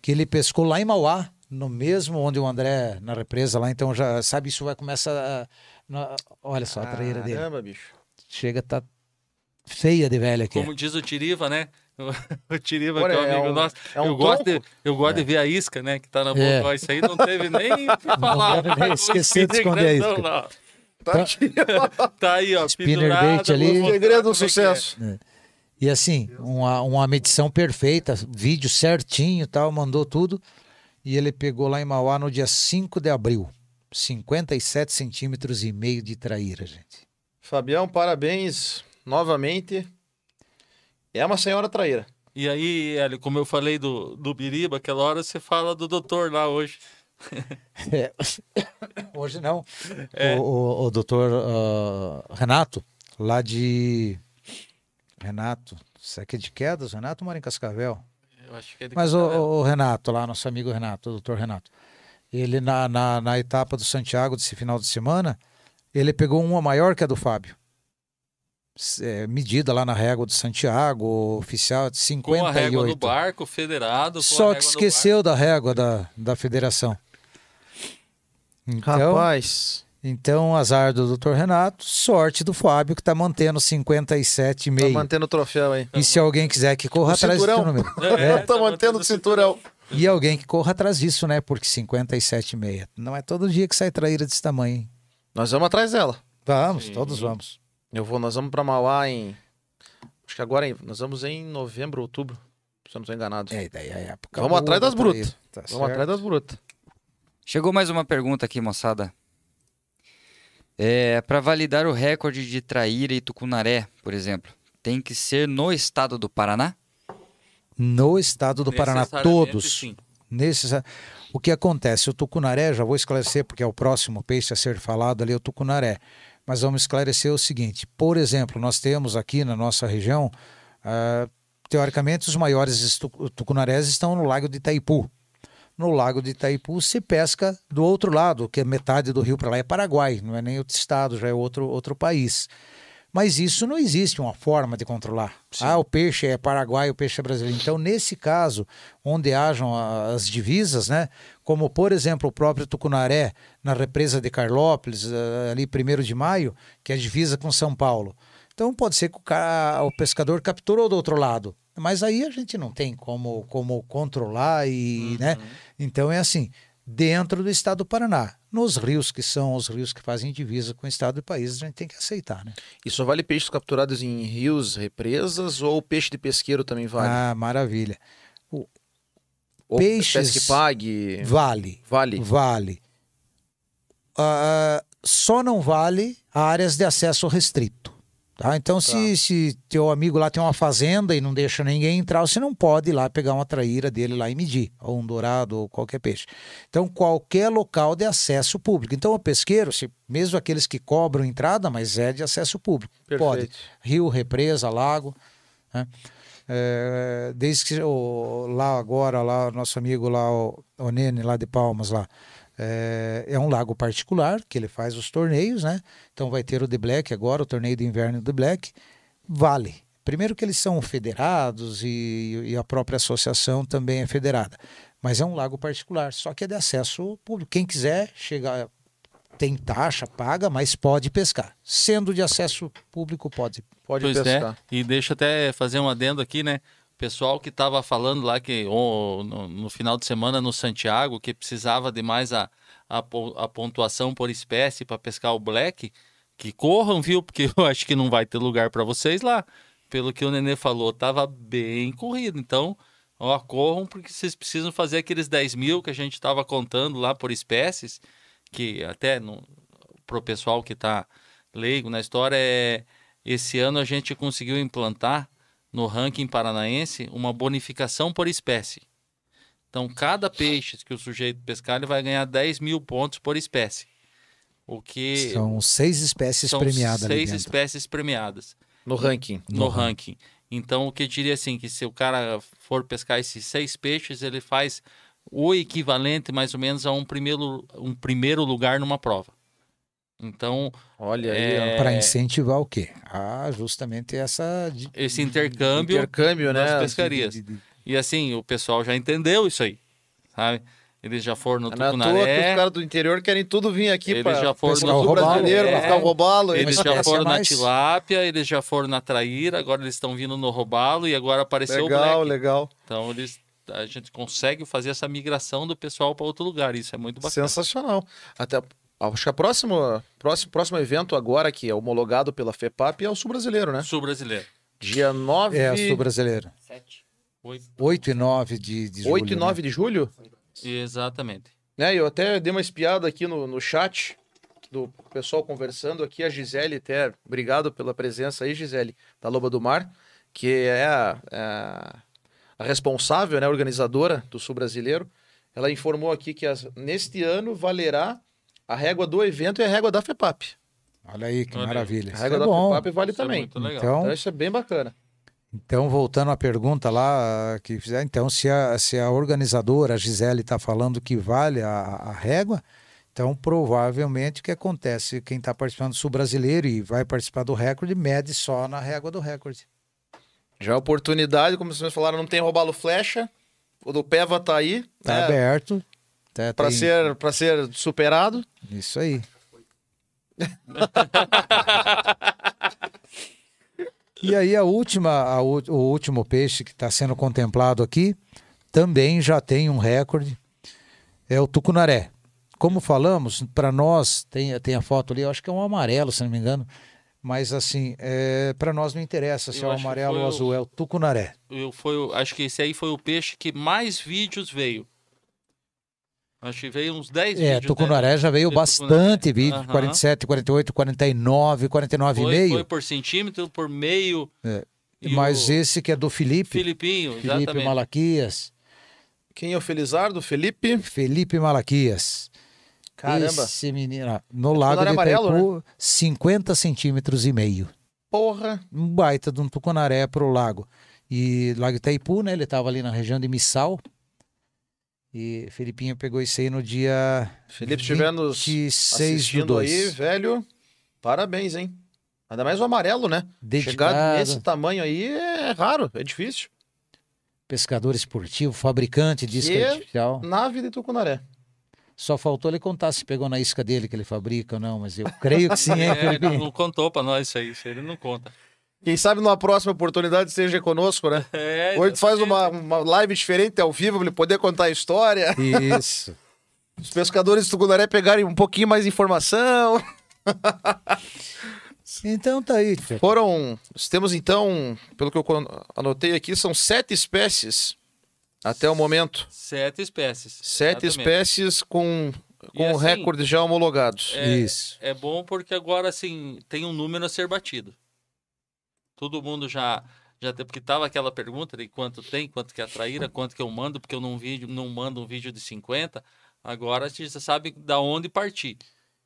que ele pescou lá em Mauá, no mesmo onde o André, na represa lá. Então, já sabe, isso vai começar. a- na- olha só a traíra dele. Caramba, bicho. Chega, tá feia de velha aqui. Como diz o Tiriva, né? [laughs] O Tiriva, Olha, que é um é amigo um- nosso. é um eu gosto, de, eu gosto de ver a isca, né? Que tá na boca. É. Ó, Isso aí não teve nem [laughs] o que falar. esquecer de esconder a isca. lá. Tá aqui. [laughs] Tá aí, ó. Spinner pendurada, bait ali. Segredo do é é. sucesso. E assim, uma, uma medição perfeita, vídeo certinho e tal, mandou tudo. E ele pegou lá em Mauá no dia 5 de abril. 57 centímetros e meio de traíra, gente. Fabião, parabéns novamente. É uma senhora traíra. E aí, Hélio, como eu falei do, do Biriba, aquela hora você fala do doutor lá hoje. [laughs] É. Hoje não. É. O, o, o doutor ah, Renato, lá de. Renato, isso aqui é de quedas? Renato mora em Cascavel. Eu acho que é de Mas o, o Renato, lá, nosso amigo Renato, o doutor Renato, ele na, na, na etapa do Santiago desse final de semana, ele pegou uma maior que a do Fábio. É, medida lá na régua do Santiago, oficial de Com a régua 58. barco, federado. com a Só régua que esqueceu da régua da, da federação. Então, Rapaz. então, azar do Dr. Renato, sorte do Fábio, que está mantendo Tá 57,5. mantendo o troféu aí. E se alguém quiser que corra O atrás cinturão. número. barco. [laughs] É, tá mantendo o cinturão. E alguém que corra atrás disso, né? Porque 57,6. Não é todo dia que sai traíra desse tamanho, hein? Nós vamos atrás dela. Vamos, Sim. todos vamos. Eu vou, nós vamos pra Mauá em. Acho que agora em- nós vamos em novembro, outubro. Se eu não estou enganado. É, daí a época. Vamos atrás da das brutas. Tá vamos certo. atrás das brutas. Chegou mais uma pergunta aqui, moçada. É, para validar o recorde de traíra e tucunaré, por exemplo, tem que ser no estado do Paraná? No estado do Paraná, todos. sim. Necessa- O que acontece? O tucunaré, já vou esclarecer, porque é o próximo peixe a ser falado ali, o tucunaré. Mas vamos esclarecer o seguinte: por exemplo, nós temos aqui na nossa região, ah, teoricamente, os maiores tucunarés estão no lago de Itaipu. no lago de Itaipu se pesca do outro lado, que é metade do rio para lá é Paraguai, não é nem outro estado, já é outro, outro país. Mas isso não existe uma forma de controlar. Sim. Ah, o peixe é paraguai, o peixe é brasileiro. Então, nesse caso, onde hajam as divisas, né? Como, por exemplo, o próprio Tucunaré, na represa de Carlópolis, eh, ali 1 de maio, que é a divisa com São Paulo. Então, pode ser que o, cara, o pescador capturou do outro lado. Mas aí a gente não tem como, como controlar e, né? Então, é assim, dentro do estado do Paraná. Nos rios que são os rios que fazem divisa com o estado e país, a gente tem que aceitar, né? E só vale peixes capturados em rios, represas ou peixe de pesqueiro também vale? Ah, maravilha. ou peixes- que pague? Vale. Vale. Vale. Ah, só não vale áreas de acesso restrito. Tá? Então, se, se teu amigo lá tem uma fazenda e não deixa ninguém entrar, você não pode ir lá pegar uma traíra dele lá e medir, ou um dourado, ou qualquer peixe. Então, qualquer local de acesso público. Então, o pesqueiro, se, mesmo aqueles que cobram entrada, mas é de acesso público, pode. Perfeito. Rio, represa, lago. né? É, desde que o, lá agora, lá, nosso amigo lá, o, o Nene, lá de Palmas, lá, é, é um lago particular que ele faz os torneios, né? Então vai ter o The Black agora, o torneio de inverno do Black. Vale. Primeiro que eles são federados e, e a própria associação também é federada. Mas é um lago particular, só que é de acesso público. Quem quiser chegar, tem taxa, paga, mas pode pescar. Sendo de acesso público, pode. Pode Pois pescar. é, e deixa até fazer um adendo aqui, né? O pessoal que estava falando lá que ó, no, no final de semana no Santiago, que precisava de mais a, a, a pontuação por espécie para pescar o black, que corram, viu? Porque eu [laughs] acho que não vai ter lugar para vocês lá. Pelo que o Nenê falou, tava bem corrido. Então, ó, corram porque vocês precisam fazer aqueles 10 mil que a gente estava contando lá por espécies, que até no, pro pessoal que está leigo na história, é, esse ano a gente conseguiu implantar no ranking paranaense uma bonificação por espécie. Então, cada peixe que o sujeito pescar, ele vai ganhar 10 mil pontos por espécie. O que São seis espécies são premiadas seis espécies premiadas No ranking. no ranking. Então, o que eu diria assim, que se o cara for pescar esses seis peixes, ele faz o equivalente mais ou menos a um primeiro, um primeiro lugar numa prova. Então, Olha aí, É. Para incentivar o quê? Ah, justamente essa. de- esse intercâmbio intercâmbio, né? das pescarias. de- de- E assim, o pessoal já entendeu isso aí, sabe? Eles já foram no Não é toa que os Tucunaré, caras do interior querem tudo vir aqui Eles para já foram pescar no o sul brasileiro, É. para ficar o robalo. eles já foram na mais. tilápia, eles já foram na traíra, agora eles estão vindo no robalo e agora apareceu Legal, o black. legal. Então eles a gente consegue fazer essa migração do pessoal para outro lugar, isso é muito bacana. Sensacional. Até acho que a próxima, próximo, próximo evento agora que é homologado pela FEPAP é o sul brasileiro, né? Sul brasileiro. Dia 9, É, sul brasileiro. Oi. 8 e 9 de, de julho. 8 e 9 de julho. Exatamente. Né? Eu até dei uma espiada aqui no, no chat do pessoal conversando aqui, a Gisele até, obrigado pela presença aí, Gisele, da Loba do Mar, que é a, a- a responsável, né, organizadora do Sul Brasileiro. Ela informou aqui que as- neste ano valerá a régua do evento e a régua da FEPAP. Olha aí, que Olha aí. maravilha. A régua é da bom. FEPAP vale Isso é também. muito legal. Então, Então isso é bem bacana. Então, voltando à pergunta lá que fizer, então, se a, se a organizadora, a Gisele, está falando que vale a, a régua, então provavelmente o que acontece, quem está participando do Sul Brasileiro e vai participar do recorde, mede só na régua do recorde. Já a oportunidade, como vocês falaram, não tem robalo flecha. O do Peva tá aí, Está né, aberto. Tá, para tem- ser, pra ser superado. Isso aí. e aí a última, a o último peixe que está sendo contemplado aqui também já tem um recorde, é o tucunaré. Como falamos, para nós, tem, tem a foto ali, eu acho que é um amarelo, se não me engano, mas assim, é, para nós não interessa se Eu é o amarelo ou o- azul, é o tucunaré. Eu, foi, acho que esse aí foi o peixe que mais vídeos veio. Acho que veio uns 10 É, vídeos. tucunaré já veio bastante tucunaré. vídeo, Aham. 47, 48, 49, Né? 49,5. Foi, foi por centímetro, por meio. É. E Mas o esse que é do Felipe, Filipinho, Felipe exatamente. Malaquias. Quem é o Felizardo? Felipe? Felipe Malaquias. Caramba. Esse menino, no lago tucunaré de amarelo, Itaipu, 50 centímetros e meio. Porra. Um baita de um tucunaré pro lago. E Lago Itaipu, né? Ele estava ali na região de Missal. E Felipinho pegou isso aí no dia Felipe, estiver nos 26 do assistindo 2. aí, velho, parabéns, hein? Ainda mais o amarelo, né? Dedicado, Chegar nesse tamanho aí é raro, é difícil. pescador esportivo, fabricante de isca Que- artificial. Nave de Tucunaré. Só faltou ele contar se pegou na isca dele que ele fabrica ou não, mas eu creio que sim, hein, [laughs] É, Felipinho? não, não contou pra nós isso aí, isso aí ele não conta. Quem sabe numa próxima oportunidade esteja conosco, né? É, Hoje faz uma, uma live diferente ao vivo pra ele poder contar a história. Isso. Os pescadores de Tucunaré pegarem um pouquinho mais de informação. Então tá aí. Foram. Temos então, pelo que eu anotei aqui, são sete espécies até o momento. Sete espécies. Sete exatamente. espécies com, com assim, recordes já homologados. É, Isso. É bom porque agora, assim, tem um número a ser batido. Todo mundo já. já porque tava aquela pergunta de quanto tem, quanto que é a traíra, quanto que eu mando, porque eu não, vídeo, não mando um vídeo de 50. Agora a gente sabe da onde partir.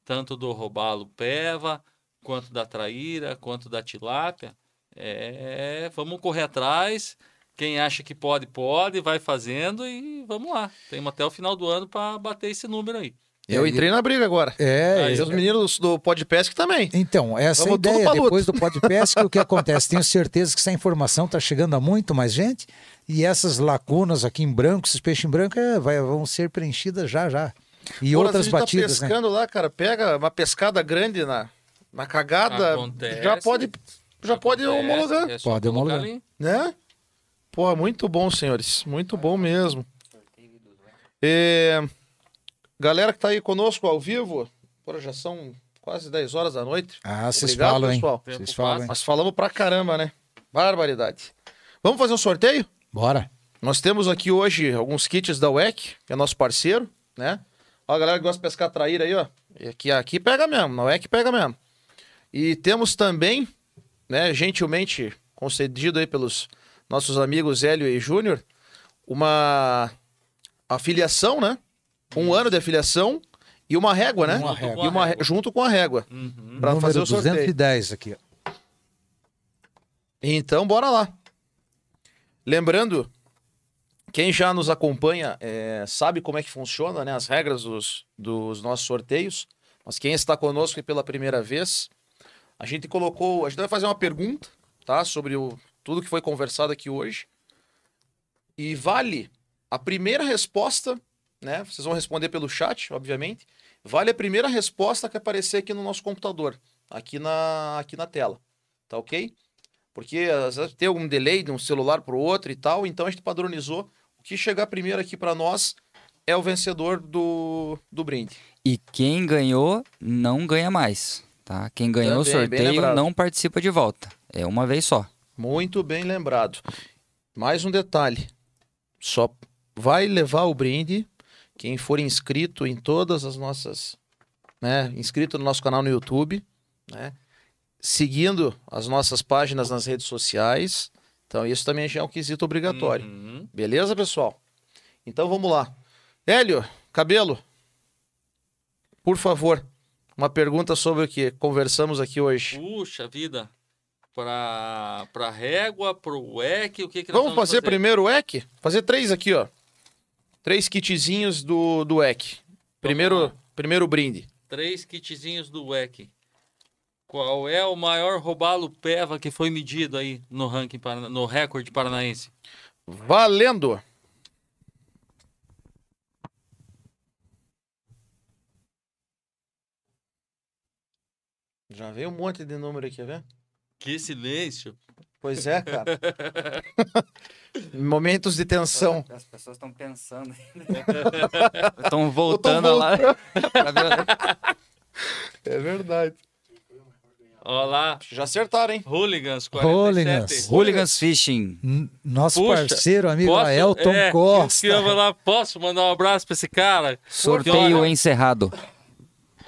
Tanto do robalo peva, quanto da traíra, quanto da tilápia. É, vamos correr atrás. Quem acha que pode, pode, vai fazendo e vamos lá. Temos até o final do ano para bater esse número aí. Eu É, entrei na briga agora. É, Aí, E os meninos do Podpesc também. Então, essa é a Vamos ideia. Depois do [laughs] podcast, o que acontece? Tenho certeza que essa informação está chegando a muito mais gente e essas lacunas aqui em branco, esses peixes em branco, é, vai- vão ser preenchidas já já. E Pô, outras gente batidas, tá né? pescando lá, cara, pega uma pescada grande na, na cagada, Acontece. já pode, já pode Acontece, homologar, é Pode homologar. ali. né? Pô, muito bom, senhores. Muito bom mesmo. É, Galera que tá aí conosco ao vivo, pô, já são quase 10 horas da noite. Ah, vocês falam, hein? pessoal. Vocês Tempo falam, hein? Nós falamos pra caramba, né? Barbaridade. Vamos fazer um sorteio? Bora. Nós temos aqui hoje alguns kits da WEC, que é nosso parceiro, né? Ó, a galera que gosta de pescar traíra aí, ó. E aqui, aqui pega mesmo, na WEC pega mesmo. E temos também, né, gentilmente concedido aí pelos nossos amigos Hélio e Júnior, uma afiliação, né? Um ano de afiliação e uma régua, né? Uma Junto com régua. E a uma, régua. junto com a régua, Uhum. para Número fazer o sorteio. 210 aqui. Então, bora lá. Lembrando, quem já nos acompanha é, sabe como é que funciona, né? As regras dos, dos nossos sorteios. Mas quem está conosco pela primeira vez, a gente colocou. A gente vai fazer uma pergunta, tá? Sobre o, tudo que foi conversado aqui hoje. E vale a primeira resposta, né? Vocês vão responder pelo chat, obviamente. Vale a primeira resposta que aparecer aqui no nosso computador, aqui na, aqui na tela. Tá ok? Porque às vezes tem algum delay de um celular para o outro e tal, então a gente padronizou. O que chegar primeiro aqui para nós é o vencedor do, do brinde. E quem ganhou não ganha mais, tá? Quem ganhou o Também, bem sorteio não participa de volta. É uma vez só. Muito bem lembrado. Mais um detalhe: só vai levar o brinde quem for inscrito em todas as nossas, né, inscrito no nosso canal no YouTube, né, seguindo as nossas páginas nas redes sociais. Então isso também já é um quesito obrigatório. Uhum. Beleza, pessoal? Então vamos lá. Hélio, cabelo, por favor, uma pergunta sobre o que conversamos aqui hoje. Puxa vida. Pra, pra régua, pro WEC, o que que Vamos fazer primeiro o EC? Fazer três aqui, ó. Três kitzinhos do, do EC. Primeiro, lá. primeiro brinde. Três kitzinhos do WEC. Qual é o maior robalo peva que foi medido aí no ranking, no recorde paranaense? Valendo! Já veio um monte de número aqui, quer ver? Que silêncio. Pois é, cara. [laughs] Momentos de tensão. As pessoas estão pensando Estão [laughs] voltando lá. pra ver- É verdade. Olha lá. Já acertaram, hein? Hooligans, 47. Hooligans. Hooligans Fishing. N- Nosso Puxa, parceiro, amigo Posso- Aelton é, Costa. que lá, posso mandar um abraço pra esse cara? Sorteio Olha, encerrado.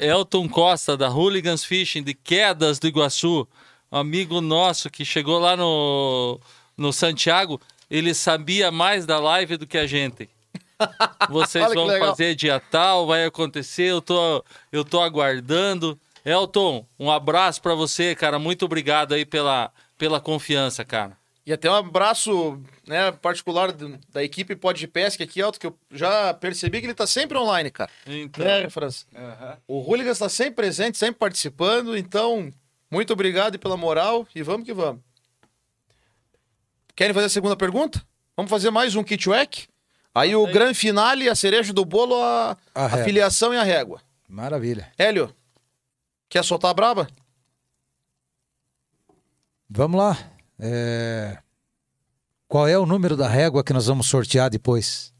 Elton Costa, da Hooligans Fishing, de Quedas do Iguaçu, amigo nosso que chegou lá no, no Santiago, ele sabia mais da live do que a gente. [laughs] Vocês vão fazer dia tal, vai acontecer, eu tô, eu tô aguardando. Elton, um abraço pra você, cara. Muito obrigado aí pela, pela confiança, cara. E até um abraço né, particular da equipe Pod de Pesca aqui, Alto, que eu já percebi que ele tá sempre online, cara. Então, Né, França? O Hooligans está sempre presente, sempre participando, então, muito obrigado e pela moral e vamos que vamos. Querem fazer a segunda pergunta? Vamos fazer mais um kitwack? Aí o Aí. grande finale, a cereja do bolo, a, A a filiação e a régua. Maravilha. Hélio, quer soltar a braba? Vamos lá. É, Qual é o número da régua que nós vamos sortear depois?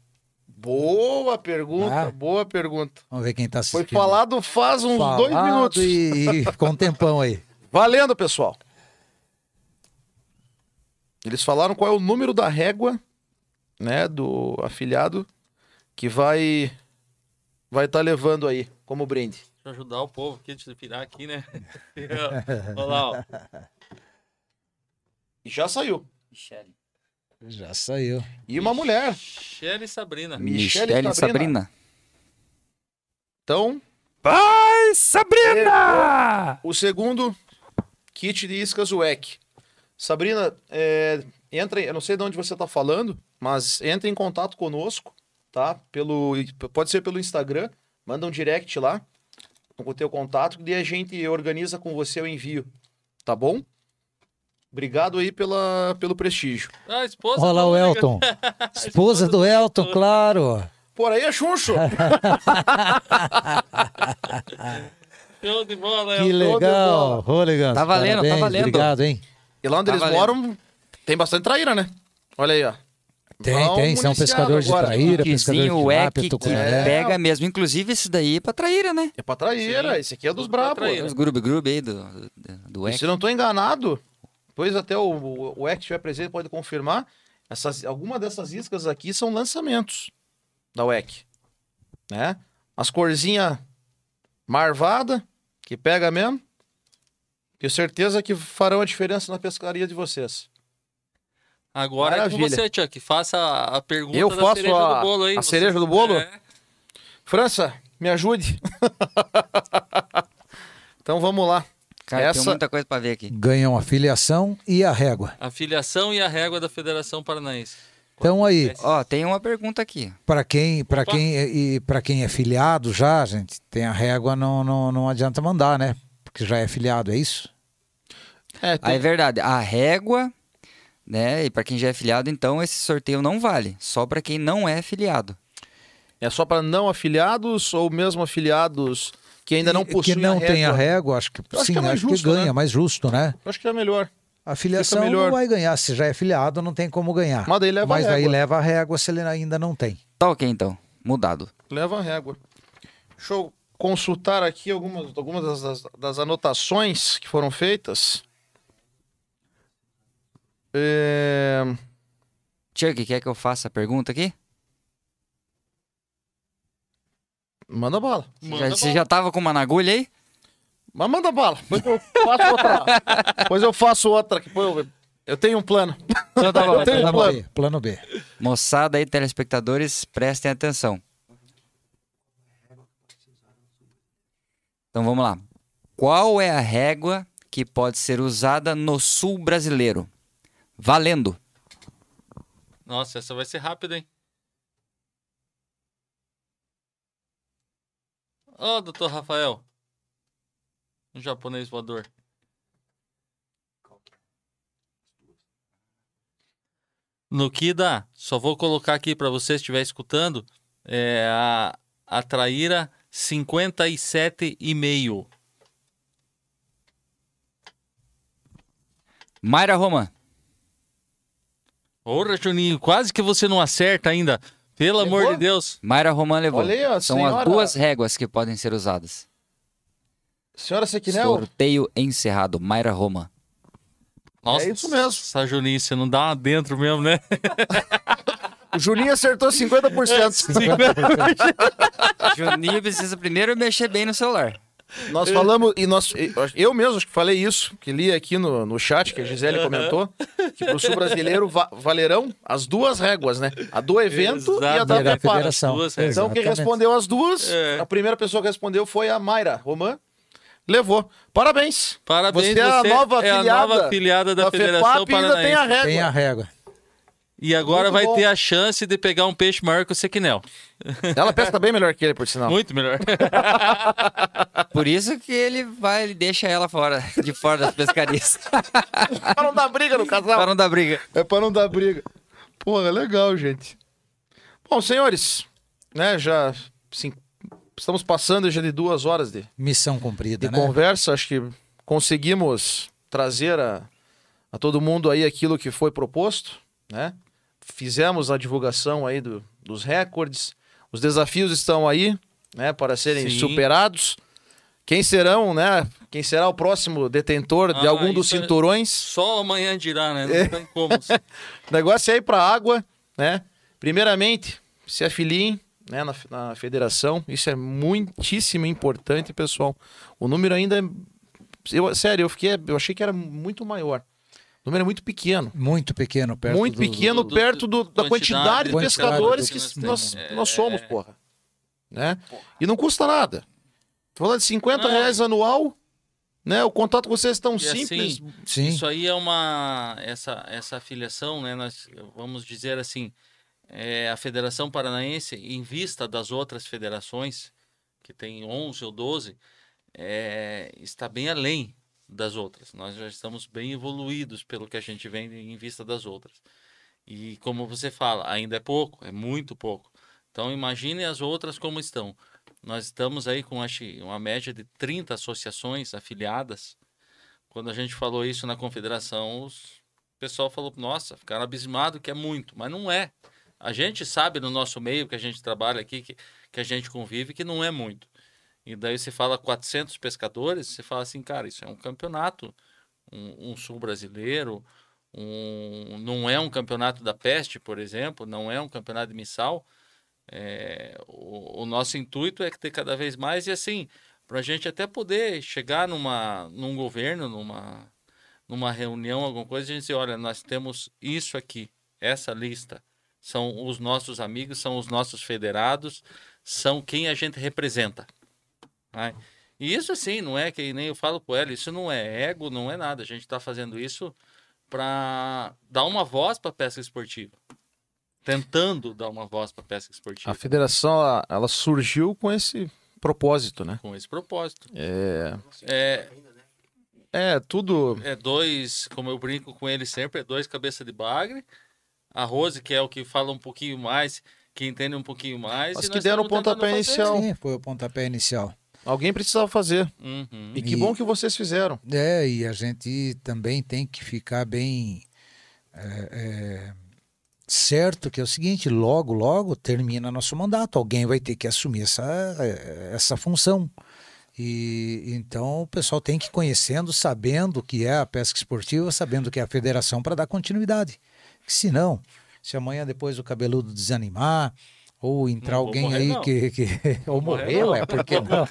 Boa pergunta, Ah. boa pergunta. Vamos ver quem está Foi assistindo. falado faz uns dois Falado minutos. E, e ficou um tempão aí. Valendo, pessoal. Eles falaram qual é o número da régua, né, do afiliado que vai vai estar levando aí como brinde. deixa eu ajudar o povo aqui, deixa eu virar aqui, né? [laughs] Olha lá, ó. E já saiu. Já saiu. E uma mulher. Michele e Sabrina. Michele Michele e Sabrina. Então, Vai, Sabrina! o segundo kit de iscas WEC. Sabrina, é, entra, eu não sei de onde você está falando, mas entre em contato conosco, tá? Pelo, pode ser pelo Instagram, manda um direct lá com o teu contato e a gente organiza com você o envio, tá bom? Obrigado aí pela, pelo prestígio. Ah, a esposa Olha lá do o Hooligans. Elton. [laughs] Esposa do Elton, claro. Por aí é chuncho! [laughs] Show de bola, Que legal. Hooligans, Tá valendo, tá parabéns, valendo. Obrigado, hein? E lá onde Tá eles valendo. moram, tem bastante traíra, né? Olha aí, ó. Tem, Vão tem. São municiado pescadores de agora. traíra, pescadores Kizinho, de o lápia, EC, que tucunaré. pega mesmo. Inclusive, esse daí é pra traíra, né? É pra traíra, Sim. esse aqui é dos pra brabos. Os grube-grube aí do, do, do E EC. se não estou enganado, pois até o, o, o Eck estiver presente pode confirmar, essas, alguma dessas iscas aqui são lançamentos da WEC. Né? As corzinhas marvada, que pega mesmo. Tenho certeza que farão a diferença na pescaria de vocês. Agora é com Maravilha. você, Chuck. Faça a a pergunta Eu da faço cereja a- do bolo aí. a Você- cereja do bolo? É. França, me ajude. [laughs] então vamos lá. Cara, Essa- tem muita coisa pra ver aqui. Ganham a filiação e a régua. A filiação e a régua da Federação Paranaense. Então aí, Ó, tem uma pergunta aqui. para quem, para quem e para quem é filiado já, gente, tem a régua, não, não, não adianta mandar, né? Porque já é filiado, é isso? É, tem- Aí é verdade, a régua, né? E pra quem já é filiado, então esse sorteio não vale. Só pra quem não é filiado. é só para não afiliados ou mesmo afiliados que ainda não possuem que não a tem a régua? régua, acho que Eu acho sim, que é mais acho justo, que ganha, né? mais justo, né? Eu acho que é melhor. A filiação melhor. não vai ganhar, se já é filiado, não tem como ganhar. Mas daí leva Mas a aí régua. leva a régua se ele ainda não tem. Tá ok, então. Mudado. Leva a régua. Deixa eu consultar aqui algumas, algumas das, das- das anotações que foram feitas. É, Chuck, quer que eu faça a pergunta aqui? Manda bala. Você Manda já, você bala. já tava com uma na agulha aí? Mas manda bala. Depois eu faço outra. Depois eu faço outra. que Eu, eu tenho um plano. Então tá bom. Eu tenho então tá um plano. B, plano B. Moçada aí, telespectadores, prestem atenção. Então vamos lá. Qual é a régua que pode ser usada no sul brasileiro? Valendo. Nossa, essa vai ser rápida, hein? Ó, doutor Rafael. Um japonês voador. No Kida, só vou colocar aqui para você, se estiver escutando, é a, a traíra 57,5. Mayra Roman. Porra, Juninho, quase que você não acerta ainda. Pelo amor Levou? de Deus. Mayra Roman levou. Olha aí, ó, São senhora- as duas réguas que podem ser usadas. Senhora Sequinel, Sorteio encerrado. Mayra Roman. Nossa, É isso mesmo. Essa Juninho, você não dá uma dentro mesmo, né? [laughs] o Juninho acertou 50%. [laughs] Juninho precisa primeiro mexer bem no celular. Nós falamos, e nós, eu mesmo acho que falei isso, que li aqui no, no chat, que a Gisele comentou, que pro sul brasileiro va- valerão as duas réguas, né? A do evento e a Exato. da E a da federação. Então, quem respondeu as duas, É. a primeira pessoa que respondeu foi a Mayra Roman. Levou. Parabéns. Parabéns, Você é a nova é a afiliada nova afiliada da, da Federação FEPAP e ainda tem a Paranaense. régua. Tem a régua. E agora Muito vai bom. ter a chance de pegar um peixe maior que o Sequinel. Ela pesca bem melhor que ele, por sinal. Muito melhor. [laughs] Por isso que ele vai, ele deixa ela fora, de fora das pescarias. [laughs] Para não dar briga no casal. para não dar briga. É para não dar briga. Porra, legal, gente. Bom, senhores, né, já sim, estamos passando já de duas horas de, Missão cumprida, de né? conversa. Acho que conseguimos trazer a, a todo mundo aí aquilo que foi proposto, né? Fizemos a divulgação aí do- dos recordes. Os desafios estão aí, né, para serem Sim. superados. Quem serão, né? Quem será o próximo detentor de Ah, algum dos é- cinturões? Só amanhã dirá, né? Não É. tem como. O [laughs] negócio é ir pra água, né? Primeiramente, se afiliem né, na, na federação. Isso é muitíssimo importante, pessoal. O número ainda é. Eu, sério, eu, fiquei, eu achei que era muito maior. O número é muito pequeno. Muito pequeno, perto muito do- pequeno do- perto do- da quantidade de quantidade pescadores que que, nós nós, nós É. somos, porra. Né? E não custa nada. Tô falando de 50 Não. reais anual, né? O contato com vocês é tão E simples. assim, Sim. Isso aí é uma essa essa afiliação, né? Nós vamos dizer assim, é, a Federação Paranaense, em vista das outras federações que tem 11 ou 12, é, está bem além das outras. Nós já estamos bem evoluídos pelo que a gente vê em vista das outras. E como você fala, ainda é pouco, é muito pouco. Então imagine as outras como estão. Nós estamos aí com acho, uma média de 30 associações afiliadas. Quando a gente falou isso na confederação, os- o pessoal falou, nossa, ficaram abismados que é muito, mas não é. A gente sabe no nosso meio que a gente trabalha aqui, que, que a gente convive, que não é muito. E daí você fala 400 pescadores, você fala assim, cara, isso é um campeonato, um, um sul brasileiro, um, não é um campeonato da peste, por exemplo, não é um campeonato de missal. É, o, o nosso intuito é ter cada vez mais e assim, para a gente até poder chegar numa, num governo, numa, numa reunião, alguma coisa, a gente dizer, olha, nós temos isso aqui, essa lista. São os nossos amigos, são os nossos federados, são quem a gente representa. Né? E isso assim, não é que nem eu falo com ela, isso não é ego, não é nada. A gente está fazendo isso para dar uma voz para a pesca esportiva. Tentando dar uma voz para a pesca esportiva. A federação, ela, ela surgiu com esse propósito, né? Com esse propósito. É, É, é tudo. é dois, como eu brinco com ele sempre, é dois cabeça de bagre. A Rose, que é o que fala um pouquinho mais, que entende um pouquinho mais. Mas que deram o pontapé inicial. Sim, foi o pontapé inicial. Alguém precisava fazer. Uhum. E que E- bom que vocês fizeram. É, e a gente também tem que ficar bem é, é, certo que é o seguinte, logo, logo termina nosso mandato. Alguém vai ter que assumir essa, é, essa função. E então o pessoal tem que ir conhecendo, sabendo o que é a pesca esportiva, sabendo o que é a federação para dar continuidade. Se não, se amanhã depois o cabeludo desanimar, ou entrar Não alguém morrer, aí não. que, que [laughs] ou morrer, morreu, não. é porque não.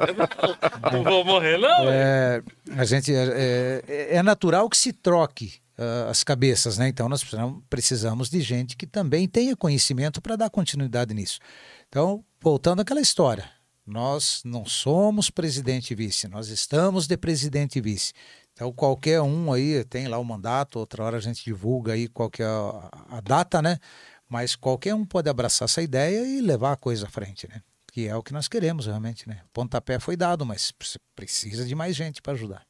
Não vou morrer, não. É, a gente é, é- é natural que se troque ah, as cabeças, né? Então nós precisamos, precisamos de gente que também tenha conhecimento para dar continuidade nisso. Então, voltando àquela história, nós não somos presidente e vice, nós estamos de presidente e vice. Então qualquer um aí tem lá o mandato, outra hora a gente divulga aí qual que é a, data, né? Mas qualquer um pode abraçar essa ideia e levar a coisa à frente, né? Que é o que nós queremos realmente, né? O pontapé foi dado, mas pre- precisa de mais gente para ajudar.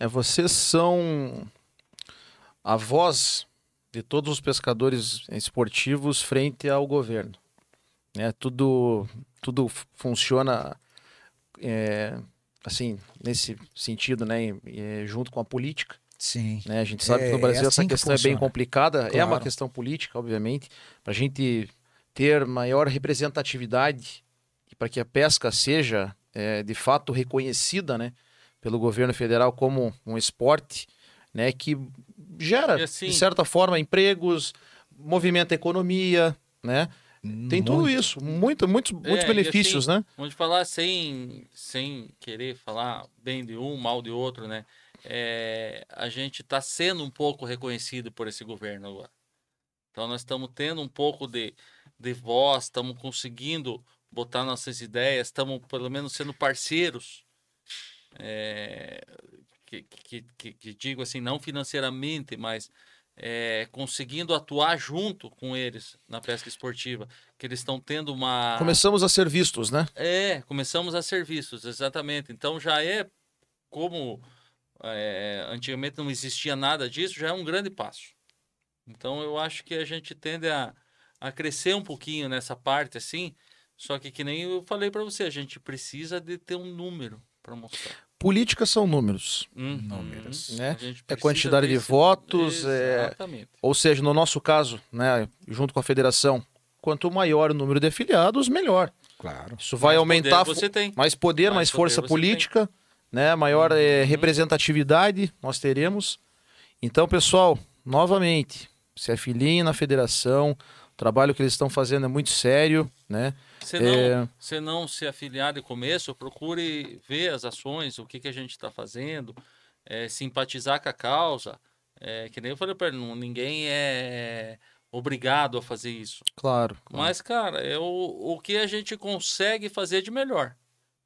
É, vocês são a voz de todos os pescadores esportivos frente ao governo. Né? Tudo, tudo funciona é, assim nesse sentido, né? É, junto com a política. Sim. né? A gente sabe É- que no Brasil é essa assim que questão é bem complicada. É uma Claro. questão política, obviamente, para a gente ter maior representatividade e para que a pesca seja é, de fato reconhecida, né, pelo governo federal como um esporte, né, que gera assim- de certa forma empregos, movimenta a economia, né? Tem tudo Muito. isso, muito, muitos, muitos e benefícios, assim, né? Vamos falar sem, sem querer falar bem de um, mal de outro, né? É, a gente está sendo um pouco reconhecido por esse governo agora. Então nós estamos tendo um pouco de, de voz, estamos conseguindo botar nossas ideias, estamos pelo menos sendo parceiros é, que, que, que, que digo assim, não financeiramente, mas é, conseguindo atuar junto com eles na pesca esportiva, que eles estão tendo uma... Começamos a ser vistos, né? É, começamos a ser vistos, exatamente. Então já é como é, antigamente não existia nada disso, já é um grande passo. Então eu acho que a gente tende a, a crescer um pouquinho nessa parte assim, só que que nem eu falei para você, a gente precisa de ter um número para mostrar. Política são números, Uhum. Números, né? É quantidade de votos, é- Exatamente. ou seja, no nosso caso, né, junto com a federação, quanto maior o número de afiliados, melhor. Claro. Isso vai Mais aumentar poder você tem. mais poder, mais, Mais poder força política, né? Maior Uhum. representatividade nós teremos. Então, pessoal, novamente, se afiliem na federação. O trabalho que eles estão fazendo é muito sério, né? Se não, É. se não se afiliar de começo, procure ver as ações, o que, que a gente está fazendo, é, simpatizar com a causa. É, que nem eu falei para ele, ninguém é obrigado a fazer isso. Claro. claro. Mas, cara, é o, o que a gente consegue fazer de melhor.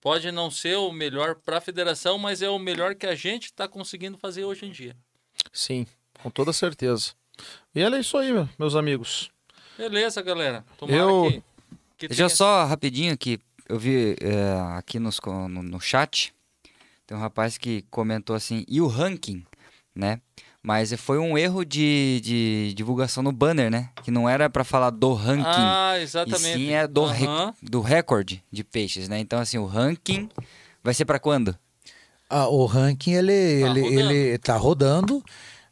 Pode não ser o melhor para a federação, mas é o melhor que a gente está conseguindo fazer hoje em dia. Sim, com toda certeza. E é isso aí, meu- meus amigos. Beleza, galera. Tomara Eu- que, que Deixa eu só rapidinho que eu vi é, aqui nos, no, no chat, tem um rapaz que comentou assim, e o ranking, né? Mas foi um erro de, de divulgação no banner, né? Que não era pra falar do ranking, Ah, e exatamente. sim é do, re- Aham. do recorde de peixes, né? Então, assim, o ranking vai ser pra quando? Ah, o ranking ele Tá ele rodando. ele está rodando.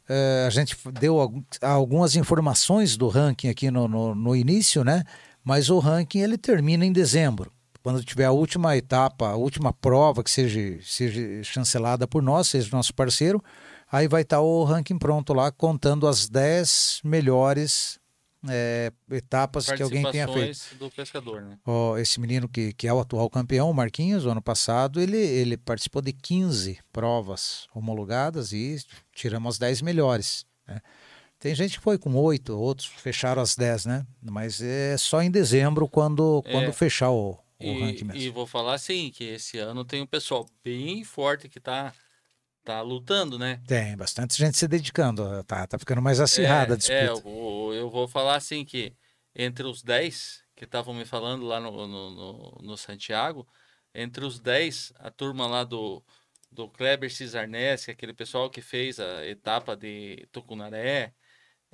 É, a gente deu algum- algumas informações do ranking aqui no, no, no início, né? Mas o ranking ele termina em dezembro. Quando tiver a última etapa, a última prova que seja, seja chancelada por nós, seja nosso parceiro, aí vai estar o ranking pronto lá, contando as 10 melhores é, etapas que alguém tenha feito. Do pescador, né? Ó, esse menino que, que é o atual campeão, o Marquinhos, ano passado, ele, ele participou de 15 provas homologadas e tiramos as 10 melhores. né? Tem gente que foi com 8, outros fecharam as 10, né? Mas é só em dezembro quando, É. quando fechar o, o ranking E, mesmo. e vou falar assim, que esse ano tem um pessoal bem forte que tá, tá lutando, né? Tem bastante gente se dedicando, tá, tá ficando mais acirrada a disputa. É, o- eu vou falar assim que entre os 10 que estavam me falando lá no, no, no, no Santiago, entre os 10, a turma lá do, do Kleber Cisarnes, que é aquele pessoal que fez a etapa de Tucunaré,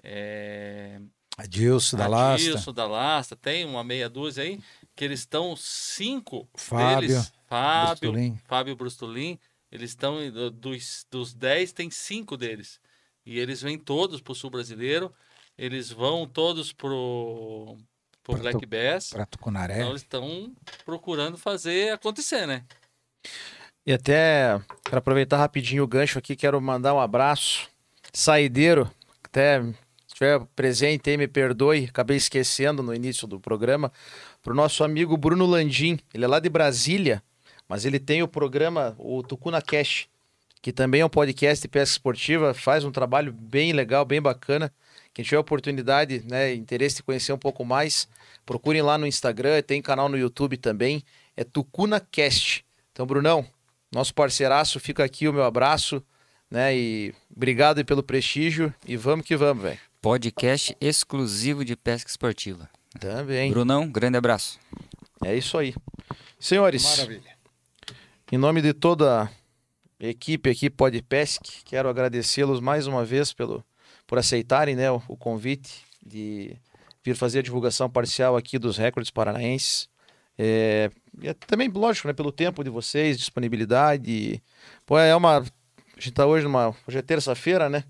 é, Adilson da Lasta, Adilson da Lasta, tem uma meia dúzia aí, que eles estão cinco Fábio deles, Fábio, Brustolin. Fábio Brustolin, eles estão, dos, dos 10, tem cinco deles. E eles vêm todos pro Sul Brasileiro, eles vão todos pro, pro Pra Black Tu- Bass, para Tucunaré. então eles estão procurando fazer acontecer, né? E até quero aproveitar rapidinho o gancho aqui, quero mandar um abraço. Saideiro, até estiver presente aí, me perdoe, acabei esquecendo no início do programa, para o nosso amigo Bruno Landim. Ele é lá de Brasília, mas ele tem o programa, o Tucuna Cash, que também é um podcast de pesca esportiva, faz um trabalho bem legal, bem bacana. Quem tiver oportunidade, né, interesse de conhecer um pouco mais, procurem lá no Instagram, tem canal no YouTube também, é Tucuna Cast. Então, Brunão, nosso parceiraço, fica aqui o meu abraço, né? E obrigado pelo prestígio e vamos que vamos, velho. Podcast exclusivo de pesca esportiva. Também. Brunão, grande abraço. É isso aí. Senhores, Maravilha. em nome de toda a equipe aqui Podpesc, quero agradecê-los mais uma vez pelo, por aceitarem né, o, o convite de vir fazer a divulgação parcial aqui dos recordes paranaenses. É, e é também, lógico, né, pelo tempo de vocês, disponibilidade. Pô, é uma. A gente tá hoje numa. Hoje é terça-feira, né?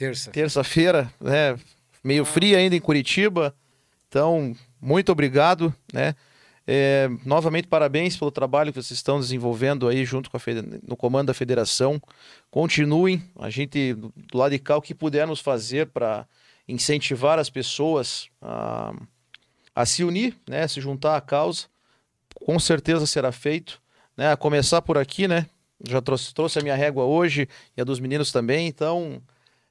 Terça. terça-feira, né? Meio fria ainda em Curitiba. Então, muito obrigado, né? É, novamente, parabéns pelo trabalho que vocês estão desenvolvendo aí junto com a no comando da federação. Continuem, a gente do do lado de cá, o que pudermos fazer para incentivar as pessoas a, a se unir, né? Se juntar à causa, com certeza será feito. Né? A começar por aqui, né? Já trouxe, trouxe a minha régua hoje e a dos meninos também, então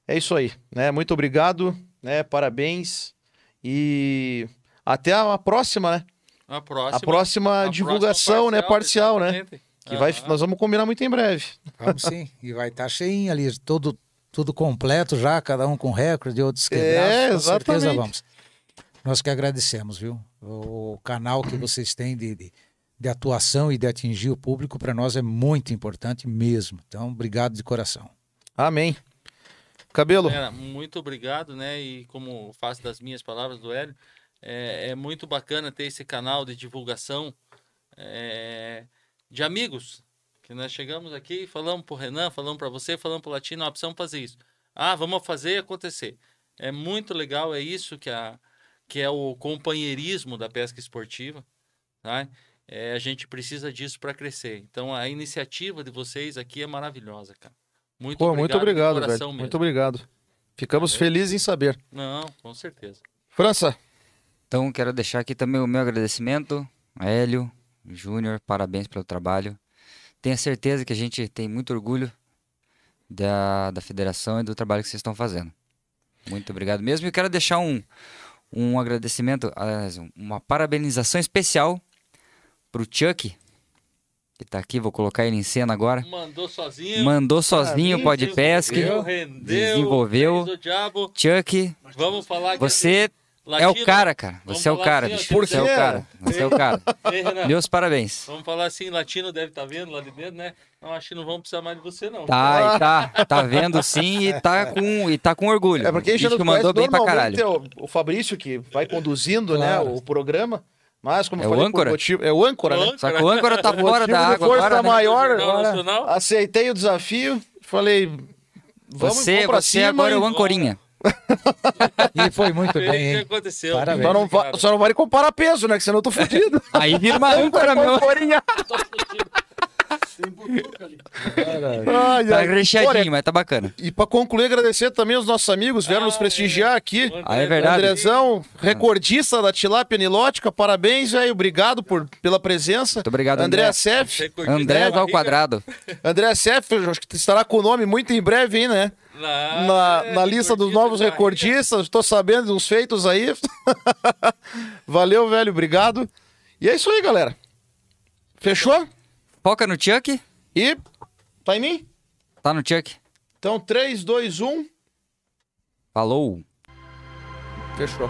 é isso aí, né? Muito obrigado, né? Parabéns e até a próxima, né? A próxima, a próxima a divulgação, né? Parcial, né? exatamente. Que vai, Aham. nós vamos combinar muito em breve. Vamos sim. [laughs] E vai estar cheinho ali, todo, tudo completo já, cada um com recorde, outros quebrados. É, com certeza exatamente. vamos. Nós que agradecemos, viu? O canal que vocês têm de, de, de atuação e de atingir o público, para nós é muito importante mesmo. Então, obrigado de coração. Amém. Cabelo. Galera, muito obrigado, né? E como faço das minhas palavras do Hélio, é, é muito bacana ter esse canal de divulgação é, de amigos. Que nós chegamos aqui, falamos pro Renan, falamos para você, falamos pro Latino, ó, precisamos fazer isso. Ah, vamos fazer acontecer. É muito legal, é isso que, a, que é o companheirismo da pesca esportiva. Tá? É, a gente precisa disso para crescer. Então a iniciativa de vocês aqui é maravilhosa, cara. Muito Pô, obrigado. muito obrigado, velho. mesmo. Muito obrigado. Ficamos Valeu. felizes em saber. Não, com certeza. França, Então, quero deixar aqui também o meu agradecimento a Hélio, Júnior, parabéns pelo trabalho. Tenho certeza que a gente tem muito orgulho da, da federação e do trabalho que vocês estão fazendo. Muito obrigado mesmo. E quero deixar um, um agradecimento, um- uma parabenização especial pro Chuck, que tá aqui, vou colocar ele em cena agora. Mandou sozinho. Mandou sozinho o mim, Pod Pesque. desenvolveu, desenvolveu. Chuck, Vamos falar que você assim, é o cara, cara. Vamos Você é o cara, assim, bicho. Por Você é o cara. Você é o cara. Meus parabéns. Vamos falar assim, latino deve estar vendo lá de dentro, né? Não, acho que não vamos precisar mais de você, não. Tá, e tá, tá vendo sim e tá com, e tá com orgulho. é porque a o gente mandou bem pra caralho. é o, o Fabrício que vai conduzindo Claro. né, o programa. Mas, como É eu o falei, por âncora? motivo, é o âncora, né? Âncora. Só que o âncora tá [laughs] fora da água força agora, né? maior, agora Nacional. aceitei o desafio. Falei, vamos, Você, vamos pra você cima. agora é o e- ancorinha. E foi muito Vê o que bem, hein? aconteceu. Parabéns. Só não, Cara. só não vale comparar peso, né? Que senão eu tô fudido. Aí vira uma âncora, meu. [laughs] Ancorinha. Ai, Tá ai. recheadinho, Olha, mas tá bacana. E pra concluir, agradecer também os nossos amigos, vieram Ah, nos prestigiar aqui. O Ah, é verdade. Andrezão, recordista da tilápia nilótica, parabéns, velho. Obrigado por, pela presença. Muito obrigado, André André. Sef. André ao quadrado. André Sef, acho que estará com o nome muito em breve, hein, né? Na, Na, é, na lista dos novos recordistas, estou sabendo uns feitos aí. [laughs] Valeu, velho, obrigado. E é isso aí, galera. Fechou? Foca no Chuck. E tá em mim? Tá no Chuck. Então, 3, 2, 1. Falou. Fechou.